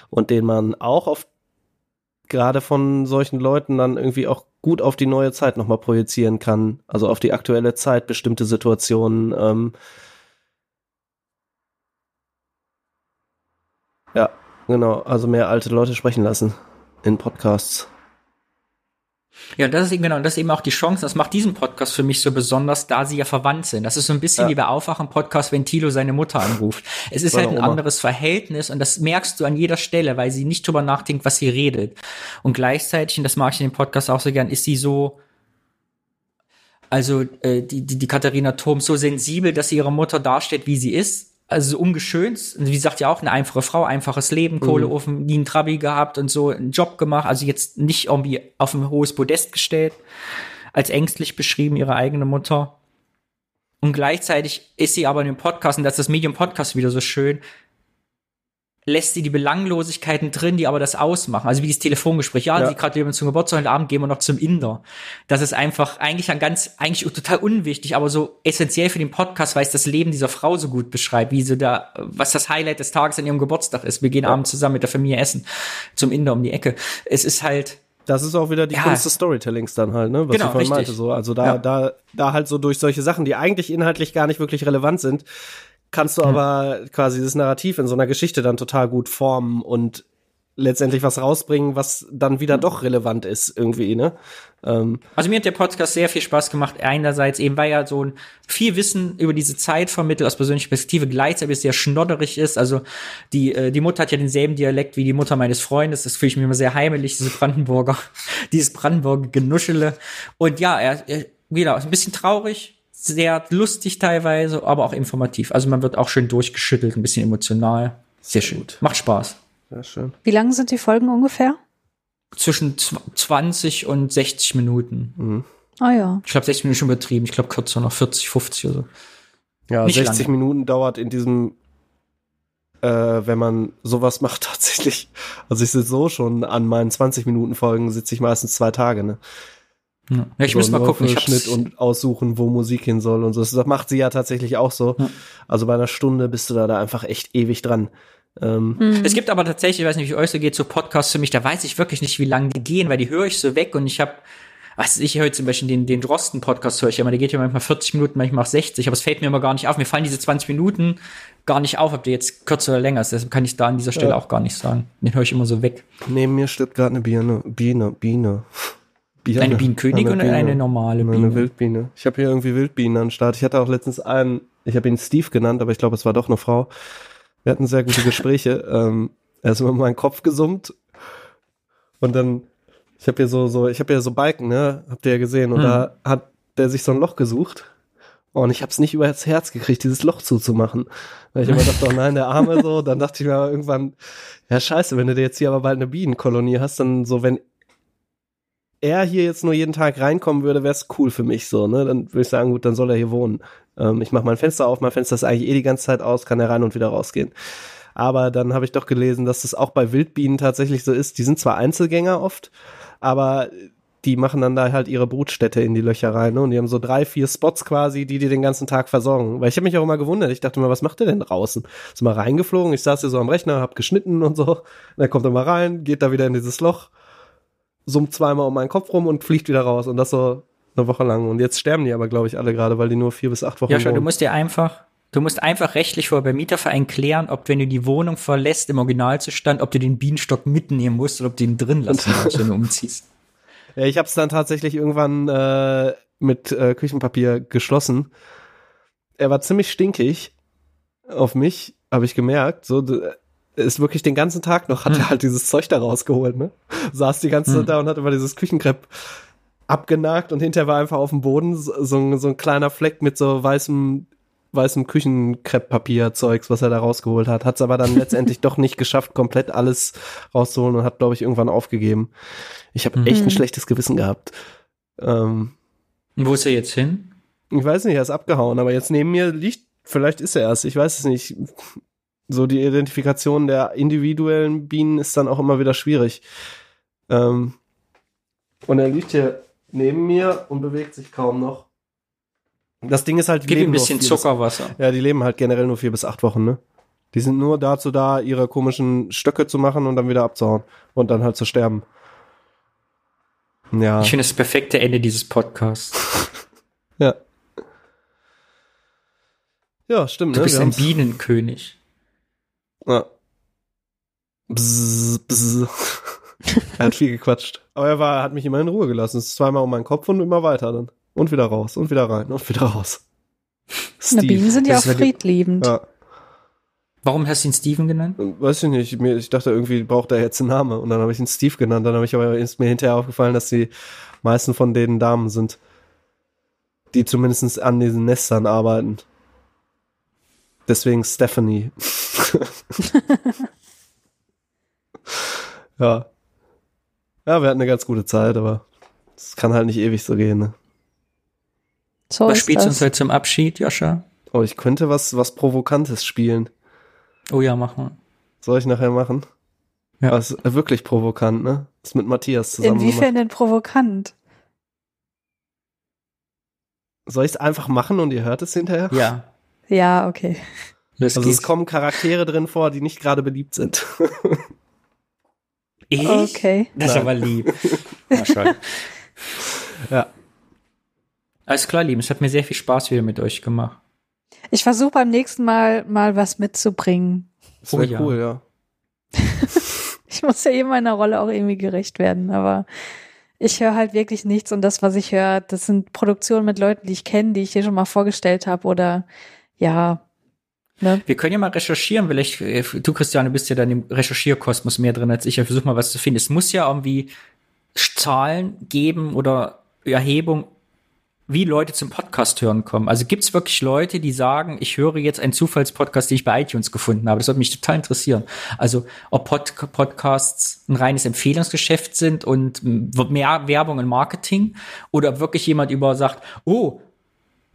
und den man auch auf gerade von solchen Leuten dann irgendwie auch gut auf die neue Zeit nochmal projizieren kann. Also auf die aktuelle Zeit, bestimmte Situationen. Ähm ja, genau. Also mehr alte Leute sprechen lassen in Podcasts. Ja, das ist eben genau, das ist eben auch die Chance. Das macht diesen Podcast für mich so besonders, da sie ja verwandt sind. Das ist so ein bisschen Ja. wie bei Aufwachen-Podcast, wenn Tilo seine Mutter anruft. Es ist Meine halt ein Oma. anderes Verhältnis und das merkst du an jeder Stelle, weil sie nicht drüber nachdenkt, was sie redet. Und gleichzeitig, und das mag ich in dem Podcast auch so gern, ist sie so, also äh, die, die, die Katharina Turm so sensibel, dass sie ihre Mutter darstellt, wie sie ist. Also so ungeschönt. Und Wie sagt ja auch, eine einfache Frau, einfaches Leben, Kohleofen, nie einen Trabi gehabt und so einen Job gemacht. Also jetzt nicht irgendwie auf ein hohes Podest gestellt, als ängstlich beschrieben, ihre eigene Mutter. Und gleichzeitig ist sie aber in dem Podcast, und das ist das Medium Podcast wieder so schön, lässt sie die Belanglosigkeiten drin, die aber das ausmachen. Also wie dieses Telefongespräch. Ja, Ja. die gratulieren zum Geburtstag, heute Abend gehen wir noch zum Inder. Das ist einfach eigentlich ein ganz, eigentlich total unwichtig, aber so essentiell für den Podcast, weil es das Leben dieser Frau so gut beschreibt, wie sie da, was das Highlight des Tages an ihrem Geburtstag ist. Wir gehen abends zusammen mit der Familie essen zum Inder um die Ecke. Es ist halt, Das ist auch wieder die Ja. Kunst des Storytellings dann halt, ne? Was Genau, ich vorhin richtig. meinte. So. Also da, Ja. da, da halt so durch solche Sachen, die eigentlich inhaltlich gar nicht wirklich relevant sind, kannst du aber quasi das Narrativ in so einer Geschichte dann total gut formen und letztendlich was rausbringen, was dann wieder doch relevant ist irgendwie, ne? Ähm, Also mir hat der Podcast sehr viel Spaß gemacht. Einerseits eben, weil er so ein viel Wissen über diese Zeit vermittelt aus persönlicher Perspektive, gleichzeitig sehr schnodderig ist. Also die, äh, die Mutter hat ja denselben Dialekt wie die Mutter meines Freundes. Das fühle ich mir immer sehr heimelig, diese Brandenburger, *laughs* dieses Brandenburger Genuschele. Und ja, er, er wieder ein bisschen traurig, sehr lustig teilweise, aber auch informativ. Also man wird auch schön durchgeschüttelt, ein bisschen emotional. Sehr schön. Macht Spaß. Sehr schön. Wie lang sind die Folgen ungefähr? Zwischen zw- 20 und 60 Minuten. Ah ja. Ich glaube, 60 Minuten schon übertrieben. Ich glaube, kürzer noch 40, 50 oder so. Ja, Nicht 60 lange. Minuten dauert in diesem, äh, wenn man sowas macht *laughs* tatsächlich. Also ich sitze so schon an meinen 20 Minuten Folgen sitze ich meistens zwei Tage, ne? Ja, ich so muss mal gucken. Ich Schnitt und aussuchen, wo Musik hin soll und so. Das macht sie ja tatsächlich auch so. Also bei einer Stunde bist du da, da einfach echt ewig dran. Ähm, Es gibt aber tatsächlich, ich weiß nicht, wie euch so geht, so Podcasts für mich, da weiß ich wirklich nicht, wie lange die gehen, weil die höre ich so weg und ich habe, was weiß ich höre zum Beispiel den, den Drosten-Podcast höre ich immer, der geht ja manchmal 40 Minuten, manchmal auch 60, aber es fällt mir immer gar nicht auf. Mir fallen diese 20 Minuten gar nicht auf, ob der jetzt kürzer oder länger ist. Deshalb kann ich da an dieser Stelle Ja. auch gar nicht sagen. Den höre ich immer so weg. neben mir stirbt gerade eine Biene. Biene, Biene. Biene. Eine Bienenkönigin oder eine normale Eine Biene? Wildbiene. Ich habe hier irgendwie Wildbienen an den Start. Ich hatte auch letztens einen, ich habe ihn Steve genannt, aber ich glaube, es war doch eine Frau. Wir hatten sehr gute Gespräche. *laughs* ähm, er ist immer in meinen Kopf gesummt und dann, ich habe hier so, so, ich habe hier so Balken, ne? Habt ihr ja gesehen. Und Hm. da hat der sich so ein Loch gesucht. Und ich habe es nicht über das Herz gekriegt, dieses Loch zuzumachen. Weil ich immer dachte, oh nein, der Arme so. Dann dachte ich mir aber irgendwann, ja scheiße, wenn du dir jetzt hier aber bald eine Bienenkolonie hast, dann so, wenn er hier jetzt nur jeden Tag reinkommen würde, wäre es cool für mich so, ne? Dann würde ich sagen, gut, dann soll er hier wohnen. Ähm, ich mache mein Fenster auf, mein Fenster ist eigentlich eh die ganze Zeit aus, kann er rein und wieder rausgehen. Aber dann habe ich doch gelesen, dass das auch bei Wildbienen tatsächlich so ist. Die sind zwar Einzelgänger oft, aber die machen dann da halt ihre Brutstätte in die Löcher rein. Ne? Und die haben so drei, vier Spots quasi, die die den ganzen Tag versorgen. Weil ich habe mich auch immer gewundert. Ich dachte mir, was macht der denn draußen? Ist mal reingeflogen. Ich saß hier so am Rechner, hab geschnitten und so. Und dann kommt er mal rein, geht da wieder in dieses Loch, summt zweimal um meinen Kopf rum und fliegt wieder raus. Und das so eine Woche lang. Und jetzt sterben die aber, glaube ich, alle gerade, weil die nur vier bis acht Wochen Ja, schau, du wohnen. musst dir einfach, du musst einfach rechtlich vor beim Mieterverein klären, ob wenn du die Wohnung verlässt im Originalzustand, ob du den Bienenstock mitnehmen musst oder ob du ihn drin lassen kannst, wenn du umziehst. *laughs* Ja, ich habe es dann tatsächlich irgendwann äh, mit äh, Küchenpapier geschlossen. Er war ziemlich stinkig auf mich, habe ich gemerkt. So ist wirklich den ganzen Tag noch, hat er halt dieses Zeug da rausgeholt, ne? Saß die ganze Hm. Zeit da und hat immer dieses Küchenkrepp abgenagt und hinterher war einfach auf dem Boden so, so, ein- so ein kleiner Fleck mit so weißem weißem Küchenkrepppapier-Zeugs, was er da rausgeholt hat. Hat es aber dann *laughs* letztendlich doch nicht geschafft, komplett alles rauszuholen und hat, glaube ich, irgendwann aufgegeben. Ich habe echt ein Mhm. schlechtes Gewissen gehabt. Ähm, wo ist er jetzt hin? ich weiß nicht, er ist abgehauen, aber jetzt neben mir liegt, vielleicht ist er es, ich weiß es nicht. So die Identifikation der individuellen Bienen ist dann auch immer wieder schwierig. Ähm, und er liegt hier neben mir und bewegt sich kaum noch. Das Ding ist halt, die Gib leben ein bisschen vier bis- Zuckerwasser. Ja, die leben halt generell nur vier bis acht Wochen, ne? Die sind nur dazu da, ihre komischen Stöcke zu machen und dann wieder abzuhauen und dann halt zu sterben. Ja. Ich finde das perfekte Ende dieses Podcasts. *laughs* Ja. Ja, stimmt, Du ne? bist Wir ein haben's- Bienenkönig. Ja. Bzz, bzz. *laughs* er hat viel gequatscht. Aber er war, hat mich immer in Ruhe gelassen. Es ist zweimal um meinen Kopf und immer weiter dann. Und wieder raus und wieder rein und wieder raus. Na, Bienen sind ja auch friedliebend. Ja. Warum hast du ihn Steven genannt? Weiß ich nicht. Ich dachte irgendwie braucht er jetzt einen Namen. Und dann habe ich ihn Steve genannt. Dann habe ich aber ist mir hinterher aufgefallen, dass die meisten von denen Damen sind. Die zumindest an diesen Nestern arbeiten. Deswegen Stephanie. *laughs* ja. Ja, wir hatten eine ganz gute Zeit, aber es kann halt nicht ewig so gehen. Ne? So Was spielst du uns heute zum Abschied, Joscha? Oh, ich könnte was, was Provokantes spielen. Oh ja, mach mal. Soll ich nachher machen? Ja. Das ist wirklich provokant, ne? Das ist mit Matthias zusammen Inwiefern gemacht. denn provokant? Soll ich es einfach machen und ihr hört es hinterher? Ja. Ja, okay. Los Also es geht's. kommen Charaktere drin vor, die nicht gerade beliebt sind. *laughs* Ich? Okay. Das ist Nein. aber lieb. *laughs* Na ja. Alles klar, Lieben. Es hat mir sehr viel Spaß wieder mit euch gemacht. Ich versuche beim nächsten Mal mal was mitzubringen. Das Oh ja. cool, ja. *laughs* Ich muss ja eben meiner Rolle auch irgendwie gerecht werden, aber ich höre halt wirklich nichts und das, was ich höre, das sind Produktionen mit Leuten, die ich kenne, die ich hier schon mal vorgestellt habe oder ja, ne? Wir können ja mal recherchieren. Vielleicht, äh, du, Christiane, bist ja dann im Recherchierkosmos mehr drin als ich. Ich versuche mal was zu finden. Es muss ja irgendwie Zahlen geben oder Erhebung, wie Leute zum Podcast hören kommen. Also gibt es wirklich Leute, die sagen, ich höre jetzt einen Zufallspodcast, den ich bei iTunes gefunden habe. Das würde mich total interessieren. Also ob Pod Podcasts ein reines Empfehlungsgeschäft sind und mehr Werbung und Marketing oder wirklich jemand über sagt, oh,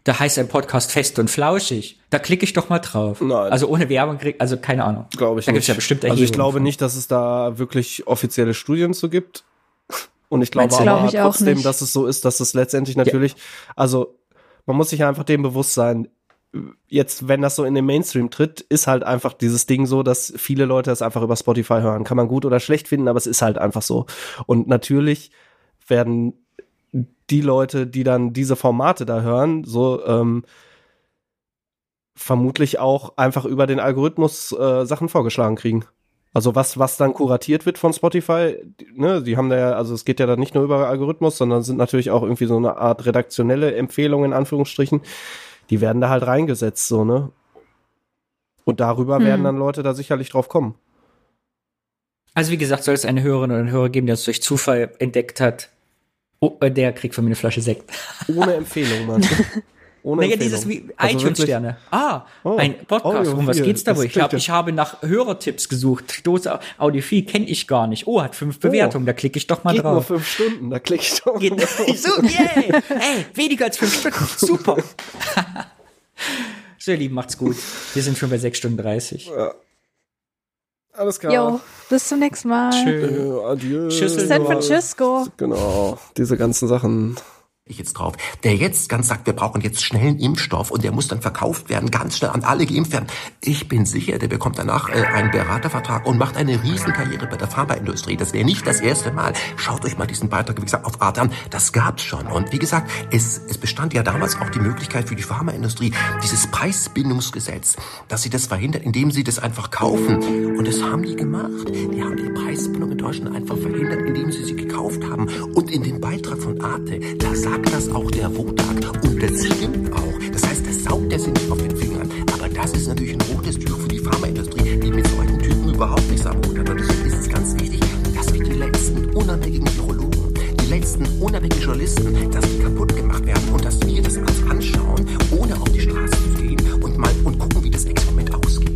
da heißt ein Podcast fest und flauschig. Da klicke ich doch mal drauf. Nein. Also ohne Werbung krieg, also keine Ahnung. Glaube ich da nicht. gibt's ja bestimmt also ich glaube von. nicht, dass es da wirklich offizielle Studien zu gibt. Und ich glaube aber Glaub ich auch trotzdem, nicht. dass es so ist, dass es letztendlich natürlich, also man muss sich einfach dem bewusst sein, jetzt, wenn das so in den Mainstream tritt, ist halt einfach dieses Ding so, dass viele Leute es einfach über Spotify hören. Kann man gut oder schlecht finden, aber es ist halt einfach so. Und natürlich werden die Leute, die dann diese Formate da hören, so ähm, vermutlich auch einfach über den Algorithmus äh, Sachen vorgeschlagen kriegen. Also was, was dann kuratiert wird von Spotify, die- ne, die haben da ja, also es geht ja dann nicht nur über Algorithmus, sondern sind natürlich auch irgendwie so eine Art redaktionelle Empfehlungen in Anführungsstrichen. Die werden da halt reingesetzt, so, ne? Und darüber Hm. werden dann Leute da sicherlich drauf kommen. Also wie gesagt, soll es eine Hörerin oder einen Hörer geben, der es durch Zufall entdeckt hat. Oh, äh, der kriegt von mir eine Flasche Sekt. Ohne *laughs* Empfehlung, Mann. Ohne naja, Empfehlung. dieses wie Also iTunes-Sterne. Ah, Oh, ein Podcast. Um was geht's da wohl? Ich, hab, ich habe nach Hörertipps gesucht. Dose Audiophil kenne ich gar nicht. Oh, hat fünf Bewertungen. Da klicke ich doch mal Geht nur drauf. fünf Stunden, da klicke ich doch Geht, mal drauf. *laughs* so, yay! Ey, weniger als fünf Stunden. *laughs* Super. so, ihr Lieben, macht's gut. Wir sind schon bei sechs Stunden 30. Alles klar. Jo, bis zum nächsten Mal. Tschö. Äh, adieu. Tschüssel. San Francisco. Genau, diese ganzen Sachen. Ich jetzt drauf, der jetzt ganz sagt, wir brauchen jetzt schnell einen Impfstoff und der muss dann verkauft werden, ganz schnell an alle geimpft werden. Ich bin sicher, der bekommt danach äh, einen Beratervertrag und macht eine Riesenkarriere bei der Pharmaindustrie. Das wäre nicht das erste Mal. Schaut euch mal diesen Beitrag, wie gesagt, auf Arte an. Das gab's schon. Und wie gesagt, es, es bestand ja damals auch die Möglichkeit für die Pharmaindustrie, dieses Preisbindungsgesetz, dass sie das verhindert, indem sie das einfach kaufen. Und das haben die gemacht. Die haben die Preisbindung in Deutschland einfach verhindert, indem sie sie gekauft haben. Und in dem Beitrag von Arte, da sagt das auch der Wodak. Und das stimmt auch. Das heißt, das saugt der sich nicht auf den Fingern. Aber das ist natürlich ein rotes Tuch für die Pharmaindustrie, die mit solchen Typen überhaupt nichts am Hut hat. Und deswegen ist es ganz wichtig, dass wir die letzten unabhängigen Virologen, die letzten unabhängigen Journalisten, dass die kaputt gemacht werden und dass wir das uns anschauen, ohne auf die Straße zu gehen und mal und gucken, wie das Experiment ausgeht.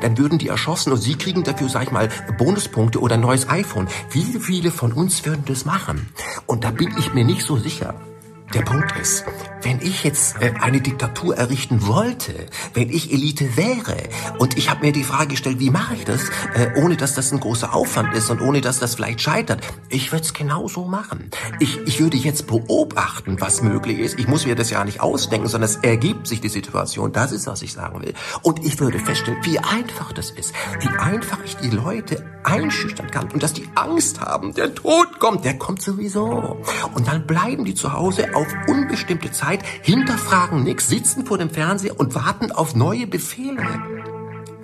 Dann würden die erschossen und Sie kriegen dafür, sag ich mal, Bonuspunkte oder ein neues iPhone. Wie viele von uns würden das machen? Und da bin ich mir nicht so sicher. Der Punkt ist, wenn ich jetzt äh, eine Diktatur errichten wollte, wenn ich Elite wäre und ich habe mir die Frage gestellt, wie mache ich das, äh, ohne dass das ein großer Aufwand ist und ohne dass das vielleicht scheitert, ich würde es genauso machen. Ich, ich würde jetzt beobachten, was möglich ist. Ich muss mir das ja nicht ausdenken, sondern es ergibt sich die Situation. Das ist, was ich sagen will. Und ich würde feststellen, wie einfach das ist, wie einfach ich die Leute einschüchtern kann und dass die Angst haben, der Tod kommt, der kommt sowieso. Und dann bleiben die zu Hause auf unbestimmte Zeit, hinterfragen nichts, sitzen vor dem Fernseher und warten auf neue Befehle.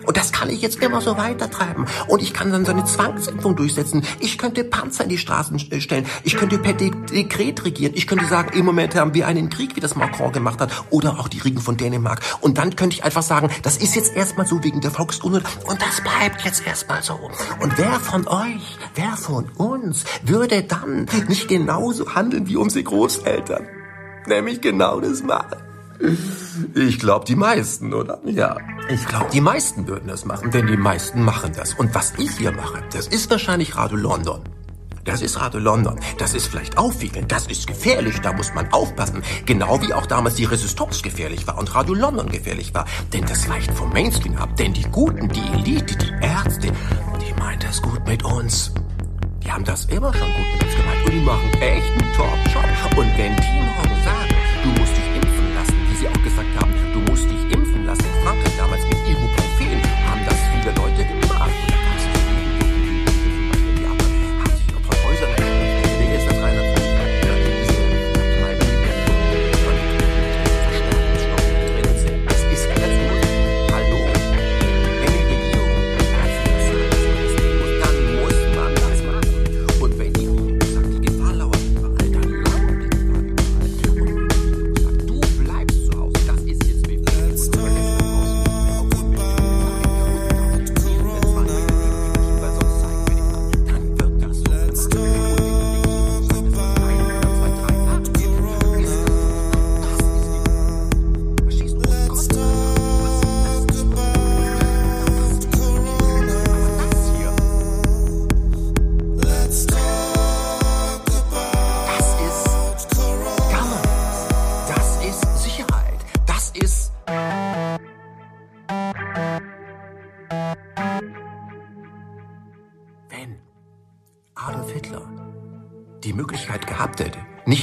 Und das kann ich jetzt immer so weitertreiben. Und ich kann dann so eine Zwangsimpfung durchsetzen. Ich könnte Panzer in die Straßen äh, stellen. Ich könnte per De Dekret regieren. Ich könnte sagen, im Moment haben wir einen Krieg, wie das Macron gemacht hat. Oder auch die Riegen von Dänemark. Und dann könnte ich einfach sagen, das ist jetzt erstmal so wegen der Volksunruhe. Und das bleibt jetzt erstmal so. Und wer von euch, wer von uns würde dann nicht genauso handeln wie unsere Großeltern? Nämlich genau das machen. Ich glaube, die meisten, oder? Ja, ich glaube, die meisten würden das machen, denn die meisten machen das. Und was ich hier mache, das ist wahrscheinlich Radio London. Das ist Radio London. Das ist vielleicht aufwiegelnd. Das ist gefährlich. Da muss man aufpassen. Genau wie auch damals die Resistance gefährlich war und Radio London gefährlich war. Denn das weicht vom Mainstream ab. Denn die Guten, die Elite, die Ärzte, die meint das gut mit uns. Die haben das immer schon gut mit uns gemeint. Und die machen echt einen Top-Job. Und wenn die morgen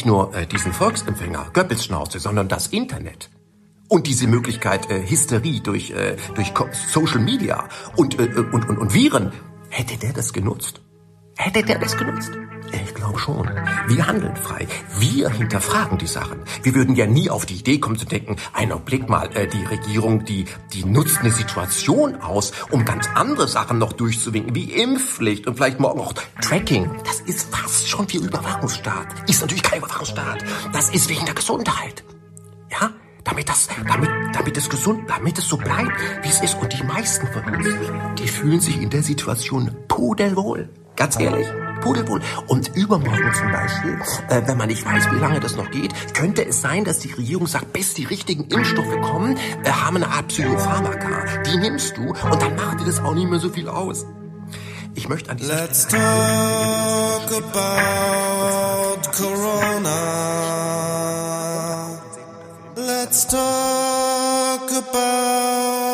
nicht nur äh, diesen Volksempfänger Goebbels Schnauze, sondern das Internet und diese Möglichkeit äh, Hysterie durch äh, durch Social Media und, äh, und und und Viren, hätte der das genutzt? Hätte der das genutzt? Ich glaube schon. Wir handeln frei. Wir hinterfragen die Sachen. Wir würden ja nie auf die Idee kommen zu denken, ein Augenblick mal, äh, die Regierung, die, die nutzt eine Situation aus, um ganz andere Sachen noch durchzuwinken, wie Impfpflicht und vielleicht morgen auch Tracking. Das ist fast schon wie Überwachungsstaat. Ist natürlich kein Überwachungsstaat. Das ist wegen der Gesundheit. Ja? Damit das, damit, damit es gesund, damit es so bleibt, wie es ist. Und die meisten von uns, die fühlen sich in der Situation pudelwohl. Ganz ehrlich, pudelwohl. Und übermorgen zum Beispiel, äh, wenn man nicht weiß, wie lange das noch geht, könnte es sein, dass die Regierung sagt, bis die richtigen Impfstoffe kommen, äh, haben wir eine Art Psychopharmaka. Die nimmst du und dann macht dir das auch nicht mehr so viel aus. Ich möchte an dieser Let's Stelle talk about Let's talk about